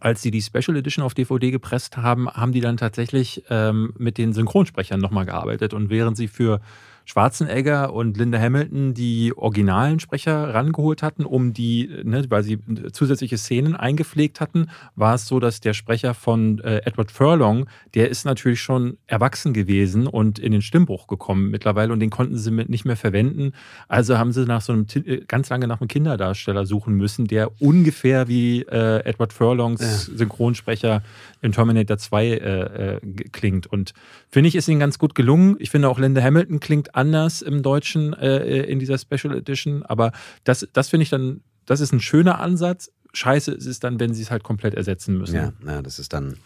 als sie die Special Edition auf DVD gepresst haben, haben die dann tatsächlich ähm, mit den Synchronsprechern nochmal gearbeitet. Und während sie für Schwarzenegger und Linda Hamilton die originalen Sprecher rangeholt hatten, um die, ne, weil sie zusätzliche Szenen eingepflegt hatten, war es so, dass der Sprecher von äh, Edward Furlong, der ist natürlich schon erwachsen gewesen und in den Stimmbruch gekommen mittlerweile und den konnten sie mit nicht mehr verwenden. Also haben sie nach so einem äh, ganz lange nach einem Kinderdarsteller suchen müssen, der ungefähr wie äh, Edward Furlongs Synchronsprecher in Terminator 2 äh, äh, klingt. Und finde ich, ist ihnen ganz gut gelungen. Ich finde auch Linda Hamilton klingt anders im Deutschen äh, in dieser Special Edition. Aber das, das finde ich dann, das ist ein schöner Ansatz. Scheiße ist es dann, wenn sie es halt komplett ersetzen müssen. Ja, ja, das ist dann.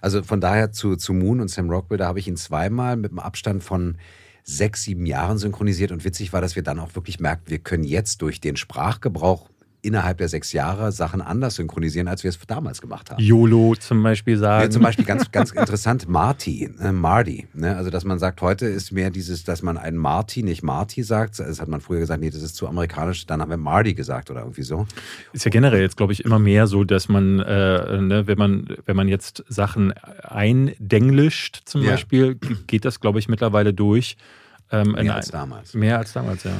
Also von daher zu, zu Moon und Sam Rockwell, da habe ich ihn zweimal mit einem Abstand von sechs, sieben Jahren synchronisiert. Und witzig war, dass wir dann auch wirklich merkten, wir können jetzt durch den Sprachgebrauch innerhalb der sechs Jahre Sachen anders synchronisieren, als wir es damals gemacht haben. YOLO zum Beispiel sagen. Ja, zum Beispiel ganz, ganz <laughs> interessant, Marty, äh, Marty. Ne? Also, dass man sagt, heute ist mehr dieses, dass man einen Marty nicht Marty sagt. Das hat man früher gesagt, nee, das ist zu amerikanisch. Dann haben wir Marty gesagt oder irgendwie so. Ist ja generell jetzt, glaube ich, immer mehr so, dass man, äh, ne, wenn man, wenn man jetzt Sachen eindenglischt, zum Ja. Beispiel, geht das, glaube ich, mittlerweile durch. Ähm, Mehr als damals. Mehr als damals, ja.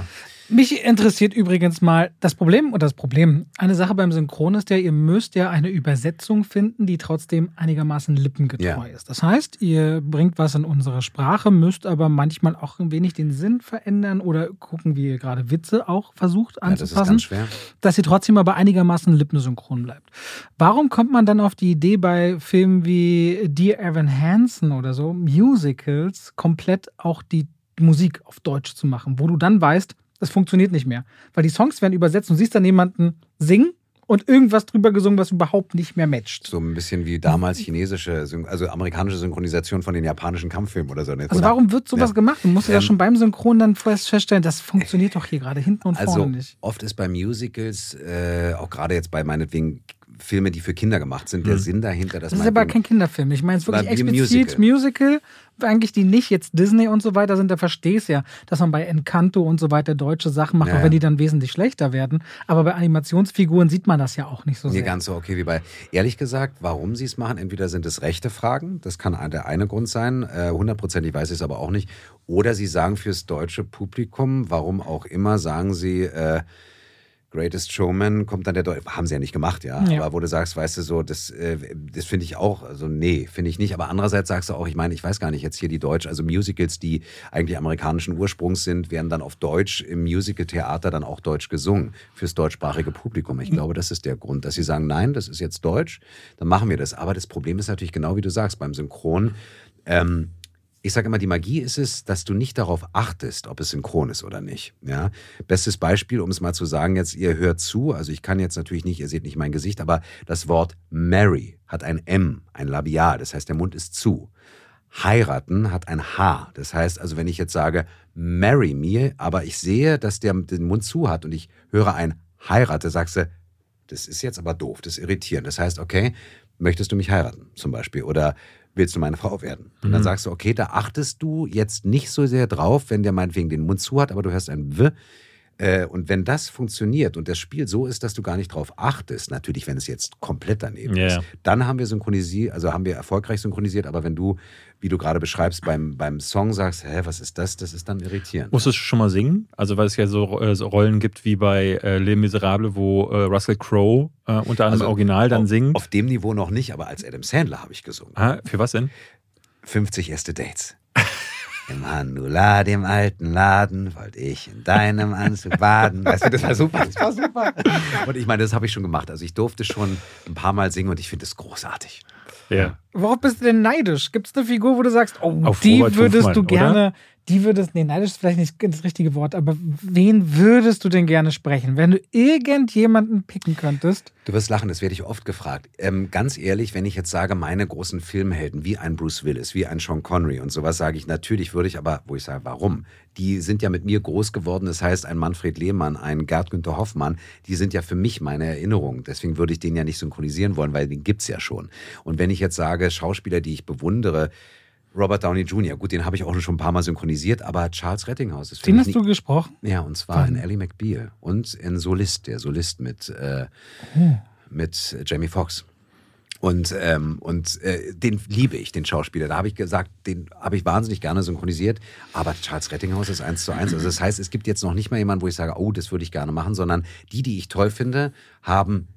Mich interessiert übrigens mal das Problem und das Problem. Eine Sache beim Synchron ist ja, ihr müsst ja eine Übersetzung finden, die trotzdem einigermaßen lippengetreu Ja. ist. Das heißt, ihr bringt was in unsere Sprache, müsst aber manchmal auch ein wenig den Sinn verändern oder gucken, wie ihr gerade Witze auch versucht Ja, das ist anzupassen, ganz schwer. dass sie trotzdem aber einigermaßen lippensynchron bleibt. Warum kommt man dann auf die Idee bei Filmen wie Dear Evan Hansen oder so, Musicals, komplett auch die Musik auf Deutsch zu machen, wo du dann weißt, das funktioniert nicht mehr. Weil die Songs werden übersetzt und siehst dann jemanden singen und irgendwas drüber gesungen, was überhaupt nicht mehr matcht. So ein bisschen wie damals chinesische, also amerikanische Synchronisation von den japanischen Kampffilmen oder so. ne? Also warum wird sowas Ja. gemacht? Du musst ja Ähm, schon beim Synchron dann vorerst feststellen, das funktioniert doch hier gerade hinten und Also vorne nicht. oft ist bei Musicals, äh, auch gerade jetzt bei meinetwegen Filme, die für Kinder gemacht sind, der Mhm. Sinn dahinter, dass Das ist aber kein Kinderfilm. Ich meine es wirklich explizit Musical. Eigentlich die nicht jetzt Disney und so weiter sind, da verstehst ja, dass man bei Encanto und so weiter deutsche Sachen macht, Ja, auch wenn die dann wesentlich schlechter werden. Aber bei Animationsfiguren sieht man das ja auch nicht so Nee, sehr. ganz so okay wie bei. Ehrlich gesagt, warum sie es machen, entweder sind es rechte Fragen, das kann der eine Grund sein, äh, hundertprozentig weiß ich es aber auch nicht. Oder sie sagen fürs deutsche Publikum, warum auch immer, sagen sie, äh, Greatest Showman kommt dann der Deutsche. Haben sie ja nicht gemacht, ja. Ja. Aber wo du sagst, weißt du, so, das, äh, das finde ich auch, also nee, finde ich nicht. Aber andererseits sagst du auch, ich meine, ich weiß gar nicht, jetzt hier die Deutsch, also Musicals, die eigentlich amerikanischen Ursprungs sind, werden dann auf Deutsch im Musical-Theater dann auch Deutsch gesungen fürs deutschsprachige Publikum. Ich glaube, das ist der Grund, dass sie sagen, nein, das ist jetzt Deutsch, dann machen wir das. Aber das Problem ist natürlich genau wie du sagst, beim Synchron, ähm, ich sage immer, die Magie ist es, dass du nicht darauf achtest, ob es synchron ist oder nicht. Ja? Bestes Beispiel, um es mal zu sagen, jetzt, ihr hört zu, also ich kann jetzt natürlich nicht, ihr seht nicht mein Gesicht, aber das Wort Marry hat ein M, ein Labial, das heißt, der Mund ist zu. Heiraten hat ein H, das heißt also, wenn ich jetzt sage, marry me, aber ich sehe, dass der den Mund zu hat und ich höre ein heirate, sagst du, das ist jetzt aber doof, das ist irritierend. Das heißt, okay, möchtest du mich heiraten zum Beispiel oder willst du meine Frau werden? Und dann sagst du, okay, da achtest du jetzt nicht so sehr drauf, wenn der meinetwegen den Mund zu hat, aber du hörst ein W. Äh, Und wenn das funktioniert und das Spiel so ist, dass du gar nicht drauf achtest, natürlich, wenn es jetzt komplett daneben Ja, ist, dann haben wir synchronisiert, also haben wir erfolgreich synchronisiert, aber wenn du, wie du gerade beschreibst, beim, beim Song sagst, hä, was ist das, das ist dann irritierend. Musstest du schon mal singen? Also, weil es ja so, äh, so Rollen gibt wie bei äh, Les Miserables, wo äh, Russell Crowe äh, unter anderem Also, Original dann singt. Auf dem Niveau noch nicht, aber als Adam Sandler habe ich gesungen. ah, für was denn? 50 erste Dates. Im Handula, dem alten Laden, wollte ich in deinem Anzug baden. Weißt du, das war super, das war super. Und ich meine, das habe ich schon gemacht. Also ich durfte schon ein paar Mal singen und ich finde es großartig. Ja. Worauf bist du denn neidisch? Gibt es eine Figur, wo du sagst, oh, Auf die Robert würdest Hofmann, du oder? Die würdest, nee, neidisch ist vielleicht nicht das richtige Wort, aber wen würdest du denn gerne sprechen? Wenn du irgendjemanden picken könntest, Du wirst lachen, das werde ich oft gefragt. Ähm, ganz ehrlich, wenn ich jetzt sage, meine großen Filmhelden, wie ein Bruce Willis, wie ein Sean Connery und sowas, sage ich natürlich, würde ich aber, wo ich sage, warum? Die sind ja mit mir groß geworden. Das heißt, ein Manfred Lehmann, ein Gerd Günther Hoffmann, die sind ja für mich meine Erinnerung. Deswegen würde ich den ja nicht synchronisieren wollen, weil den gibt's ja schon. Und wenn ich jetzt sage, Schauspieler, die ich bewundere, Robert Downey Jr., gut, den habe ich auch schon ein paar Mal synchronisiert, aber Charles Rettinghaus ist für den hast du gesprochen? ja, und zwar in Ellie McBeal und in Solist, der Solist mit, äh, mit Jamie Foxx. Und, ähm, und äh, den liebe ich, den Schauspieler. Da habe ich gesagt, den habe ich wahnsinnig gerne synchronisiert. Aber Charles Rettinghaus ist eins zu eins. Also das heißt, es gibt jetzt noch nicht mal jemanden, wo ich sage, oh, das würde ich gerne machen, sondern die, die ich toll finde, haben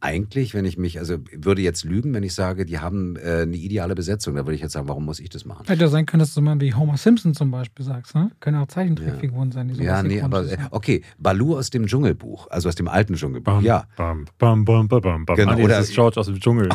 eigentlich, wenn ich mich, also würde jetzt lügen, wenn ich sage, die haben äh, eine ideale Besetzung. Da würde ich jetzt sagen, warum muss ich das machen? Hätte ja sein können, dass du mal wie Homer Simpson zum Beispiel sagst, ne? Können auch Zeichentrickfiguren sein, die so Ja, nee, aber äh, okay, Balu aus dem Dschungelbuch, also aus dem alten Dschungelbuch, ja. Bam, bam, bam, bam, bam, bam. Genau, Ah, nee, oder- das ist George aus dem Dschungel.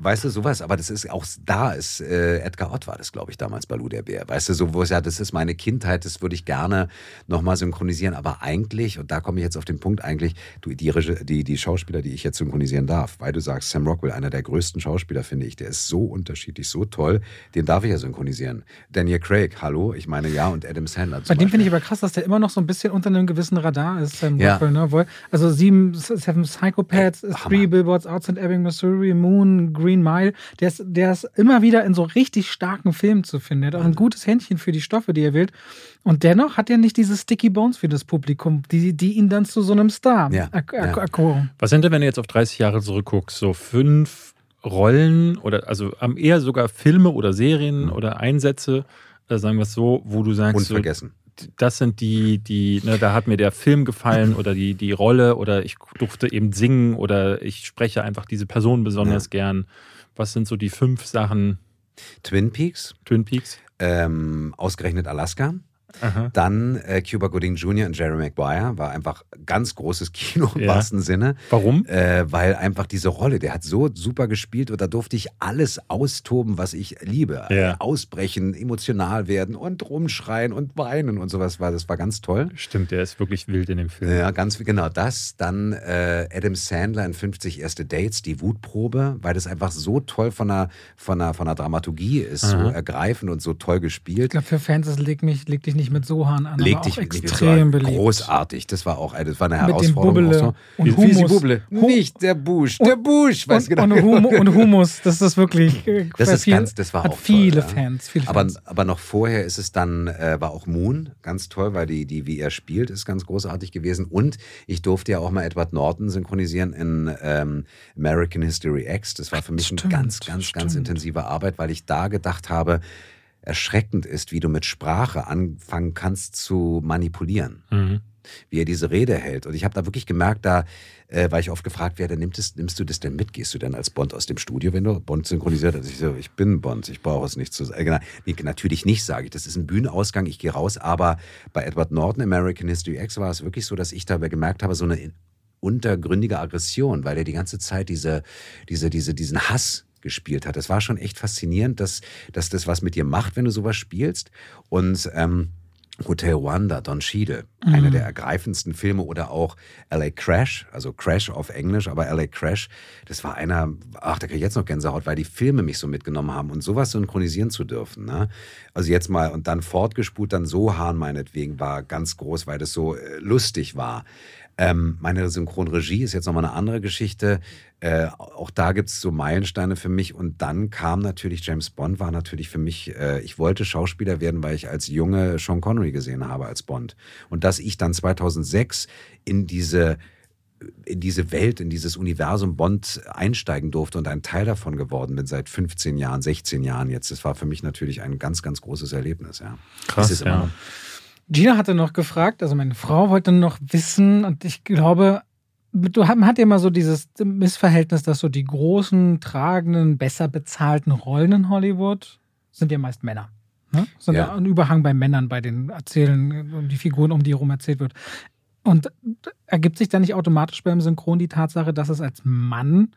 Weißt du, sowas, aber das ist auch da ist äh, Edgar Ott war das, glaube ich, damals Balu der Bär. Weißt du, so wo es ja, das ist meine Kindheit, das würde ich gerne nochmal synchronisieren, aber eigentlich, und da komme ich jetzt auf den Punkt, eigentlich, du, die, die, die Schauspieler, die ich jetzt synchronisieren darf, weil du sagst, Sam Rockwell, einer der größten Schauspieler, finde ich, der ist so unterschiedlich, so toll, den darf ich ja synchronisieren. Daniel Craig, hallo, ich meine, ja, und Adam Sandler. Bei dem finde ich aber krass, dass der immer noch so ein bisschen unter einem gewissen Radar ist, Sam Ja. Rockwell, ne? Also sieben, Seven Psychopaths, Ey, Three. Billboards Outside Ebbing, Missouri, Moon, Green Mile. Der ist, der ist immer wieder in so richtig starken Filmen zu finden. Er hat auch ein gutes Händchen für die Stoffe, die er wählt. Und dennoch hat er nicht diese Sticky Bones für das Publikum, die, die ihn dann zu so einem Star Ja, ja. akkoren. Was sind denn, wenn du jetzt auf 30 Jahre zurückguckst, so fünf Rollen oder also am eher sogar Filme oder Serien oder Einsätze, äh, sagen wir es so, wo du sagst, so, Unvergessen. das sind die, die, ne, da hat mir der Film gefallen <laughs> oder die, die Rolle oder ich durfte eben singen oder ich spreche einfach diese Person besonders gern. Was sind so die fünf Sachen? Twin Peaks, Twin Peaks? ähm, ausgerechnet Alaska. Aha. Dann äh, Cuba Gooding Jr. und Jerry Maguire war einfach ganz großes Kino im Ja. wahrsten Sinne. Warum? Äh, weil einfach diese Rolle, der hat so super gespielt und da durfte ich alles austoben, was ich liebe. Ja. Äh, Ausbrechen, emotional werden und rumschreien und weinen und sowas war. Das war ganz toll. Stimmt, der ist wirklich wild in dem Film. Ja, ganz genau das. Dann äh, Adam Sandler in 50 erste Dates, die Wutprobe, weil das einfach so toll von der, von der, von der Dramaturgie ist, so Aha. ergreifend und so toll Ich gespielt. glaube, für Fans, das leg, mich, leg dich nicht mit Sohan an, Leg aber dich auch nicht extrem beliebt. Großartig. Das war auch eine, das war eine Mit dem Herausforderung. Bubble und Wie Humus. Bubble. Nicht der Busch. Der Busch. Und, genau. und, Hum und Humus, das ist wirklich <laughs> Das ist viel, ganz, das war hat auch viele toll. Fans. Viele Aber, Fans. aber noch vorher ist es dann, äh, war auch Moon ganz toll, weil die, die, wie er spielt, ist ganz großartig gewesen. Und ich durfte ja auch mal Edward Norton synchronisieren in ähm, American History X. Das war für mich Stimmt, eine ganz, ganz, ganz stimmt. intensive Arbeit, weil ich da gedacht habe, erschreckend ist, wie du mit Sprache anfangen kannst zu manipulieren. Mhm. wie er diese Rede hält. Und ich habe da wirklich gemerkt, da, äh, weil ich oft gefragt werde, nimmst, nimmst du das denn mit? Gehst du denn als Bond aus dem Studio, wenn du Bond synchronisiert hast? Ich so, ich bin Bond, ich brauche es nicht zu sagen. Äh, nee, natürlich nicht, sage ich. Das ist ein Bühnenausgang, ich gehe raus. Aber bei Edward Norton, American History X, war es wirklich so, dass ich dabei gemerkt habe, so eine untergründige Aggression, weil er die ganze Zeit diese, diese, diese, diesen Hass gespielt hat. Es war schon echt faszinierend, dass, dass das was mit dir macht, wenn du sowas spielst. Und ähm, Hotel Wanda, Don Cheadle, mhm. einer der ergreifendsten Filme oder auch LA Crash, also Crash auf Englisch, aber LA Crash, das war einer, ach, da kriege ich jetzt noch Gänsehaut, weil die Filme mich so mitgenommen haben und sowas synchronisieren zu dürfen. Ne? Also jetzt mal und dann fortgespult, dann so Hahn meinetwegen war ganz groß, weil das so äh, lustig war. Ähm, meine Synchronregie ist jetzt nochmal eine andere Geschichte. Äh, auch da gibt es so Meilensteine für mich. Und dann kam natürlich James Bond, war natürlich für mich, äh, ich wollte Schauspieler werden, weil ich als Junge Sean Connery gesehen habe als Bond. Und dass ich dann 2006 in diese in diese Welt, in dieses Universum Bond einsteigen durfte und ein Teil davon geworden bin seit 15 Jahren, 16 Jahren jetzt. Das war für mich natürlich ein ganz, ganz großes Erlebnis. Ja. Krass, ja. Gina hatte noch gefragt, also meine Frau wollte noch wissen, und ich glaube, du, hat ja immer so dieses Missverhältnis, dass so die großen, tragenden, besser bezahlten Rollen in Hollywood sind ja meist Männer. Ne? Sind ja. ein Überhang bei Männern, bei den Erzählen, um die Figuren, um die herum erzählt wird. Und ergibt sich da nicht automatisch beim Synchron die Tatsache, dass es als Mann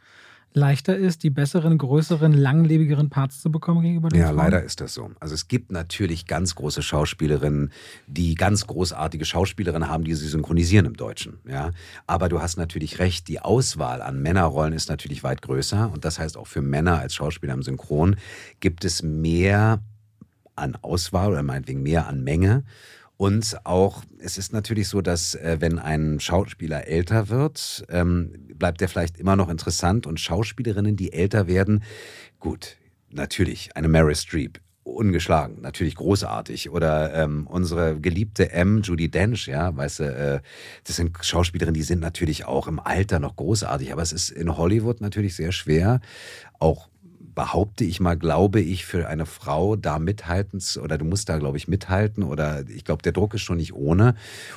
leichter ist, die besseren, größeren, langlebigeren Parts zu bekommen gegenüber den Ja, Frauen? leider ist das so. Also es gibt natürlich ganz große Schauspielerinnen, die ganz großartige Schauspielerinnen haben, die sie synchronisieren im Deutschen. Ja, aber du hast natürlich recht. Die Auswahl an Männerrollen ist natürlich weit größer und das heißt auch für Männer als Schauspieler im Synchron gibt es mehr an Auswahl oder meinetwegen mehr an Menge. Und auch, es ist natürlich so, dass äh, wenn ein Schauspieler älter wird, ähm, bleibt er vielleicht immer noch interessant. Und Schauspielerinnen, die älter werden, gut, natürlich, eine Mary Streep, ungeschlagen, natürlich großartig. Oder ähm, unsere geliebte M, Judy Dench, ja, weißt du, äh, das sind Schauspielerinnen, die sind natürlich auch im Alter noch großartig. Aber es ist in Hollywood natürlich sehr schwer, auch behaupte ich mal, glaube ich, für eine Frau da mithalten oder du musst da, glaube ich, mithalten oder ich glaube, der Druck ist schon nicht ohne.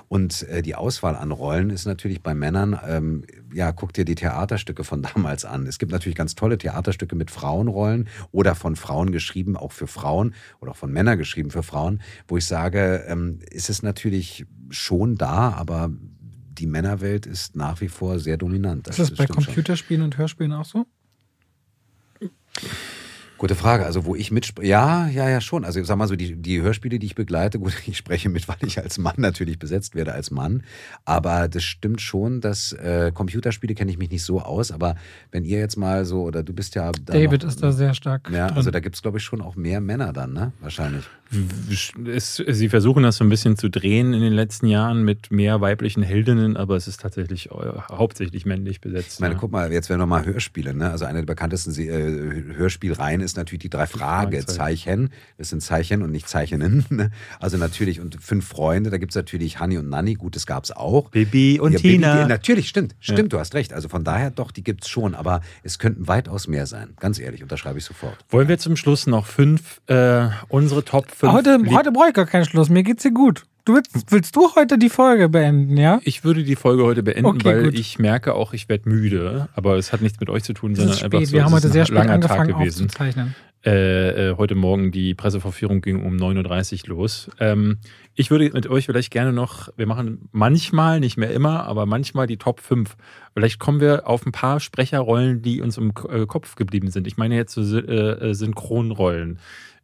Und äh, die Auswahl an Rollen ist natürlich bei Männern, ähm, ja, guck dir die Theaterstücke von <laughs> damals an. Es gibt natürlich ganz tolle Theaterstücke mit Frauenrollen oder von Frauen geschrieben, auch für Frauen oder von Männern geschrieben für Frauen, wo ich sage, ähm, ist es natürlich schon da, aber die Männerwelt ist nach wie vor sehr dominant. Das ist das bei Computerspielen schon. und Hörspielen auch so? Gute Frage. Also, wo ich mitspreche, ja, ja, ja, schon. Also, ich sag mal so, die, die Hörspiele, die ich begleite, <laughs> gut, ich spreche mit, weil ich als Mann natürlich besetzt werde, als Mann. Aber das stimmt schon, dass äh, Computerspiele kenne ich mich nicht so aus. Aber wenn ihr jetzt mal so, oder du bist ja. David noch, ist da sehr stark. Ja, drin. also da gibt es, glaube ich, schon auch mehr Männer dann, ne? Wahrscheinlich. Es, sie versuchen das so ein bisschen zu drehen in den letzten Jahren mit mehr weiblichen Heldinnen, aber es ist tatsächlich äh, hauptsächlich männlich besetzt. Ich meine, ja. guck mal, jetzt werden wir mal Hörspiele. Ne? Also eine der bekanntesten äh, Hörspielreihen ist natürlich die drei Fragezeichen. Das sind Zeichen und nicht Zeichenen. <laughs> Ne? Also natürlich, und fünf Freunde, da gibt es natürlich Hanni und Nanni, gut, das gab es auch. Bibi und ja, Tina. Bibi, natürlich, stimmt, stimmt, ja. du hast recht. Also von daher doch, die gibt es schon, aber es könnten weitaus mehr sein. Ganz ehrlich, unterschreibe ich sofort. Wollen wir zum Schluss noch fünf, äh, unsere Top fünf Heute, heute brauche ich gar keinen Schluss. Mir geht's dir gut. Du willst, willst du heute die Folge beenden, ja? Ich würde die Folge heute beenden, okay, weil gut. ich merke auch, ich werde müde. Aber es hat nichts mit euch zu tun, sondern einfach so, Wir haben heute sehr spät angefangen aufzuzeichnen. Äh, äh, heute Morgen die Presseverführung ging um 9.30 Uhr los. Ähm, ich würde mit euch vielleicht gerne noch, wir machen manchmal, nicht mehr immer, aber manchmal die Top 5. Vielleicht kommen wir auf ein paar Sprecherrollen, die uns im äh, Kopf geblieben sind. Ich meine jetzt so äh, Synchronrollen.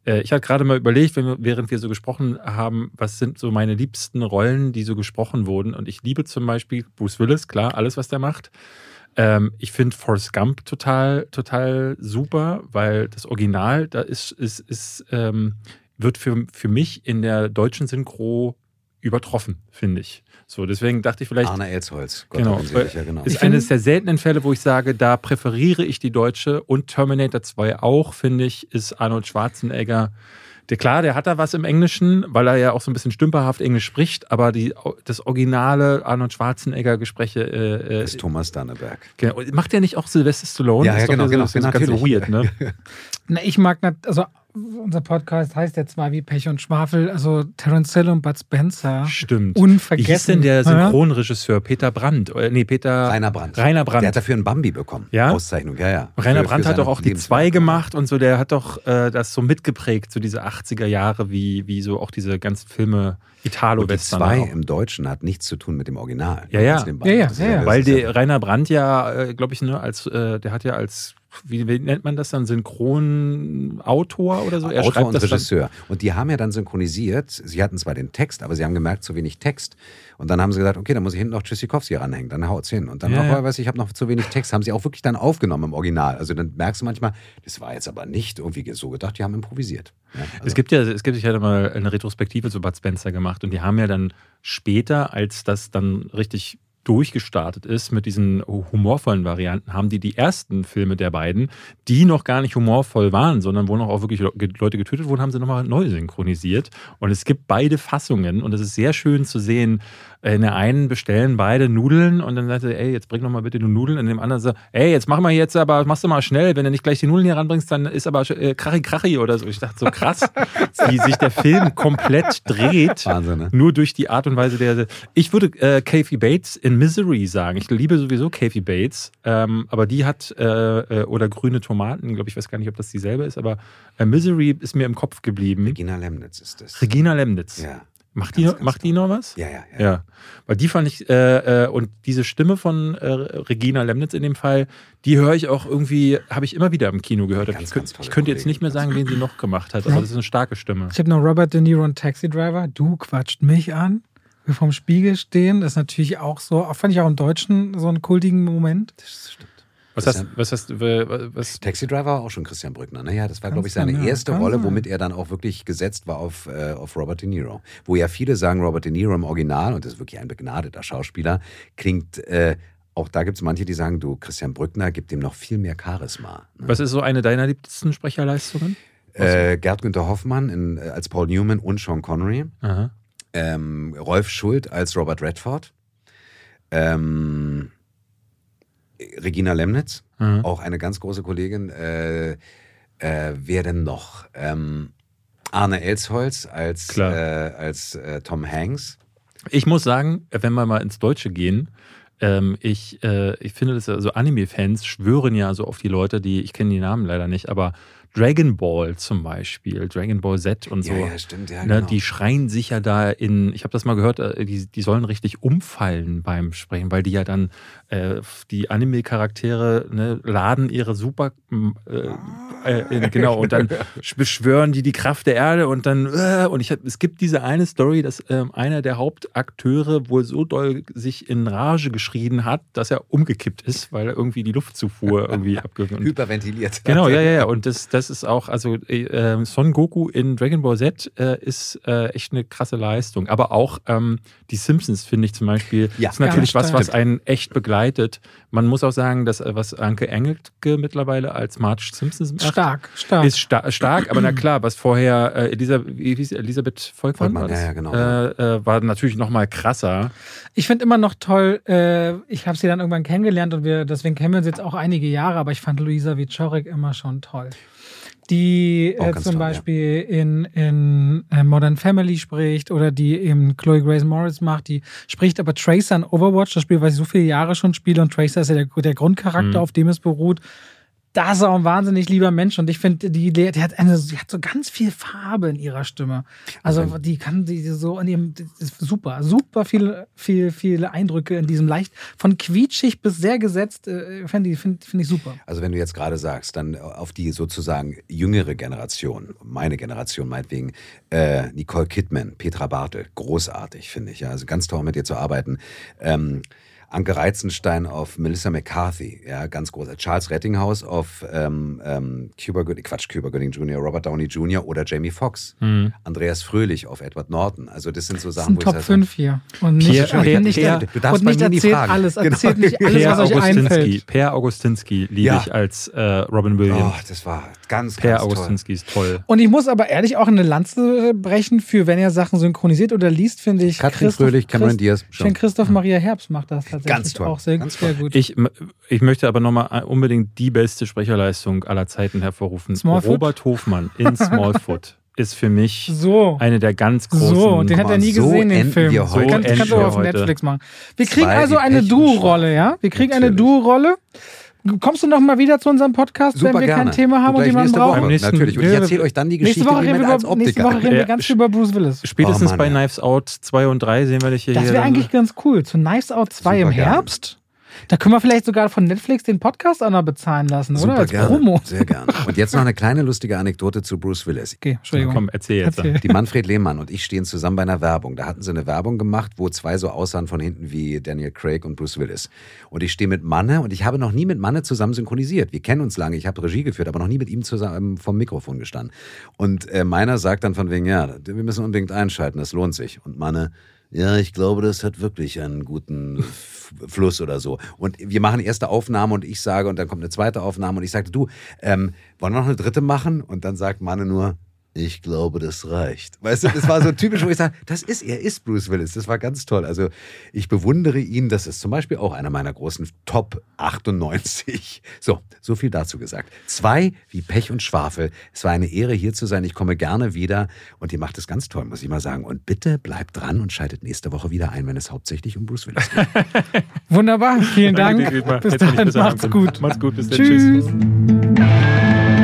Äh, ich habe gerade mal überlegt, während wir so gesprochen haben, was sind so meine liebsten Rollen, die so gesprochen wurden. Und ich liebe zum Beispiel Bruce Willis, klar, alles, was der macht. Ähm, ich finde Forrest Gump total, total super, weil das Original, da ist, ist, ist ähm, wird für, für mich in der deutschen Synchro übertroffen, finde ich. So, deswegen dachte ich vielleicht. Arne Elsholz, Gott genau, sicher, genau. Ist eines der seltenen Fälle, wo ich sage, da präferiere ich die deutsche und Terminator 2 auch, finde ich, ist Arnold Schwarzenegger. Der, klar, der hat da was im Englischen, weil er ja auch so ein bisschen stümperhaft Englisch spricht, aber die, das originale Arnold Schwarzenegger-Gespräche äh, äh, ist Thomas Danneberg. Genau. Macht der nicht auch Sylvester Stallone? Ja, ja genau, genau. Das ist genau, ganz weird, ne? <laughs> Na, ich mag, also unser Podcast heißt jetzt mal wie Pech und Schwafel, also Terence Hill und Bud Spencer. Stimmt. Unvergessen. Wie hieß denn der Ja? Synchronregisseur? Peter Brandt? Äh, Nee, Peter. Rainer Brandt. Rainer Brandt. Der hat dafür einen Bambi bekommen. Ja? Auszeichnung, ja, ja. Rainer Für- Brandt für hat doch auch die zwei gemacht und so, der hat doch äh, das so mitgeprägt, so diese 80er Jahre, wie, wie so auch diese ganzen Filme Und die Italo-Western. zwei auch. im Deutschen hat nichts zu tun mit dem Original. Ja, ja. Ja, ja, ja, ja. Weil der Rainer Brandt ja, äh, glaube ich, ne, als äh, der hat ja als wie, wie nennt man das dann Synchronautor oder so? Er Autor schreibt und Regisseur. Und die haben ja dann synchronisiert. Sie hatten zwar den Text, aber sie haben gemerkt, zu wenig Text. Und dann haben sie gesagt, okay, dann muss ich hinten noch Tschüssikowski ranhängen. Dann haut's hin. Und dann, Ja, auch, ja. weiß ich, ich habe noch zu wenig Text. Haben sie auch wirklich dann aufgenommen im Original. Also dann merkst du manchmal, das war jetzt aber nicht irgendwie so gedacht, die haben improvisiert. Ja, also, Es gibt ja, es gibt, ich hatte mal eine Retrospektive zu Bud Spencer gemacht und die haben ja dann später, als das dann richtig durchgestartet ist mit diesen humorvollen Varianten, haben die die ersten Filme der beiden, die noch gar nicht humorvoll waren, sondern wo noch auch wirklich Leute getötet wurden, haben sie nochmal neu synchronisiert. Und es gibt beide Fassungen und es ist sehr schön zu sehen, in der einen bestellen beide Nudeln und dann sagt er, ey, jetzt bring doch mal bitte die Nudeln. Und in dem anderen sagt, ey, jetzt mach mal jetzt, aber machst du mal schnell. Wenn du nicht gleich die Nudeln hier ranbringst, dann ist aber äh, krachi krachi oder so. Ich dachte so krass, <laughs> wie sich der Film komplett dreht. Wahnsinn, ne? Nur durch die Art und Weise der. Ich würde äh, Kathy Bates in Misery sagen. Ich liebe sowieso Kathy Bates, ähm, aber die hat äh, äh, oder grüne Tomaten, glaube ich, weiß gar nicht, ob das dieselbe ist, aber äh, Misery ist mir im Kopf geblieben. Regina Lemnitz ist das. Regina Lemnitz. Ja. Macht die, Ganz, macht die noch was? Ja, ja, ja. Ja, weil die fand ich, äh, äh, und diese Stimme von äh, Regina Lemnitz in dem Fall, die höre ich auch irgendwie, habe ich immer wieder im Kino gehört. Ganz, ich tolle ich könnte jetzt nicht mehr sagen, wen sie noch gemacht hat, aber das ist eine starke Stimme. Ich habe noch Robert De Niro und Taxi Driver. Du quatscht mich an. Wir vorm Spiegel stehen. Das ist natürlich auch so, auch fand ich auch im Deutschen so einen kultigen Moment. Das stimmt. Was hast, was hast du, was, Taxi Driver war auch schon Christian Brückner. Naja, das war, glaube ich, sein, seine ja. erste Rolle, sein. womit er dann auch wirklich gesetzt war auf, äh, auf Robert De Niro. Wo ja viele sagen, Robert De Niro im Original, und das ist wirklich ein begnadeter Schauspieler, klingt, äh, auch da gibt es manche, die sagen, du, Christian Brückner gibt ihm noch viel mehr Charisma. Ne? was ist so eine deiner liebsten Sprecherleistungen? Äh, Gerd Günther Hoffmann in, äh, als Paul Newman und Sean Connery. Ähm, Rolf Schuld als Robert Redford. Ähm, Regina Lemnitz, Aha. auch eine ganz große Kollegin. Äh, äh, wer denn noch? Ähm, Arne Elsholz als, äh, als äh, Tom Hanks. Ich muss sagen, wenn wir mal ins Deutsche gehen, ähm, ich, äh, ich finde das, also Anime-Fans schwören ja so auf die Leute, die, ich kenne die Namen leider nicht, aber Dragon Ball zum Beispiel, Dragon Ball Z und so. Ja, ja, stimmt, ja, Ne, genau. Die schreien sich ja da in, ich habe das mal gehört, äh, die, die sollen richtig umfallen beim Sprechen, weil die ja dann, äh, die Anime-Charaktere ne, laden ihre Super, äh, äh, genau, und dann <laughs> beschwören die die Kraft der Erde und dann, äh, und ich hab, es gibt diese eine Story, dass ähm, einer der Hauptakteure wohl so doll sich in Rage geschrien hat, dass er umgekippt ist, weil er irgendwie die Luftzufuhr irgendwie <laughs> abgehört Hyperventiliert. Genau, ja, ja, ja. Und das, das ist auch, also äh, Son Goku in Dragon Ball Z äh, ist äh, echt eine krasse Leistung. Aber auch ähm, die Simpsons, finde ich zum Beispiel, Ja. ist natürlich Ganz was, was einen echt begleitet. Man muss auch sagen, dass äh, was Anke Engelke mittlerweile als Marge Simpsons macht, Stark, stark. ist sta stark. Aber na klar, was vorher äh, Elisa, wie hieß sie? Elisabeth Volkmann, war, das? ja, ja, genau. Äh, äh, war natürlich noch mal krasser. Ich finde immer noch toll, äh, ich habe sie dann irgendwann kennengelernt und wir, deswegen kennen wir uns jetzt auch einige Jahre, aber ich fand Luisa Wieczorek immer schon toll. Die äh, zum toll, ja. Beispiel in, in äh, Modern Family spricht oder die eben Chloe Grace Morris macht, die spricht aber Tracer in Overwatch, das Spiel, was ich so viele Jahre schon spiele und Tracer ist ja der, der Grundcharakter, Mhm. auf dem es beruht. Das ist auch ein wahnsinnig lieber Mensch und ich finde, die, die hat eine, die hat so ganz viel Farbe in ihrer Stimme. Also die kann die so in ihrem, super, super viele, viel, viele Eindrücke in diesem leicht von quietschig bis sehr gesetzt, äh, finde ich, find, find ich super. Also wenn du jetzt gerade sagst, dann auf die sozusagen jüngere Generation, meine Generation meinetwegen, äh, Nicole Kidman, Petra Bartel, großartig, finde ich. Ja. Also ganz toll mit dir zu arbeiten. Ähm, Anke Reizenstein auf Melissa McCarthy, ja, ganz groß. Charles Rettinghaus auf ähm, ähm, Cuba Gooding, Quatsch, Cuba Gooding Jr., Robert Downey Jr. oder Jamie Foxx. Mhm. Andreas Fröhlich auf Edward Norton. Also das sind so Das Sachen, sind wo Top ich sage, 5 hier. Und nicht, Pierre- Pierre- nicht, Pierre- du darfst und nicht erzählt fragen. alles, Genau. erzählt nicht alles, Per was euch Augustinski, einfällt. Per Augustinski liebe Ja. ich als äh, Robin Williams. Oh, das war ganz, per ganz toll. Augustinski ist toll. Und ich muss aber ehrlich auch eine Lanze brechen für, wenn er Sachen synchronisiert oder liest, finde ich. Katrin Fröhlich, Cameron Christ- Diaz. Christoph Maria Herbst macht das tatsächlich Ganz toll. auch sehr, Ganz sehr gut. Ich, ich möchte aber nochmal unbedingt die beste Sprecherleistung aller Zeiten hervorrufen. Smallfoot? Robert Hofmann in Smallfoot <laughs> ist für mich so. eine der ganz großen. So, den hat er nie so gesehen, den Film. wir heute. Kann, So kannst du enden auf. Netflix machen. Wir kriegen Zwei, also eine Duo-Rolle, ja? Wir kriegen eine Natürlich. Duo-Rolle. Kommst du noch mal wieder zu unserem Podcast, Super wenn wir gerne. kein Thema haben und gleich jemanden nächste brauchen? Woche. Nächsten- Natürlich. Und ich erzähle euch dann die Nächste Geschichte Woche, wie reden wir über, nächste. Woche reden wir Ja, ganz viel über Bruce Willis. Spätestens Oh Mann, bei ja. Knives Out 2 und 3 sehen wir dich hier. Das wäre eigentlich ganz cool. Zu Knives Out 2 im Super gerne. Herbst. Da können wir vielleicht sogar von Netflix den Podcast noch bezahlen lassen, oder? Super Als gerne. Promo. Sehr gerne. Und jetzt noch eine kleine lustige Anekdote zu Bruce Willis. Okay, Entschuldigung. Komm, erzähl jetzt. Erzähl. Die Manfred Lehmann und ich stehen zusammen bei einer Werbung. Da hatten sie eine Werbung gemacht, wo zwei so aussahen von hinten wie Daniel Craig und Bruce Willis. Und ich stehe mit Manne und ich habe noch nie mit Manne zusammen synchronisiert. Wir kennen uns lange, ich habe Regie geführt, aber noch nie mit ihm zusammen vom Mikrofon gestanden. Und äh, meiner sagt dann von wegen, ja, wir müssen unbedingt einschalten, das lohnt sich. Und Manne, ja, ich glaube, das hat wirklich einen guten Fluss oder so. Und wir machen erste Aufnahme und ich sage, und dann kommt eine zweite Aufnahme und ich sagte, du, ähm, wollen wir noch eine dritte machen? Und dann sagt Manne nur, ich glaube, das reicht. Weißt du, das war so typisch, wo ich sage, das ist, er ist Bruce Willis. Das war ganz toll. Also ich bewundere ihn. Das ist zum Beispiel auch einer meiner großen Top 98. So, so viel dazu gesagt. Zwei wie Pech und Schwafel. Es war eine Ehre, hier zu sein. Ich komme gerne wieder. Und ihr macht es ganz toll, muss ich mal sagen. Und bitte bleibt dran und schaltet nächste Woche wieder ein, wenn es hauptsächlich um Bruce Willis geht. <laughs> Wunderbar, vielen Dank. Bis besser macht's gut. Macht's gut, bis dann. Tschüss. Tschüss.